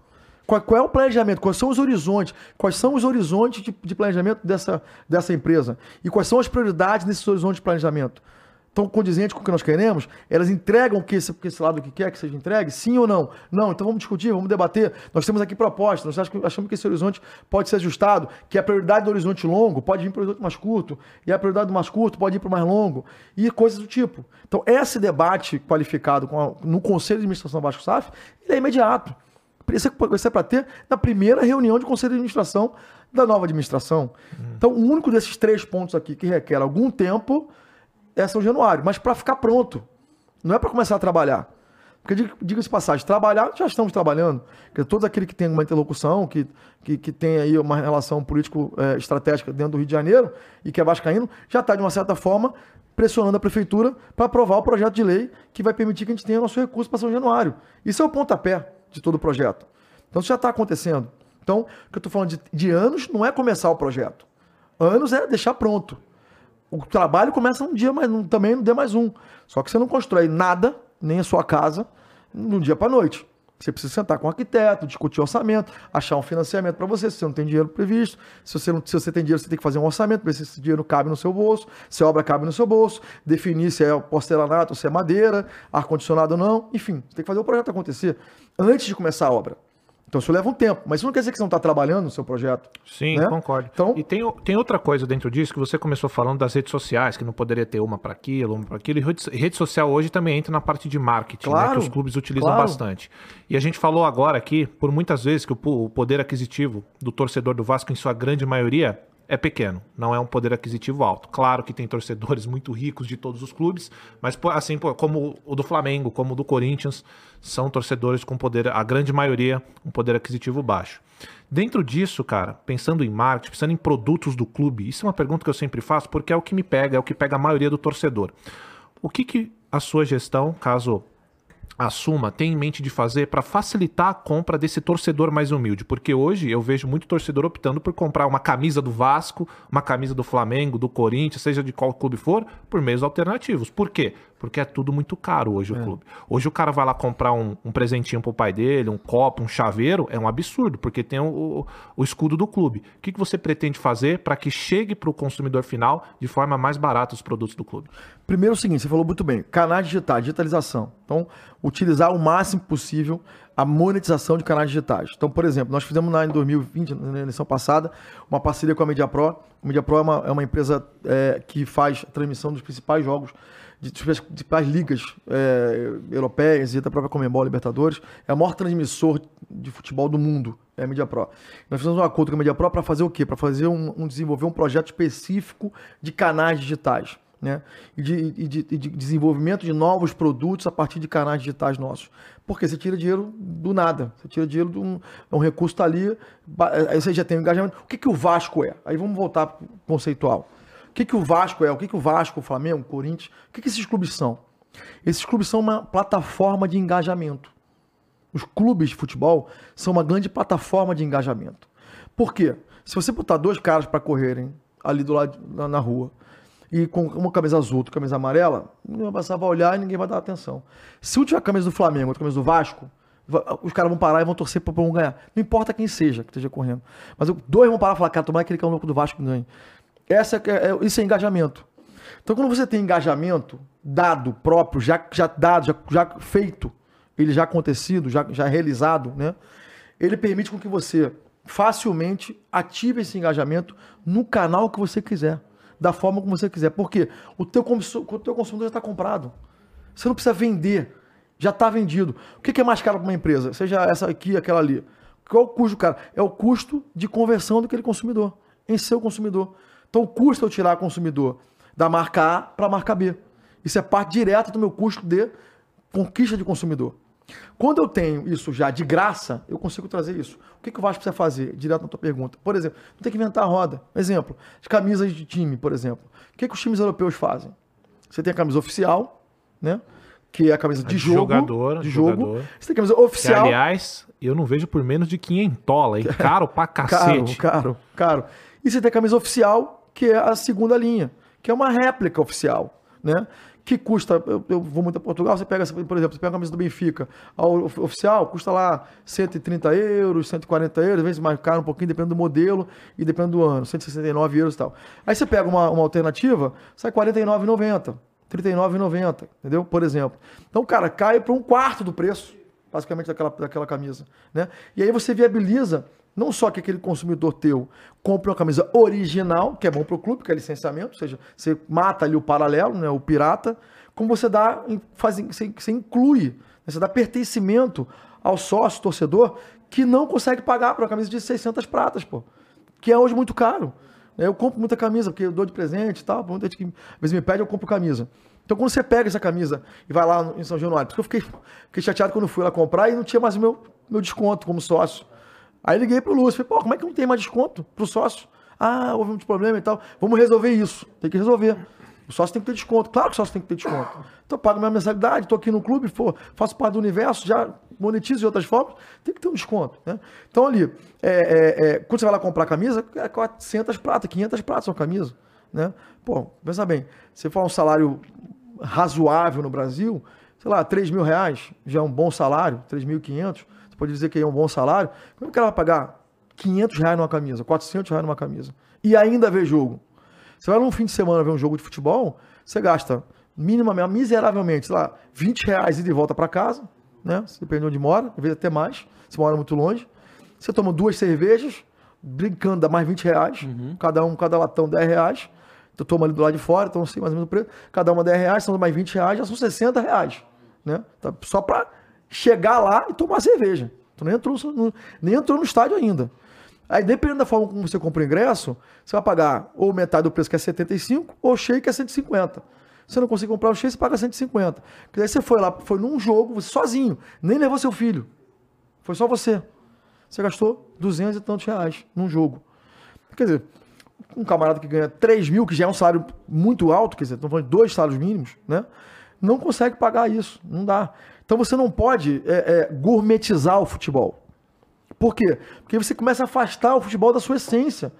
Qual, qual, é o planejamento? Quais são os horizontes? Quais são os horizontes de, de, planejamento dessa, dessa empresa? E quais são as prioridades nesses horizontes de planejamento? Estão condizentes com o que nós queremos? Elas entregam o que esse, esse lado que quer que seja entregue? Sim ou não? Não, então vamos discutir, vamos debater. Nós temos aqui propostas, nós achamos que esse horizonte pode ser ajustado, que a prioridade do horizonte longo pode vir para o horizonte mais curto, e a prioridade do mais curto pode ir para o mais longo, e coisas do tipo. Então, esse debate qualificado a, no Conselho de Administração Baixo SAF, ele é imediato. Isso é para ter na primeira reunião de conselho de administração da nova administração. Hum. Então, o único desses três pontos aqui que requer algum tempo é São Januário, mas para ficar pronto. Não é para começar a trabalhar. Porque, diga-se passagem, trabalhar, já estamos trabalhando. Porque todos aqueles que têm uma interlocução, que, que, que tem aí uma relação político-estratégica é, dentro do Rio de Janeiro e que é vascaíno, já está, de uma certa forma, pressionando a prefeitura para aprovar o projeto de lei que vai permitir que a gente tenha nosso recurso para São Januário. Isso é o pontapé de todo o projeto. Então isso já está acontecendo. Então, o que eu estou falando de, de, anos não é começar o projeto. Anos é deixar pronto. O trabalho começa um dia, mas também no dia mais um. Só que você não constrói nada, nem a sua casa, um dia para noite. Você precisa sentar com o arquiteto, discutir orçamento, achar um financiamento para você, se você não tem dinheiro previsto. Se você, não, se você tem dinheiro, você tem que fazer um orçamento, ver se esse dinheiro cabe no seu bolso, se a obra cabe no seu bolso, definir se é porcelanato, se é madeira, ar-condicionado ou não. Enfim, você tem que fazer o projeto acontecer antes de começar a obra. Então isso leva um tempo, mas isso não quer dizer que você não está trabalhando no seu projeto. Sim, né? concordo. Então, e tem, tem outra coisa dentro disso que você começou falando das redes sociais, que não poderia ter uma para aquilo, uma para aquilo. E rede social hoje também entra na parte de marketing, claro, né, que os clubes utilizam claro. bastante. E a gente falou agora aqui, por muitas vezes, que o, o poder aquisitivo do torcedor do Vasco, em sua grande maioria, é pequeno, não é um poder aquisitivo alto. Claro que tem torcedores muito ricos de todos os clubes, mas assim como o do Flamengo, como o do Corinthians, são torcedores com poder, a grande maioria, um poder aquisitivo baixo. Dentro disso, cara, pensando em marketing, pensando em produtos do clube, isso é uma pergunta que eu sempre faço porque é o que me pega, é o que pega a maioria do torcedor. O que, que a sua gestão, caso a Suma tem em mente de fazer para facilitar a compra desse torcedor mais humilde? Porque hoje eu vejo muito torcedor optando por comprar uma camisa do Vasco, uma camisa do Flamengo, do Corinthians, seja de qual clube for, por meios alternativos. Por quê? Porque é tudo muito caro hoje o clube. Hoje o cara vai lá comprar um, um presentinho pro pai dele, um copo, um chaveiro, é um absurdo, porque tem o, o, o escudo do clube. O que, que você pretende fazer para que chegue pro consumidor final de forma mais barata os produtos do clube? Primeiro é o seguinte, você falou muito bem, canais digitais, digitalização. Então, utilizar o máximo possível a monetização de canais digitais. Então, por exemplo, nós fizemos na, em 2020, na eleição passada, uma parceria com a MediaPro. A MediaPro é uma, é uma empresa é, que faz a transmissão dos principais jogos de, principais ligas é, europeias e da própria Comembol Libertadores. É o maior transmissor de futebol do mundo, é a MediaPro. Nós fizemos um acordo com a MediaPro para fazer o quê? Para fazer um, um, desenvolver um projeto específico de canais digitais. Né? E, de, e, de, e de desenvolvimento de novos produtos a partir de canais digitais nossos. Porque você tira dinheiro do nada. Você tira dinheiro de um, um recurso está ali, aí você já tem um engajamento. O que, que o Vasco é? Aí vamos voltar conceitual. O que, que o Vasco é? O que, que o Vasco, o Flamengo, o Corinthians, o que, que esses clubes são? Esses clubes são uma plataforma de engajamento. Os clubes de futebol são uma grande plataforma de engajamento. Por quê? Se você botar dois caras para correrem ali do lado na, na rua, e com uma camisa azul, outra camisa amarela, ninguém vai passar, vai olhar e ninguém vai dar atenção. Se um tiver a camisa do Flamengo, outra camisa do Vasco, os caras vão parar e vão torcer para um ganhar. Não importa quem seja que esteja correndo. Mas dois vão parar e falar, cara, tomara aquele que é o louco do Vasco ganhe. Essa é, é, isso é engajamento. Então, quando você tem engajamento, dado próprio, já, já dado, já, já feito, ele já acontecido, já, já realizado, né? Ele permite com que você facilmente ative esse engajamento no canal que você quiser da forma como você quiser. Porque o teu, o teu consumidor já está comprado. Você não precisa vender. Já está vendido. O que é mais caro para uma empresa? Seja essa aqui, aquela ali. Qual é o custo, cara? É o custo de conversão daquele consumidor em seu consumidor. Então, o custo é eu tirar o consumidor da marca A para a marca B. Isso é parte direta do meu custo de conquista de consumidor. Quando eu tenho isso já de graça, eu consigo trazer isso. O que, que o Vasco precisa fazer? Direto na tua pergunta. Por exemplo, não tem que inventar a roda. Exemplo, as camisas de time, por exemplo. O que, que os times europeus fazem? Você tem a camisa oficial, né? Que é a camisa de, de jogo. Jogador, de jogo. Jogador. Você tem a camisa oficial. Que, aliás, eu não vejo por menos de quinhentola, hein? Caro pra cacete. Caro, caro, caro. E você tem a camisa oficial, que é a segunda linha, que é uma réplica oficial, né? que custa, eu, eu, vou muito a Portugal, você pega, por exemplo, você pega a camisa do Benfica, a oficial, custa lá 130 euros, 140 euros, às vezes mais caro um pouquinho, dependendo do modelo e dependendo do ano, 169 euros e tal. Aí você pega uma, uma alternativa, sai 49,90, 39,90, entendeu? Por exemplo. Então, cara, cai para um quarto do preço, basicamente, daquela, daquela camisa, né? E aí você viabiliza não só que aquele consumidor teu compre uma camisa original, que é bom para o clube, que é licenciamento, ou seja, você mata ali o paralelo, né, o pirata, como você dá, faz, você, inclui, né, você dá pertencimento ao sócio, torcedor, que não consegue pagar para uma camisa de 600 pratas, pô, que é hoje muito caro. Eu compro muita camisa, porque eu dou de presente e tal, muita gente que às vezes me pede, eu compro camisa. Então, quando você pega essa camisa e vai lá em São Januário, porque eu fiquei, fiquei chateado quando fui lá comprar e não tinha mais o meu, meu desconto como sócio. Aí liguei pro Lúcio, falei, pô, como é que não tem mais desconto pro sócio? Ah, houve um problema e tal. Vamos resolver isso. Tem que resolver. O sócio tem que ter desconto. Claro que o sócio tem que ter desconto. Então eu pago minha mensalidade, estou aqui no clube, pô, faço parte do universo, já monetizo de outras formas, tem que ter um desconto. Né? Então ali, é, é, é, quando você vai lá comprar camisa, é 400 pratas, 500 pratas uma camisa. Né? Pô, pensa bem, se for um salário razoável no Brasil, sei lá, 3 mil reais já é um bom salário, 3.500, você pode dizer que é um bom salário. Como é que ela vai pagar 500 reais numa camisa, 400 reais numa camisa? E ainda ver jogo. Você vai num fim de semana ver um jogo de futebol, você gasta minimamente, miseravelmente, sei lá, 20 reais e de volta para casa, né? Depende de onde mora, às vezes até mais, se mora muito longe. Você toma duas cervejas, brincando, dá mais 20 reais, uhum. cada um, cada latão 10 reais. Tu toma ali do lado de fora, então assim, mais ou menos o preço. Cada uma 10 reais, são mais 20 reais, já são 60 reais. Né? Tá, só para chegar lá e tomar cerveja. Tu nem entrou, no, nem entrou no estádio ainda. Aí, dependendo da forma como você compra o ingresso, você vai pagar ou metade do preço, que é 75, ou cheio, que é 150. Se você não conseguir comprar o cheio, você paga 150. Porque aí você foi lá, foi num jogo, você sozinho, nem levou seu filho. Foi só você. Você gastou 200 e tantos reais num jogo. Quer dizer, um camarada que ganha 3 mil, que já é um salário muito alto, quer dizer, estamos falando de dois salários mínimos, né? Não consegue pagar isso. Não dá. Então você não pode é, é, gourmetizar o futebol. Por quê? Porque você começa a afastar o futebol da sua essência.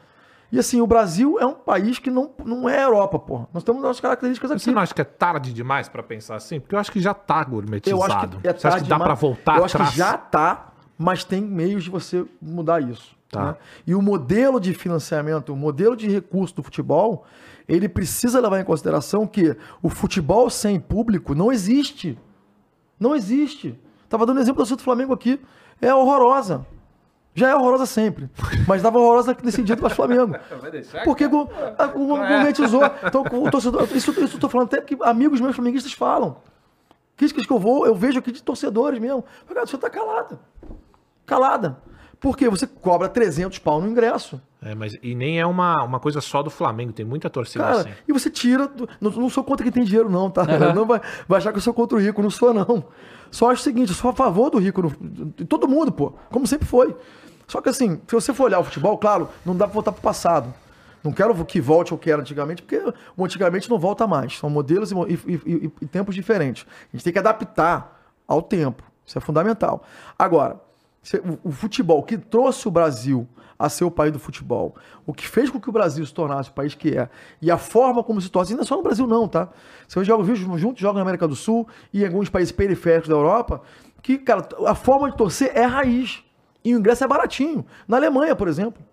E assim, o Brasil é um país que não, não é Europa, porra. Nós temos nossas características aqui. Você não acha que é tarde demais pra pensar assim? Porque eu acho que já tá gourmetizado. Eu acho que é Você acha que dá tarde, mas- voltar Eu acho atrás? que já tá, mas tem meios de você mudar isso. Tá. né? E o modelo de financiamento, o modelo de recurso do futebol, ele precisa levar em consideração que o futebol sem público não existe. Não existe. Tava dando exemplo da torcida do Flamengo aqui. É horrorosa. Já é horrorosa sempre. Mas dava horrorosa nesse dia do Flamengo. Porque go- a- o gourmetizou. Então, o torcedor, isso, isso eu tô falando até que amigos meus flamenguistas falam. Críticas que eu vou, eu vejo aqui de torcedores mesmo. Cara, você tá calada. Calada. Porque você cobra 300 pau no ingresso. É, mas e nem é uma, uma coisa só do Flamengo, tem muita torcida Cara, assim. e você tira. Não, não sou contra quem tem dinheiro, não, tá? Não vai, vai achar que eu sou contra o rico, não sou, não. Só acho o seguinte, eu sou a favor do rico, no- de todo mundo, pô. Como sempre foi. Só que assim, se você for olhar o futebol, claro, não dá pra voltar pro passado. Não quero que volte ao que era antigamente, porque o antigamente não volta mais. São modelos e, e- e- e- tempos diferentes. A gente tem que adaptar ao tempo. Isso é fundamental. Agora, o, futebol que trouxe o Brasil a ser o país do futebol, o que fez com que o Brasil se tornasse o país que é, e a forma como se torna, não é só no Brasil não, tá? Você joga viu, juntos, joga na América do Sul e em alguns países periféricos da Europa, que, cara, a forma de torcer é raiz. E o ingresso é baratinho. Na Alemanha, por exemplo,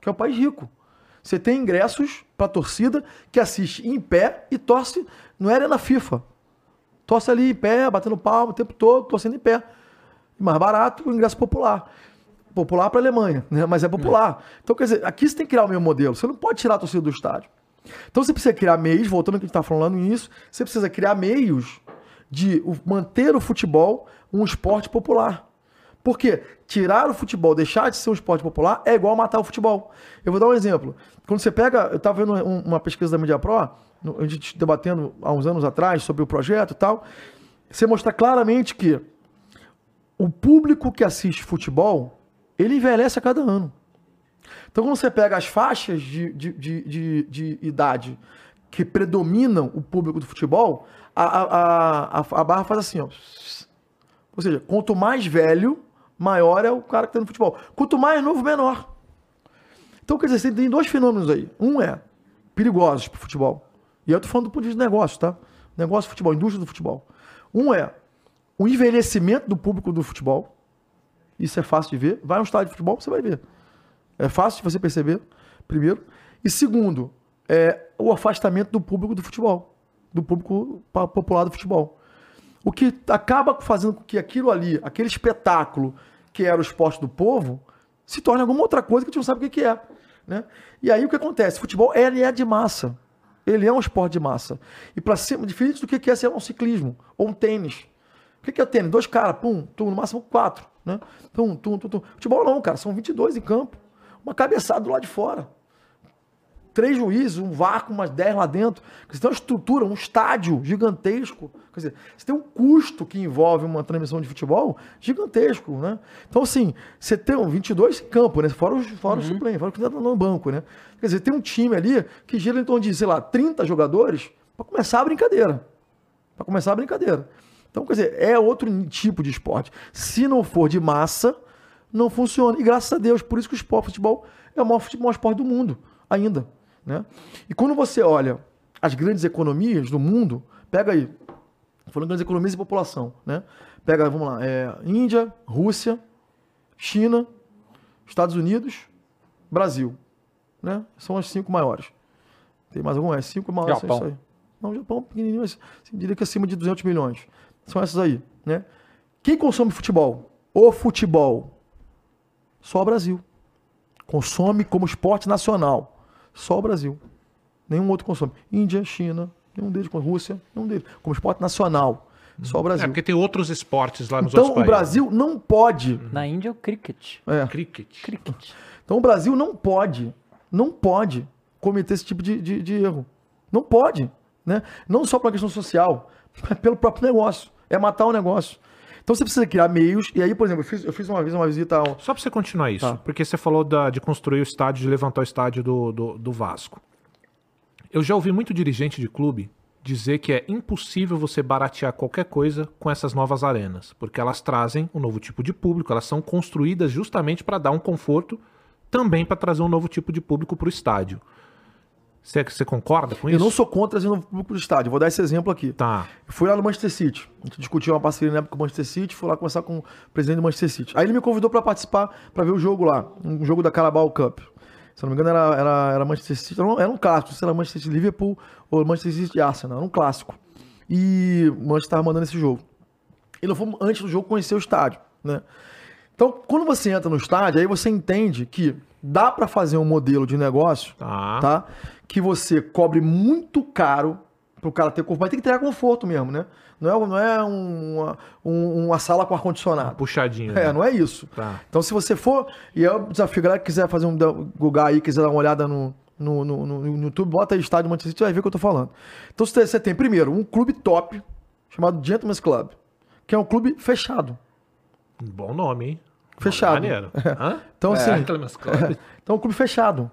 que é um país rico. Você tem ingressos para torcida que assiste em pé e torce, não era na FIFA. Torce ali em pé, batendo palma o tempo todo, torcendo em pé. Mais barato, o ingresso popular. Popular para a Alemanha, né? mas é popular. Então, quer dizer, aqui você tem que criar o mesmo modelo. Você não pode tirar a torcida do estádio. Então você precisa criar meios, voltando ao que a gente está falando início, você precisa criar meios de manter o futebol um esporte popular. Porque tirar o futebol, deixar de ser um esporte popular, é igual matar o futebol. Eu vou dar um exemplo. Quando você pega. Eu estava vendo um- uma pesquisa da Media Pro, a gente debatendo há uns anos atrás sobre o projeto e tal. Você mostra claramente que o público que assiste futebol, ele envelhece a cada ano. Então, quando você pega as faixas de, de, de, de, de idade que predominam o público do futebol, a, a, a, a- barra faz assim, ó. Ou seja, quanto mais velho, maior é o cara que está no futebol. Quanto mais novo, menor. Então, quer dizer, você tem dois fenômenos aí. Um é perigosos para o futebol. E eu tô falando do ponto de vista negócio, tá? Negócio, futebol, indústria do futebol. Um é o envelhecimento do público do futebol. Isso é fácil de ver. Vai a um estádio de futebol, você vai ver. É fácil de você perceber, primeiro. E segundo, é o afastamento do público do futebol. Do público popular do futebol. O que acaba fazendo com que aquilo ali, aquele espetáculo que era o esporte do povo, se torne alguma outra coisa que a gente não sabe o que é. Né? E aí o que acontece? Futebol ele é de massa. Ele é um esporte de massa. E para ser diferente do que é ser um ciclismo ou um tênis. O que que é tênis? Dois caras, pum, tum, no máximo quatro. Né? Tum, tum, tum, tum. Futebol não, cara, são 22 em campo. Uma cabeçada do lado de fora três juízes, um vácuo, umas 10 lá dentro. Você tem uma estrutura, um estádio gigantesco. Quer dizer, você tem um custo que envolve uma transmissão de futebol gigantesco, né? Então, assim, você tem um 22 em campo, né? Fora os, fora os suplentes, fora o que está no banco, né? Quer dizer, tem um time ali que gira em torno de, sei lá, 30 jogadores para começar a brincadeira. Para começar a brincadeira. Então, quer dizer, é outro tipo de esporte. Se não for de massa, não funciona. E graças a Deus, por isso que o esporte, futebol é o maior, fute- maior esporte do mundo, ainda. Né? E quando você olha as grandes economias do mundo, pega aí, falando grandes economias e população, né? Pega, vamos lá, é, Índia, Rússia, China, Estados Unidos, Brasil. Né? São as cinco maiores. Tem mais alguma? É cinco maiores, são Japão. Não, o Japão é pequenininho, mas assim, diria que acima de 200 milhões. São essas aí, né? Quem consome futebol? O futebol. Só o Brasil. Consome como esporte nacional. Só o Brasil. Nenhum outro consome. Índia, China, nenhum deles, com Rússia, nenhum deles. Como esporte nacional. Só o É, Brasil. porque tem outros esportes lá nos então outros o países. Brasil não pode. Na Índia é o cricket. É. Cricket. Cricket. Então o Brasil não pode, não pode cometer esse tipo de, de- de erro. Não pode. Né? Não só por uma questão social, mas pelo próprio negócio. É matar o negócio. Então você precisa criar meios. E aí, por exemplo, eu fiz, eu fiz uma vez uma visita ao. Só pra você continuar isso, Tá. porque você falou da- de construir o estádio, de levantar o estádio do, do, do Vasco. Eu já ouvi muito dirigente de clube dizer que é impossível você baratear qualquer coisa com essas novas arenas, porque elas trazem um novo tipo de público, elas são construídas justamente para dar um conforto também para trazer um novo tipo de público para o estádio. Você, você concorda com Eu isso? não sou contra trazer novo público do estádio. Vou dar esse exemplo aqui. Tá. Eu fui lá no Manchester City. A gente discutiu uma parceria na época com o Manchester City. Fui lá conversar com o presidente do Manchester City. Aí ele me convidou para participar, para ver o jogo lá. Um jogo da Carabao Cup. Se eu não me engano, era, era, era Manchester City. Era um, era um clássico. Se era Manchester City Liverpool ou Manchester City Arsenal. Era um clássico. E o Manchester estava mandando esse jogo. E nós fomos, antes do jogo, conhecer o estádio, né? Então, quando você entra no estádio, aí você entende que dá para fazer um modelo de negócio, Tá. tá? Que você cobre muito caro pro cara ter corpo, mas tem que ter conforto mesmo, né? Não é, não é uma, um- uma sala com ar-condicionado. Puxadinho. né? É, não é isso. Tá. Então, se você for, e eu desafio, a galera que quiser fazer um Google aí, quiser dar uma olhada no, no, no, no- no YouTube, bota aí estádio Manchester City, vai ver o que eu tô falando. Então, você tem, você tem, primeiro, um clube top, chamado Gentleman's Club, que é um clube fechado. Um Bom nome, hein? Fechado. Maneiro. Hã? Então, assim, Gentleman's Club. então, é um clube fechado.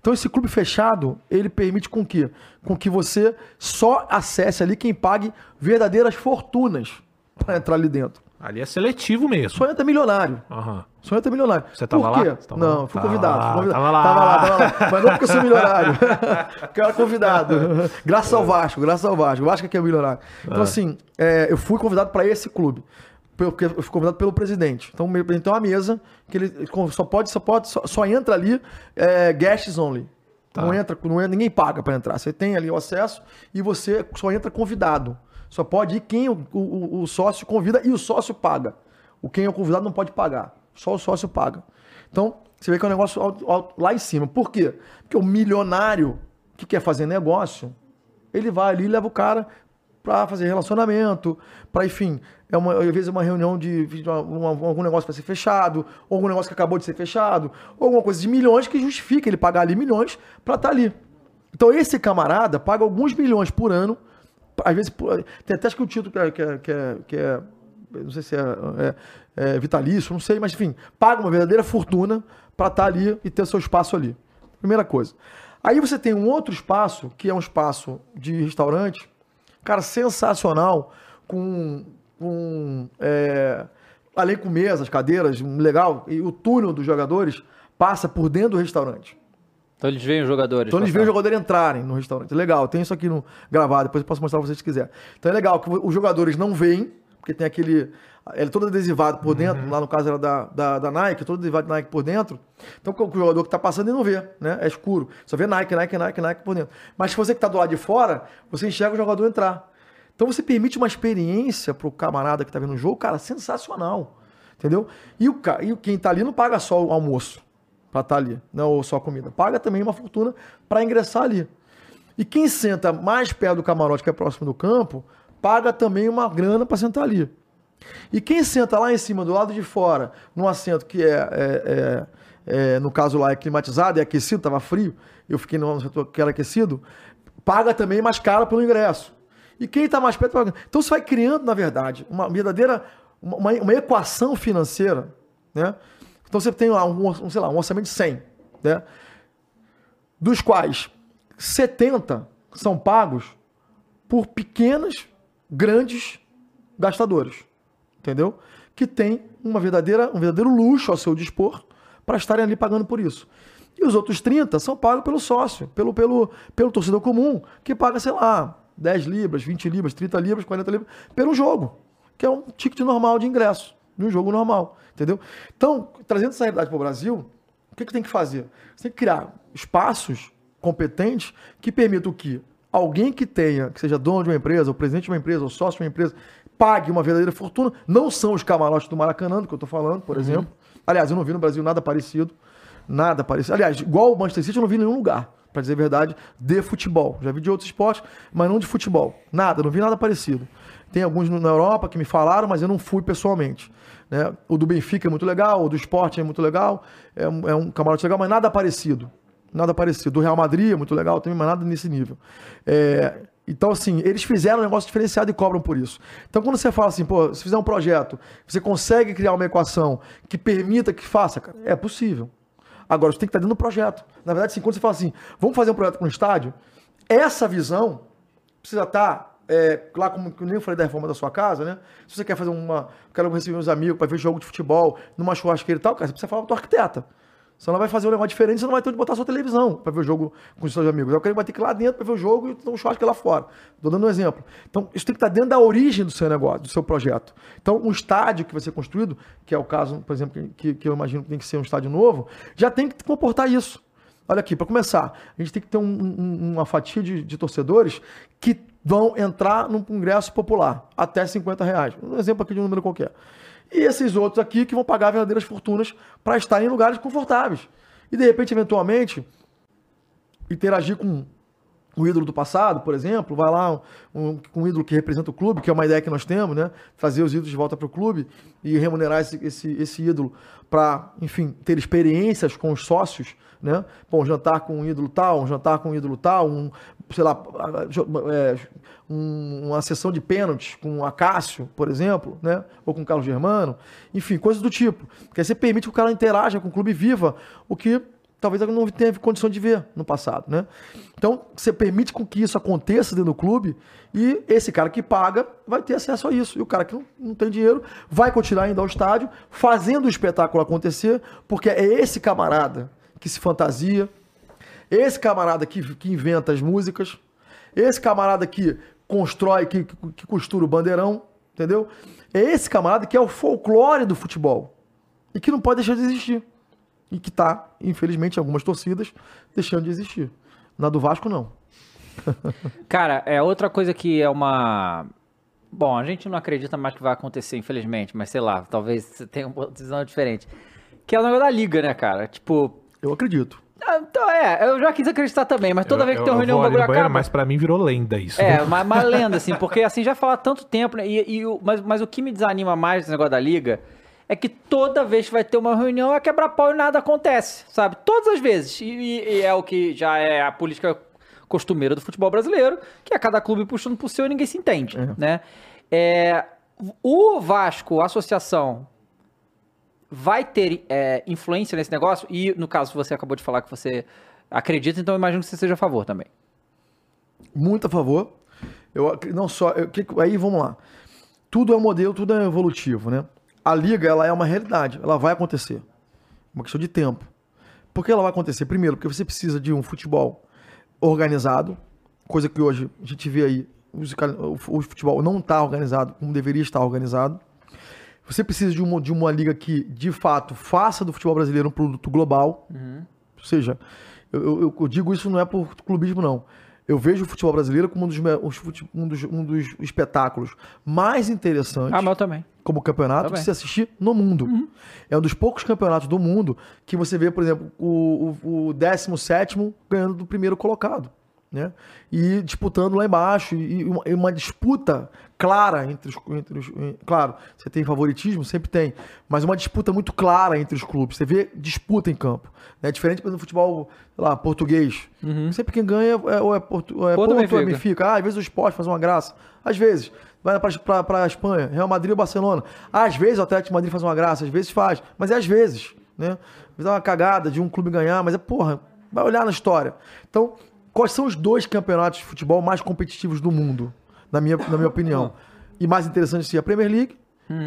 Então, esse clube fechado, ele permite com que, com que você só acesse ali quem pague verdadeiras fortunas para entrar ali dentro. Ali é seletivo mesmo. Só entra milionário. Aham. Só entra milionário. Você tava Por quê? lá? Tava não, fui Tava convidado. lá, convidado. tava lá. Tava lá, tava lá. Mas não porque eu sou milionário. porque eu era convidado. Graças ao Vasco, graças ao Vasco. O Vasco é que é milionário. Então, assim, é, eu fui convidado para esse clube. Porque eu fui convidado pelo presidente. Então, o presidente tem uma mesa que ele só pode, só pode, só, só entra ali é, guests only. Tá. Não entra, não entra, ninguém paga para entrar. Você tem ali o acesso e você só entra convidado. Só pode ir quem o, o- o sócio convida e o sócio paga. O quem é o convidado não pode pagar. Só o sócio paga. Então, você vê que é um negócio alto- alto- lá em cima. Por quê? Porque o milionário que quer fazer negócio, ele vai ali e leva o cara para fazer relacionamento, para enfim, é uma, às vezes uma reunião de, de uma- uma- algum negócio para ser fechado, ou algum negócio que acabou de ser fechado, ou alguma coisa de milhões que justifica ele pagar ali milhões para estar ali. Então esse camarada paga alguns milhões por ano, às vezes por- tem até acho que o título que é, que é, que é, que é- não sei se é, é- é vitalício, não sei, mas enfim, paga uma verdadeira fortuna para estar ali e ter seu espaço ali. Primeira coisa. Aí você tem um outro espaço, que é um espaço de restaurante, cara, sensacional, com, com é, além com mesas, cadeiras, legal, e o túnel dos jogadores passa por dentro do restaurante. Então eles veem os jogadores. Então eles veem o passar. jogador entrarem no restaurante. Legal, tem isso aqui no gravado, depois eu posso mostrar pra vocês se quiser. Então é legal que os jogadores não veem, porque tem aquele. Ele é todo adesivado por dentro, lá no caso era da, da, da Nike, todo adesivado de Nike por dentro. Então o jogador que tá passando ele não vê, né? É escuro. Só vê Nike, Nike, Nike, Nike por dentro. Mas se você que tá do lado de fora, você enxerga o jogador entrar. Então você permite uma experiência pro camarada que tá vendo o jogo, cara, sensacional. Entendeu? E, o, e quem tá ali não paga só o almoço para estar ali, não ou só a comida. Paga também uma fortuna para ingressar ali. E quem senta mais perto do camarote, que é próximo do campo, paga também uma grana para sentar ali. E quem senta lá em cima, do lado de fora, num assento que é, é- é- é, no caso lá, é climatizado, é aquecido, estava frio, eu fiquei no setor que era aquecido, paga também mais caro pelo ingresso. E quem está mais perto paga. Então você vai criando, na verdade, uma verdadeira uma, uma- equação financeira, né? Então você tem lá um, um, sei lá, um orçamento de 100, né? Dos quais 70 são pagos por pequenas, grandes gastadores, entendeu? Que tem uma verdadeira, um verdadeiro luxo ao seu dispor para estarem ali pagando por isso. E os outros 30 são pagos pelo sócio, pelo, pelo, pelo torcedor comum, que paga, sei lá, 10 libras, 20 libras, 30 libras, 40 libras, pelo jogo, que é um ticket normal de ingresso, de um jogo normal, entendeu? Então, trazendo essa realidade para o Brasil, o que, que tem que fazer? Você tem que criar espaços competentes que permitam que alguém que tenha, que seja dono de uma empresa, ou presidente de uma empresa, ou sócio de uma empresa, pague uma verdadeira fortuna. Não são os camarotes do Maracanã, do que eu estou falando, por exemplo. Aliás, eu não vi no Brasil nada parecido. Nada parecido. Aliás, igual o Manchester City, eu não vi em nenhum lugar, para dizer a verdade, de futebol. Já vi de outros esportes, mas não de futebol. Nada, não vi nada parecido. Tem alguns na Europa que me falaram, mas eu não fui pessoalmente. né? O do Benfica é muito legal, o do esporte é muito legal, é um, é um camarote legal, mas nada parecido. Nada parecido. Do Real Madrid é muito legal também, mas nada nesse nível. É, então, assim, eles fizeram um negócio diferenciado e cobram por isso. Então, quando você fala assim, pô, se fizer um projeto, você consegue criar uma equação que permita que faça, cara, é possível. Agora, você tem que estar dentro do projeto. Na verdade, assim, quando você fala assim, vamos fazer um projeto com um estádio, essa visão precisa estar é, lá, como eu nem falei da reforma da sua casa, né? Se você quer fazer uma. Quero receber meus amigos para ver jogo de futebol, numa churrasqueira e tal, cara, você precisa falar com o arquiteta. Você não vai fazer um negócio diferente, você não vai ter onde botar sua televisão para ver o jogo com os seus amigos. É o cara vai ter que lá dentro para ver o jogo e ter um churrasco lá fora. Estou dando um exemplo. Então, isso tem que estar dentro da origem do seu negócio, do seu projeto. Então, um estádio que vai ser construído, que é o caso, por exemplo, que, que eu imagino que tem que ser um estádio novo, já tem que comportar isso. Olha aqui, para começar, a gente tem que ter um, um, uma fatia de, de, torcedores que vão entrar num congresso popular, até 50 reais. Um exemplo aqui de um número qualquer. E esses outros aqui que vão pagar verdadeiras fortunas para estar em lugares confortáveis. E de repente, eventualmente, interagir com o ídolo do passado, por exemplo, vai lá um, um, ídolo que representa o clube, que é uma ideia que nós temos, né? Trazer os ídolos de volta para o clube e remunerar esse, esse, esse ídolo para, enfim, ter experiências com os sócios, né? Bom, jantar com um ídolo tal, um jantar com um ídolo tal, um, sei lá, é, um, uma sessão de pênaltis com o Acácio, por exemplo, né? Ou com Carlos Germano, enfim, coisas do tipo. Porque aí você permite que o cara interaja com o clube viva, o que talvez eu não teve condição de ver no passado, né? Então, você permite com que isso aconteça dentro do clube e esse cara que paga vai ter acesso a isso. E o cara que não, não tem dinheiro vai continuar indo ao estádio, fazendo o espetáculo acontecer, porque é esse camarada que se fantasia, esse camarada que, que inventa as músicas, esse camarada que constrói, que, que costura o bandeirão, entendeu? É esse camarada que é o folclore do futebol e que não pode deixar de existir e que está, infelizmente, em algumas torcidas, deixando de existir. Na do Vasco, não. Cara, é outra coisa que é uma. Bom, a gente não acredita mais que vai acontecer, infelizmente, mas sei lá, talvez você tenha uma decisão diferente. Que é o negócio da liga, né, cara? Tipo. Eu acredito. Ah, então, é, eu já quis acreditar também, mas toda eu, vez que tem uma reunião, o bagulho banheiro, acaba. Mas pra mim virou lenda isso. É, uma, uma lenda, assim, porque assim já fala há tanto tempo, né? E, e mas, mas o que me desanima mais desse negócio da liga é que toda vez que vai ter uma reunião é quebrar pau e nada acontece, sabe? Todas as vezes. E, e- e é o que já é a política costumeira do futebol brasileiro, que é cada clube puxando pro seu e ninguém se entende, né? É, o Vasco, a associação, vai ter é, influência nesse negócio? E, no caso, você acabou de falar que você acredita, então imagino que você seja a favor também. Muito a favor. Eu não só. eu- aí vamos lá. Tudo é modelo, tudo é evolutivo, né? A liga ela é uma realidade, ela vai acontecer. Uma questão de tempo. Por que ela vai acontecer? Primeiro, porque você precisa de um futebol organizado, coisa que hoje a gente vê aí, o futebol não está organizado como deveria estar organizado. Você precisa de uma, de uma liga que, de fato, faça do futebol brasileiro um produto global. Ou seja, eu, eu- eu digo isso não é por clubismo, não. Eu vejo o futebol brasileiro como um dos, um dos, um dos espetáculos mais interessantes Ah, mas eu também. como campeonato Também. de se assistir no mundo. É um dos poucos campeonatos do mundo que você vê, por exemplo, o, o, o 17 ganhando do primeiro colocado. Né? E disputando lá embaixo. E uma, e uma disputa clara entre os, entre os. Claro, você tem favoritismo, sempre tem. Mas uma disputa muito clara entre os clubes. Você vê disputa em campo. Né? Diferente do futebol, sei lá, português. Sempre quem ganha é, ou é, Porto, ou é Porto Porto, ou é Benfica. Ah, às vezes o esporte faz uma graça. Às vezes. Vai para a Espanha, Real Madrid ou Barcelona. Às vezes o Atlético de Madrid faz uma graça, às vezes faz. Mas é às vezes. Né? Às vezes é uma cagada de um clube ganhar, mas é porra. Vai olhar na história. Então, quais são os dois campeonatos de futebol mais competitivos do mundo? Na minha, na minha opinião. E mais interessante seria a Premier League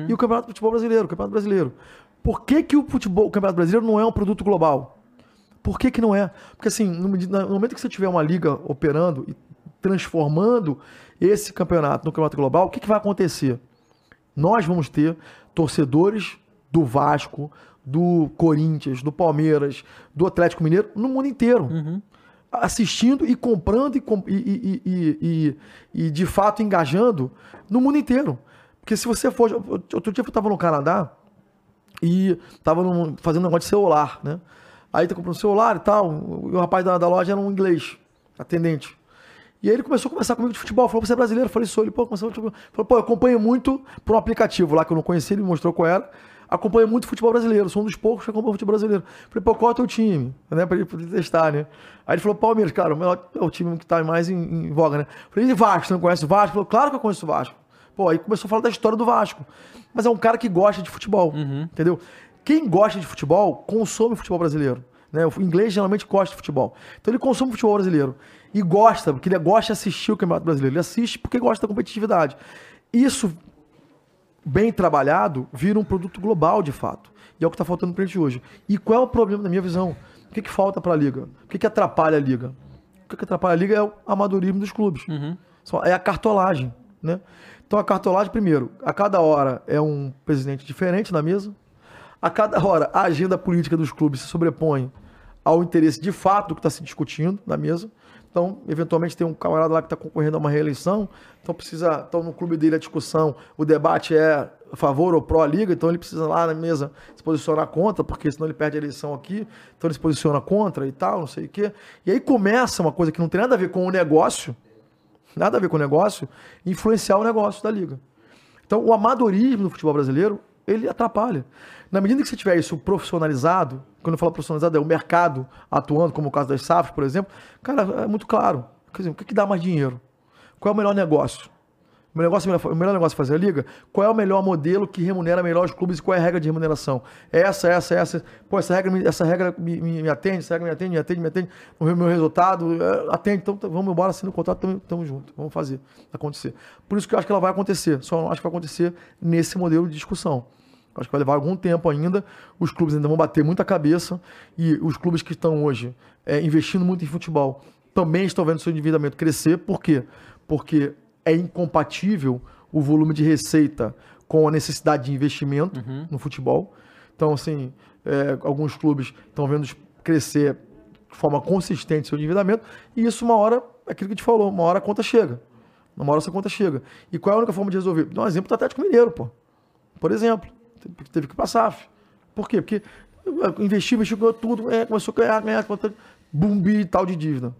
e o Campeonato de Futebol Brasileiro, o Campeonato Brasileiro. Por que, que o, futebol, o Campeonato Brasileiro não é um produto global? Por que, que não é? Porque assim, no, no momento que você tiver uma liga operando e transformando esse campeonato no campeonato global, o que, que vai acontecer? Nós vamos ter torcedores do Vasco, do Corinthians, do Palmeiras, do Atlético Mineiro no mundo inteiro. Assistindo e comprando e, e- e- e- de fato engajando no mundo inteiro. Porque se você for. Outro dia eu estava no Canadá e tava num- fazendo um negócio de celular, né? Aí tá comprando um celular e tal, e o rapaz da, da loja era um inglês, atendente. E aí ele começou a conversar comigo de futebol, falou, você é brasileiro? Eu falei, sou. Ele, pô, começou a falou, pô, eu acompanho muito por um aplicativo lá que eu não conhecia, ele me mostrou qual era. Acompanho muito futebol brasileiro, sou um dos poucos que acompanha futebol brasileiro. Falei, pô, qual é o teu time? Né, pra ele poder testar, né? Aí ele falou, Palmeiras, cara, o melhor é o time que tá mais em, em voga, né? Falei, e Vasco, você não conhece o Vasco? Ele falou, claro que eu conheço o Vasco. Pô, aí começou a falar da história do Vasco. Mas é um cara que gosta de futebol, entendeu? Quem gosta de futebol, consome futebol brasileiro. Né? O inglês geralmente gosta de futebol. Então ele consome futebol brasileiro. E gosta, porque ele gosta de assistir o Campeonato Brasileiro. Ele assiste porque gosta da competitividade. Isso, bem trabalhado, vira um produto global de fato. E é o que está faltando para a gente hoje. E qual é o problema, na minha visão? O que, que falta para a Liga? O que, que atrapalha a Liga? O que, que atrapalha a Liga é o amadorismo dos clubes. Uhum. É a cartolagem, né? Então a cartolagem, primeiro, a cada hora é um presidente diferente na mesa. A cada hora a agenda política dos clubes se sobrepõe ao interesse de fato que está se discutindo na mesa. Então, eventualmente tem um camarada lá que está concorrendo a uma reeleição, então precisa, então no clube dele a discussão, o debate é a favor ou pró liga, então ele precisa lá na mesa se posicionar contra, porque senão ele perde a eleição aqui, então ele se posiciona contra e tal, não sei o quê. E aí começa uma coisa que não tem nada a ver com o negócio, nada a ver com o negócio, influenciar o negócio da liga. Então, o amadorismo do futebol brasileiro, ele atrapalha. Na medida que você tiver isso profissionalizado, quando eu falo profissionalizado, é o mercado atuando, como o caso das SAFs, por exemplo, cara, é muito claro. Quer dizer, o que, que dá mais dinheiro? Qual é o melhor negócio? O negócio, o melhor negócio fazer a liga? Qual é o melhor modelo que remunera melhor os clubes e qual é a regra de remuneração? Essa, essa, essa. Pô, essa regra, essa regra me, me, me atende, essa regra me atende, me atende, me atende. O meu, resultado é, atende. Então vamos embora, assina o contrato, tamo, tamo junto. Vamos fazer acontecer. Por isso que eu acho que ela vai acontecer. Só não acho que vai acontecer nesse modelo de discussão. Acho que vai levar algum tempo ainda. Os clubes ainda vão bater muita cabeça. E os clubes que estão hoje é, investindo muito em futebol também estão vendo seu endividamento crescer. Por quê? Porque é incompatível o volume de receita com a necessidade de investimento uhum. no futebol. Então, assim, é, alguns clubes estão vendo crescer de forma consistente seu endividamento. E isso, uma hora, é aquilo que a gente falou, uma hora a conta chega. Uma hora essa conta chega. E qual é a única forma de resolver? Dá um exemplo do Atlético Mineiro, pô. Por exemplo teve que passar. Por quê? Porque investiu, investiu, ganhou tudo, é, começou a ganhar, ganhar, bumbi e tal de dívida.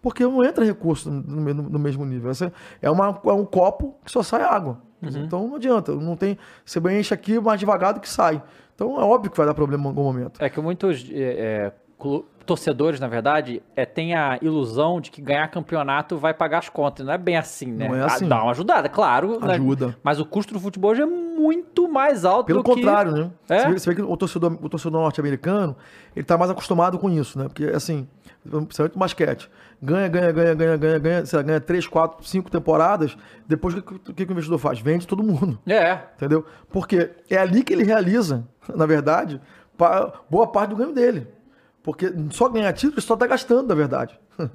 Porque não entra recurso no, no, no mesmo nível. Essa é, uma, é um copo que só sai água. Uhum. Então não adianta. Não tem, você enche aqui mais devagar do que sai. Então é óbvio que vai dar problema em algum momento. É que muitos é, é torcedores, na verdade, é, tem a ilusão de que ganhar campeonato vai pagar as contas. Não é bem assim, né? Não é assim. Dá uma ajudada, claro. Né? Ajuda. Né? Mas o custo do futebol já é muito mais alto Pelo do contrário, que... né? É? Você, vê, você, vê, que o torcedor, o torcedor norte-americano, ele tá mais acostumado com isso, né? Porque, assim, principalmente o basquete. Ganha, ganha, ganha, ganha, ganha, ganha, sei lá, ganha 3, 4, 5 temporadas. Depois, o que, que, que o investidor faz? Vende todo mundo. É. Entendeu? Porque é ali que ele realiza, na verdade, boa parte do ganho dele. Porque só ganhar título, só está gastando, na verdade.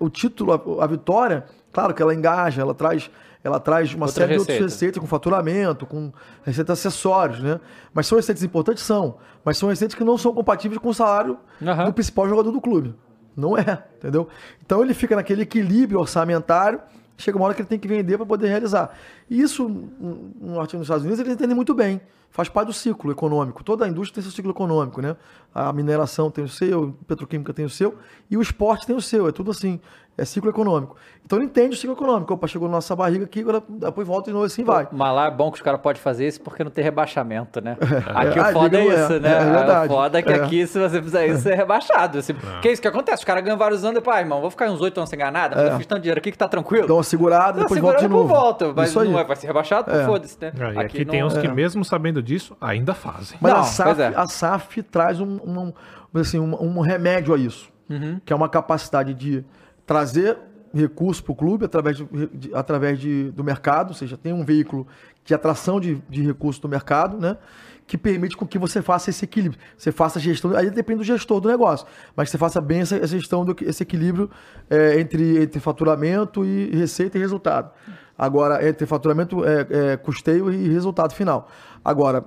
O, título, a, a, vitória, claro que ela engaja, ela traz, ela traz uma Outra série receita. de outras receitas, com faturamento, com receitas acessórios, né? Mas são receitas importantes? São. Mas são receitas que não são compatíveis com o salário uhum. do principal jogador do clube. Não é, entendeu? Então ele fica naquele equilíbrio orçamentário, chega uma hora que ele tem que vender para poder realizar. E isso, no artigo nos Estados Unidos, eles entendem muito bem faz parte do ciclo econômico. Toda a indústria tem seu ciclo econômico, né? A mineração tem o seu, a petroquímica tem o seu e o esporte tem o seu. É tudo assim é ciclo econômico. Então ele entende o ciclo econômico. Opa, chegou na nossa barriga aqui, agora depois volta e novo assim vai. Mas lá é bom que os caras podem fazer isso porque não tem rebaixamento, né? É. Aqui é, o foda é isso, é, né? É. O foda é que é. aqui, se você fizer isso, você é rebaixado. Assim, é. Que é isso que acontece. Os caras ganham vários anos e depois, ah, irmão, vou ficar uns oito anos sem ganhar nada, é. eu fiz tanto dinheiro aqui que tá tranquilo. Dá uma segurada, depois volta de novo. volta, mas não vai, vai ser rebaixado, é. foda-se, né? e aqui, aqui tem uns que mesmo sabendo disso, ainda fazem. Mas não, a, SAF, a SAF traz um, um, assim, um, um remédio a isso, uhum. que é uma capacidade de trazer recurso para o clube através, de, de, através de, do mercado, ou seja, tem um veículo de atração de, de recurso do mercado, né? Que permite com que você faça esse equilíbrio. Você faça a gestão, aí depende do gestor do negócio, mas você faça bem essa, gestão, do, esse equilíbrio é, entre, entre faturamento e receita e resultado. Agora, entre faturamento, é, é, custeio e resultado final. Agora,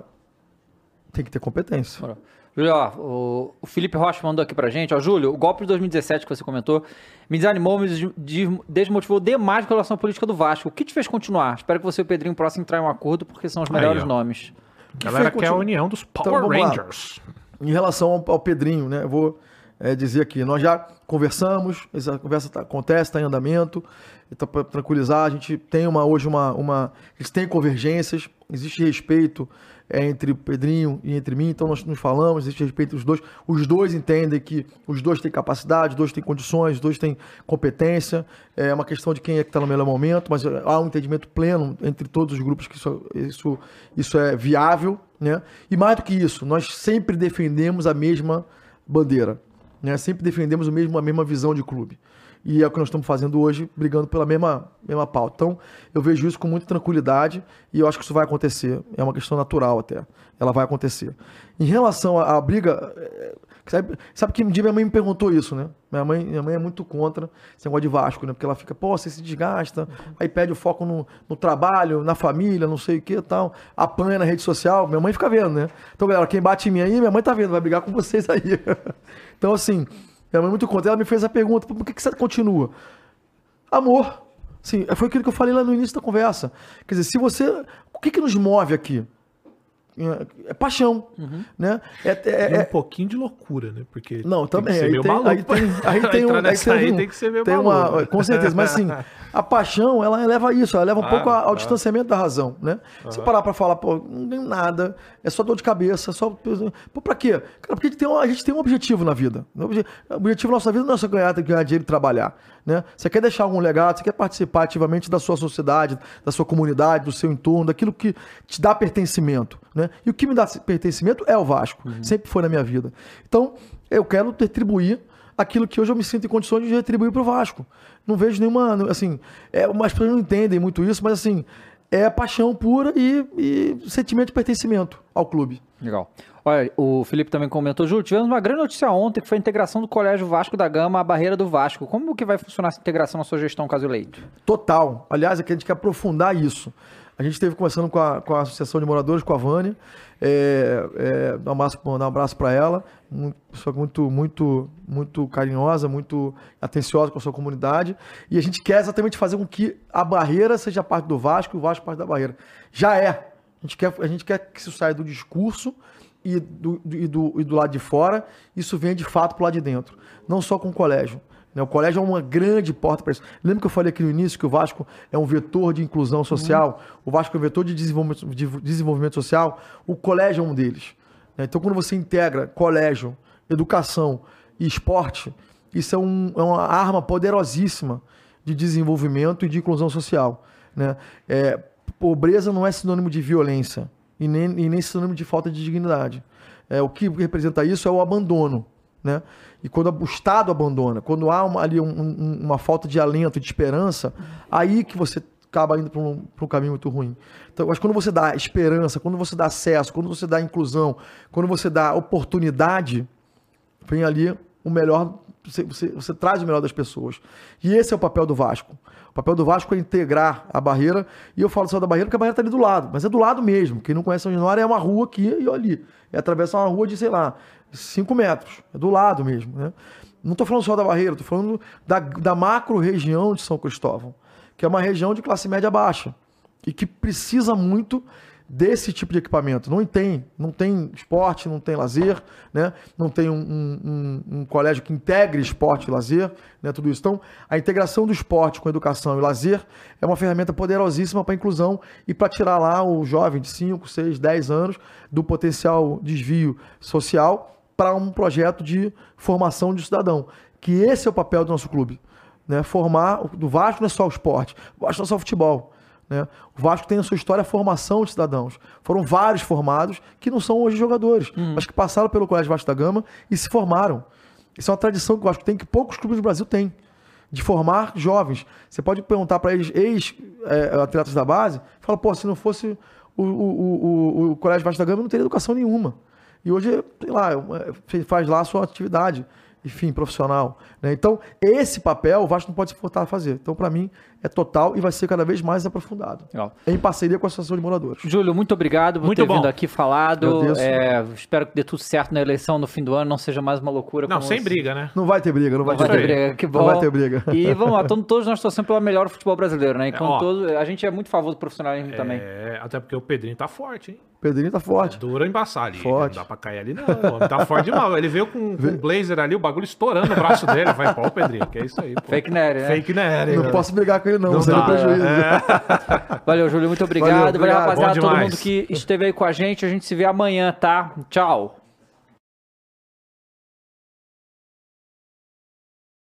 tem que ter competência. Júlio, ó, o, o, Felipe Rocha mandou aqui pra gente, ó, Júlio, o golpe de 2017 que você comentou me desanimou, me desmotivou demais com relação à política do Vasco. O que te fez continuar? Espero que você e o Pedrinho próximo entrar em um acordo, porque são os melhores Aí, nomes. A galera quer a união dos então, Power então, Rangers. Lá. Em relação ao, ao, Pedrinho, né, eu vou é, dizer aqui, nós já conversamos, essa conversa tá, acontece, está em andamento, então para tranquilizar, a gente tem uma, hoje uma, uma... Eles têm convergências, existe respeito é, entre o Pedrinho e entre mim, então nós nos falamos, existe respeito os dois. Os dois entendem que os dois têm capacidade, os dois têm condições, os dois têm competência. É uma questão de quem é que está no melhor momento, mas há um entendimento pleno entre todos os grupos que isso, isso, isso é viável. Né? E mais do que isso, nós sempre defendemos a mesma bandeira, né? sempre defendemos o mesmo, a mesma visão de clube. E é o que nós estamos fazendo hoje, brigando pela mesma, mesma pauta. Então, eu vejo isso com muita tranquilidade e eu acho que isso vai acontecer. É uma questão natural até. Ela vai acontecer. Em relação à, à briga, é, sabe, sabe que um dia minha mãe me perguntou isso, né? Minha mãe, minha mãe é muito contra esse negócio de Vasco, né? Porque ela fica, pô, você se desgasta, aí perde o foco no, no trabalho, na família, não sei o que tal, apanha na rede social. Minha mãe fica vendo, né? Então, galera, quem bate em mim aí, minha mãe tá vendo, vai brigar com vocês aí. então, assim, minha mãe é muito contra. Ela me fez a pergunta: por que, que você continua? Amor. Sim, foi aquilo que eu falei lá no início da conversa. Quer dizer, se você. O que, que nos move aqui? É, paixão, uhum. né? É, é, é, um pouquinho de loucura, né? Porque não, também aí tem, aí tem, aí tem, um, aí tem, aí tem que ser meio tem maluco. Uma, com certeza, mas assim, a paixão, ela leva isso, ela leva um ah, pouco ao ah. distanciamento da razão, né? Uhum. Se parar para falar, pô, não tem nada, é só dor de cabeça, só pô, para quê? Cara, porque a gente, tem um, a gente tem um objetivo na vida. O objetivo da nossa vida não é só ganhar, ganhar dinheiro e trabalhar, né? Você quer deixar algum legado, você quer participar ativamente da sua sociedade, da sua comunidade, do seu entorno, daquilo que te dá pertencimento. Né? E o que me dá pertencimento é o Vasco. Uhum. Sempre foi na minha vida. Então, eu quero retribuir aquilo que hoje eu me sinto em condições de retribuir para o Vasco. Não vejo nenhuma. Assim, é, as pessoas não entendem muito isso, mas assim, é paixão pura e, e sentimento de pertencimento ao clube. Legal. Olha, o Felipe também comentou, Júlio, tivemos uma grande notícia ontem que foi a integração do Colégio Vasco da Gama à barreira do Vasco. Como que vai funcionar essa integração na sua gestão, caso eleito? Total. Aliás, aqui a gente quer aprofundar isso. A gente esteve conversando com a, com a Associação de Moradores, com a Vânia. É, é, um abraço, um abraço para ela. Uma pessoa muito, muito, muito carinhosa, muito atenciosa com a sua comunidade. E a gente quer exatamente fazer com que a barreira seja parte do Vasco e o Vasco parte da barreira. Já é. A gente quer, a gente quer que isso saia do discurso e do, e do, e do lado de fora, isso venha de fato para o lado de dentro. Não só com o colégio. Né? O colégio é uma grande porta para isso. Lembra que eu falei aqui no início que o Vasco é um vetor de inclusão social? Uhum. O Vasco é um vetor de desenvolvimento, de desenvolvimento social? O colégio é um deles. Né? Então, quando você integra colégio, educação e esporte, isso é, um, é uma arma poderosíssima de desenvolvimento e de inclusão social. Né? É, pobreza não é sinônimo de violência e nem, e nem sinônimo de falta de dignidade. É, o que representa isso é o abandono. Né? E quando o Estado abandona, quando há uma, ali um, um, uma falta de alento, de esperança, aí que você acaba indo para um, um, caminho muito ruim. Então, mas quando você dá esperança, quando você dá acesso, quando você dá inclusão, quando você dá oportunidade, vem ali o melhor, você, você, você traz o melhor das pessoas. E esse é o papel do Vasco. O papel do Vasco é integrar a barreira, e eu falo só da barreira porque a barreira está ali do lado, mas é do lado mesmo. Quem não conhece São Januário é uma rua aqui e ali. É atravessar uma rua de, sei lá, 5 metros, é do lado mesmo. Né? Não estou falando só da barreira, estou falando da, da macro região de São Cristóvão, que é uma região de classe média baixa e que precisa muito desse tipo de equipamento. Não tem, não tem esporte, não tem lazer, né? não tem um, um, um, colégio que integre esporte e lazer, né? tudo isso. Então, a integração do esporte com educação e lazer é uma ferramenta poderosíssima para inclusão e para tirar lá o jovem de 5, 6, 10 anos do potencial desvio social para um projeto de formação de cidadão. Que esse é o papel do nosso clube. Né? Formar, do Vasco não é só o esporte, o Vasco não é só o futebol. Né? O Vasco tem a sua história a formação de cidadãos. Foram vários formados que não são hoje jogadores, uhum. mas que passaram pelo Colégio Vasco da Gama e se formaram. Isso é uma tradição que o Vasco tem, que poucos clubes do Brasil têm, de formar jovens. Você pode perguntar para eles, ex-atletas é, da base, fala, pô, se não fosse o, o, o, o Colégio Vasco da Gama, não teria educação nenhuma. E hoje, sei lá, faz lá a sua atividade, enfim, profissional. Né? Então, esse papel o Vasco não pode se furtar a fazer. Então, para mim, é total e vai ser cada vez mais aprofundado. Legal. Em parceria com a Associação de Moradores. Júlio, muito obrigado por muito ter bom. vindo aqui falado. É, espero que dê tudo certo na eleição no fim do ano, não seja mais uma loucura. Não, sem briga, né? Não vai ter briga, não vai, não ter, vai ter briga. Que bom. Não vai ter briga. E vamos lá, todos nós torcemos pelo melhor futebol brasileiro, né? Enquanto é, todo, a gente é muito a favor do profissionalismo é, também. Até porque o Pedrinho tá forte, hein? Pedrinho tá forte. É duro embaçar ali. Forte. Não dá pra cair ali, não. Tá forte demais. Ele veio com, um blazer ali, o bagulho estourando no braço dele. Vai, pô, Pedrinho, que é isso aí. Pô. Fake Nery, né? Fake Nery. Não posso brigar com ele, não. não dá, prejuízo. É. Valeu, Júlio. Muito obrigado. Valeu, obrigado. Valeu, rapaziada, todo mundo que esteve aí com a gente. A gente se vê amanhã, tá? Tchau.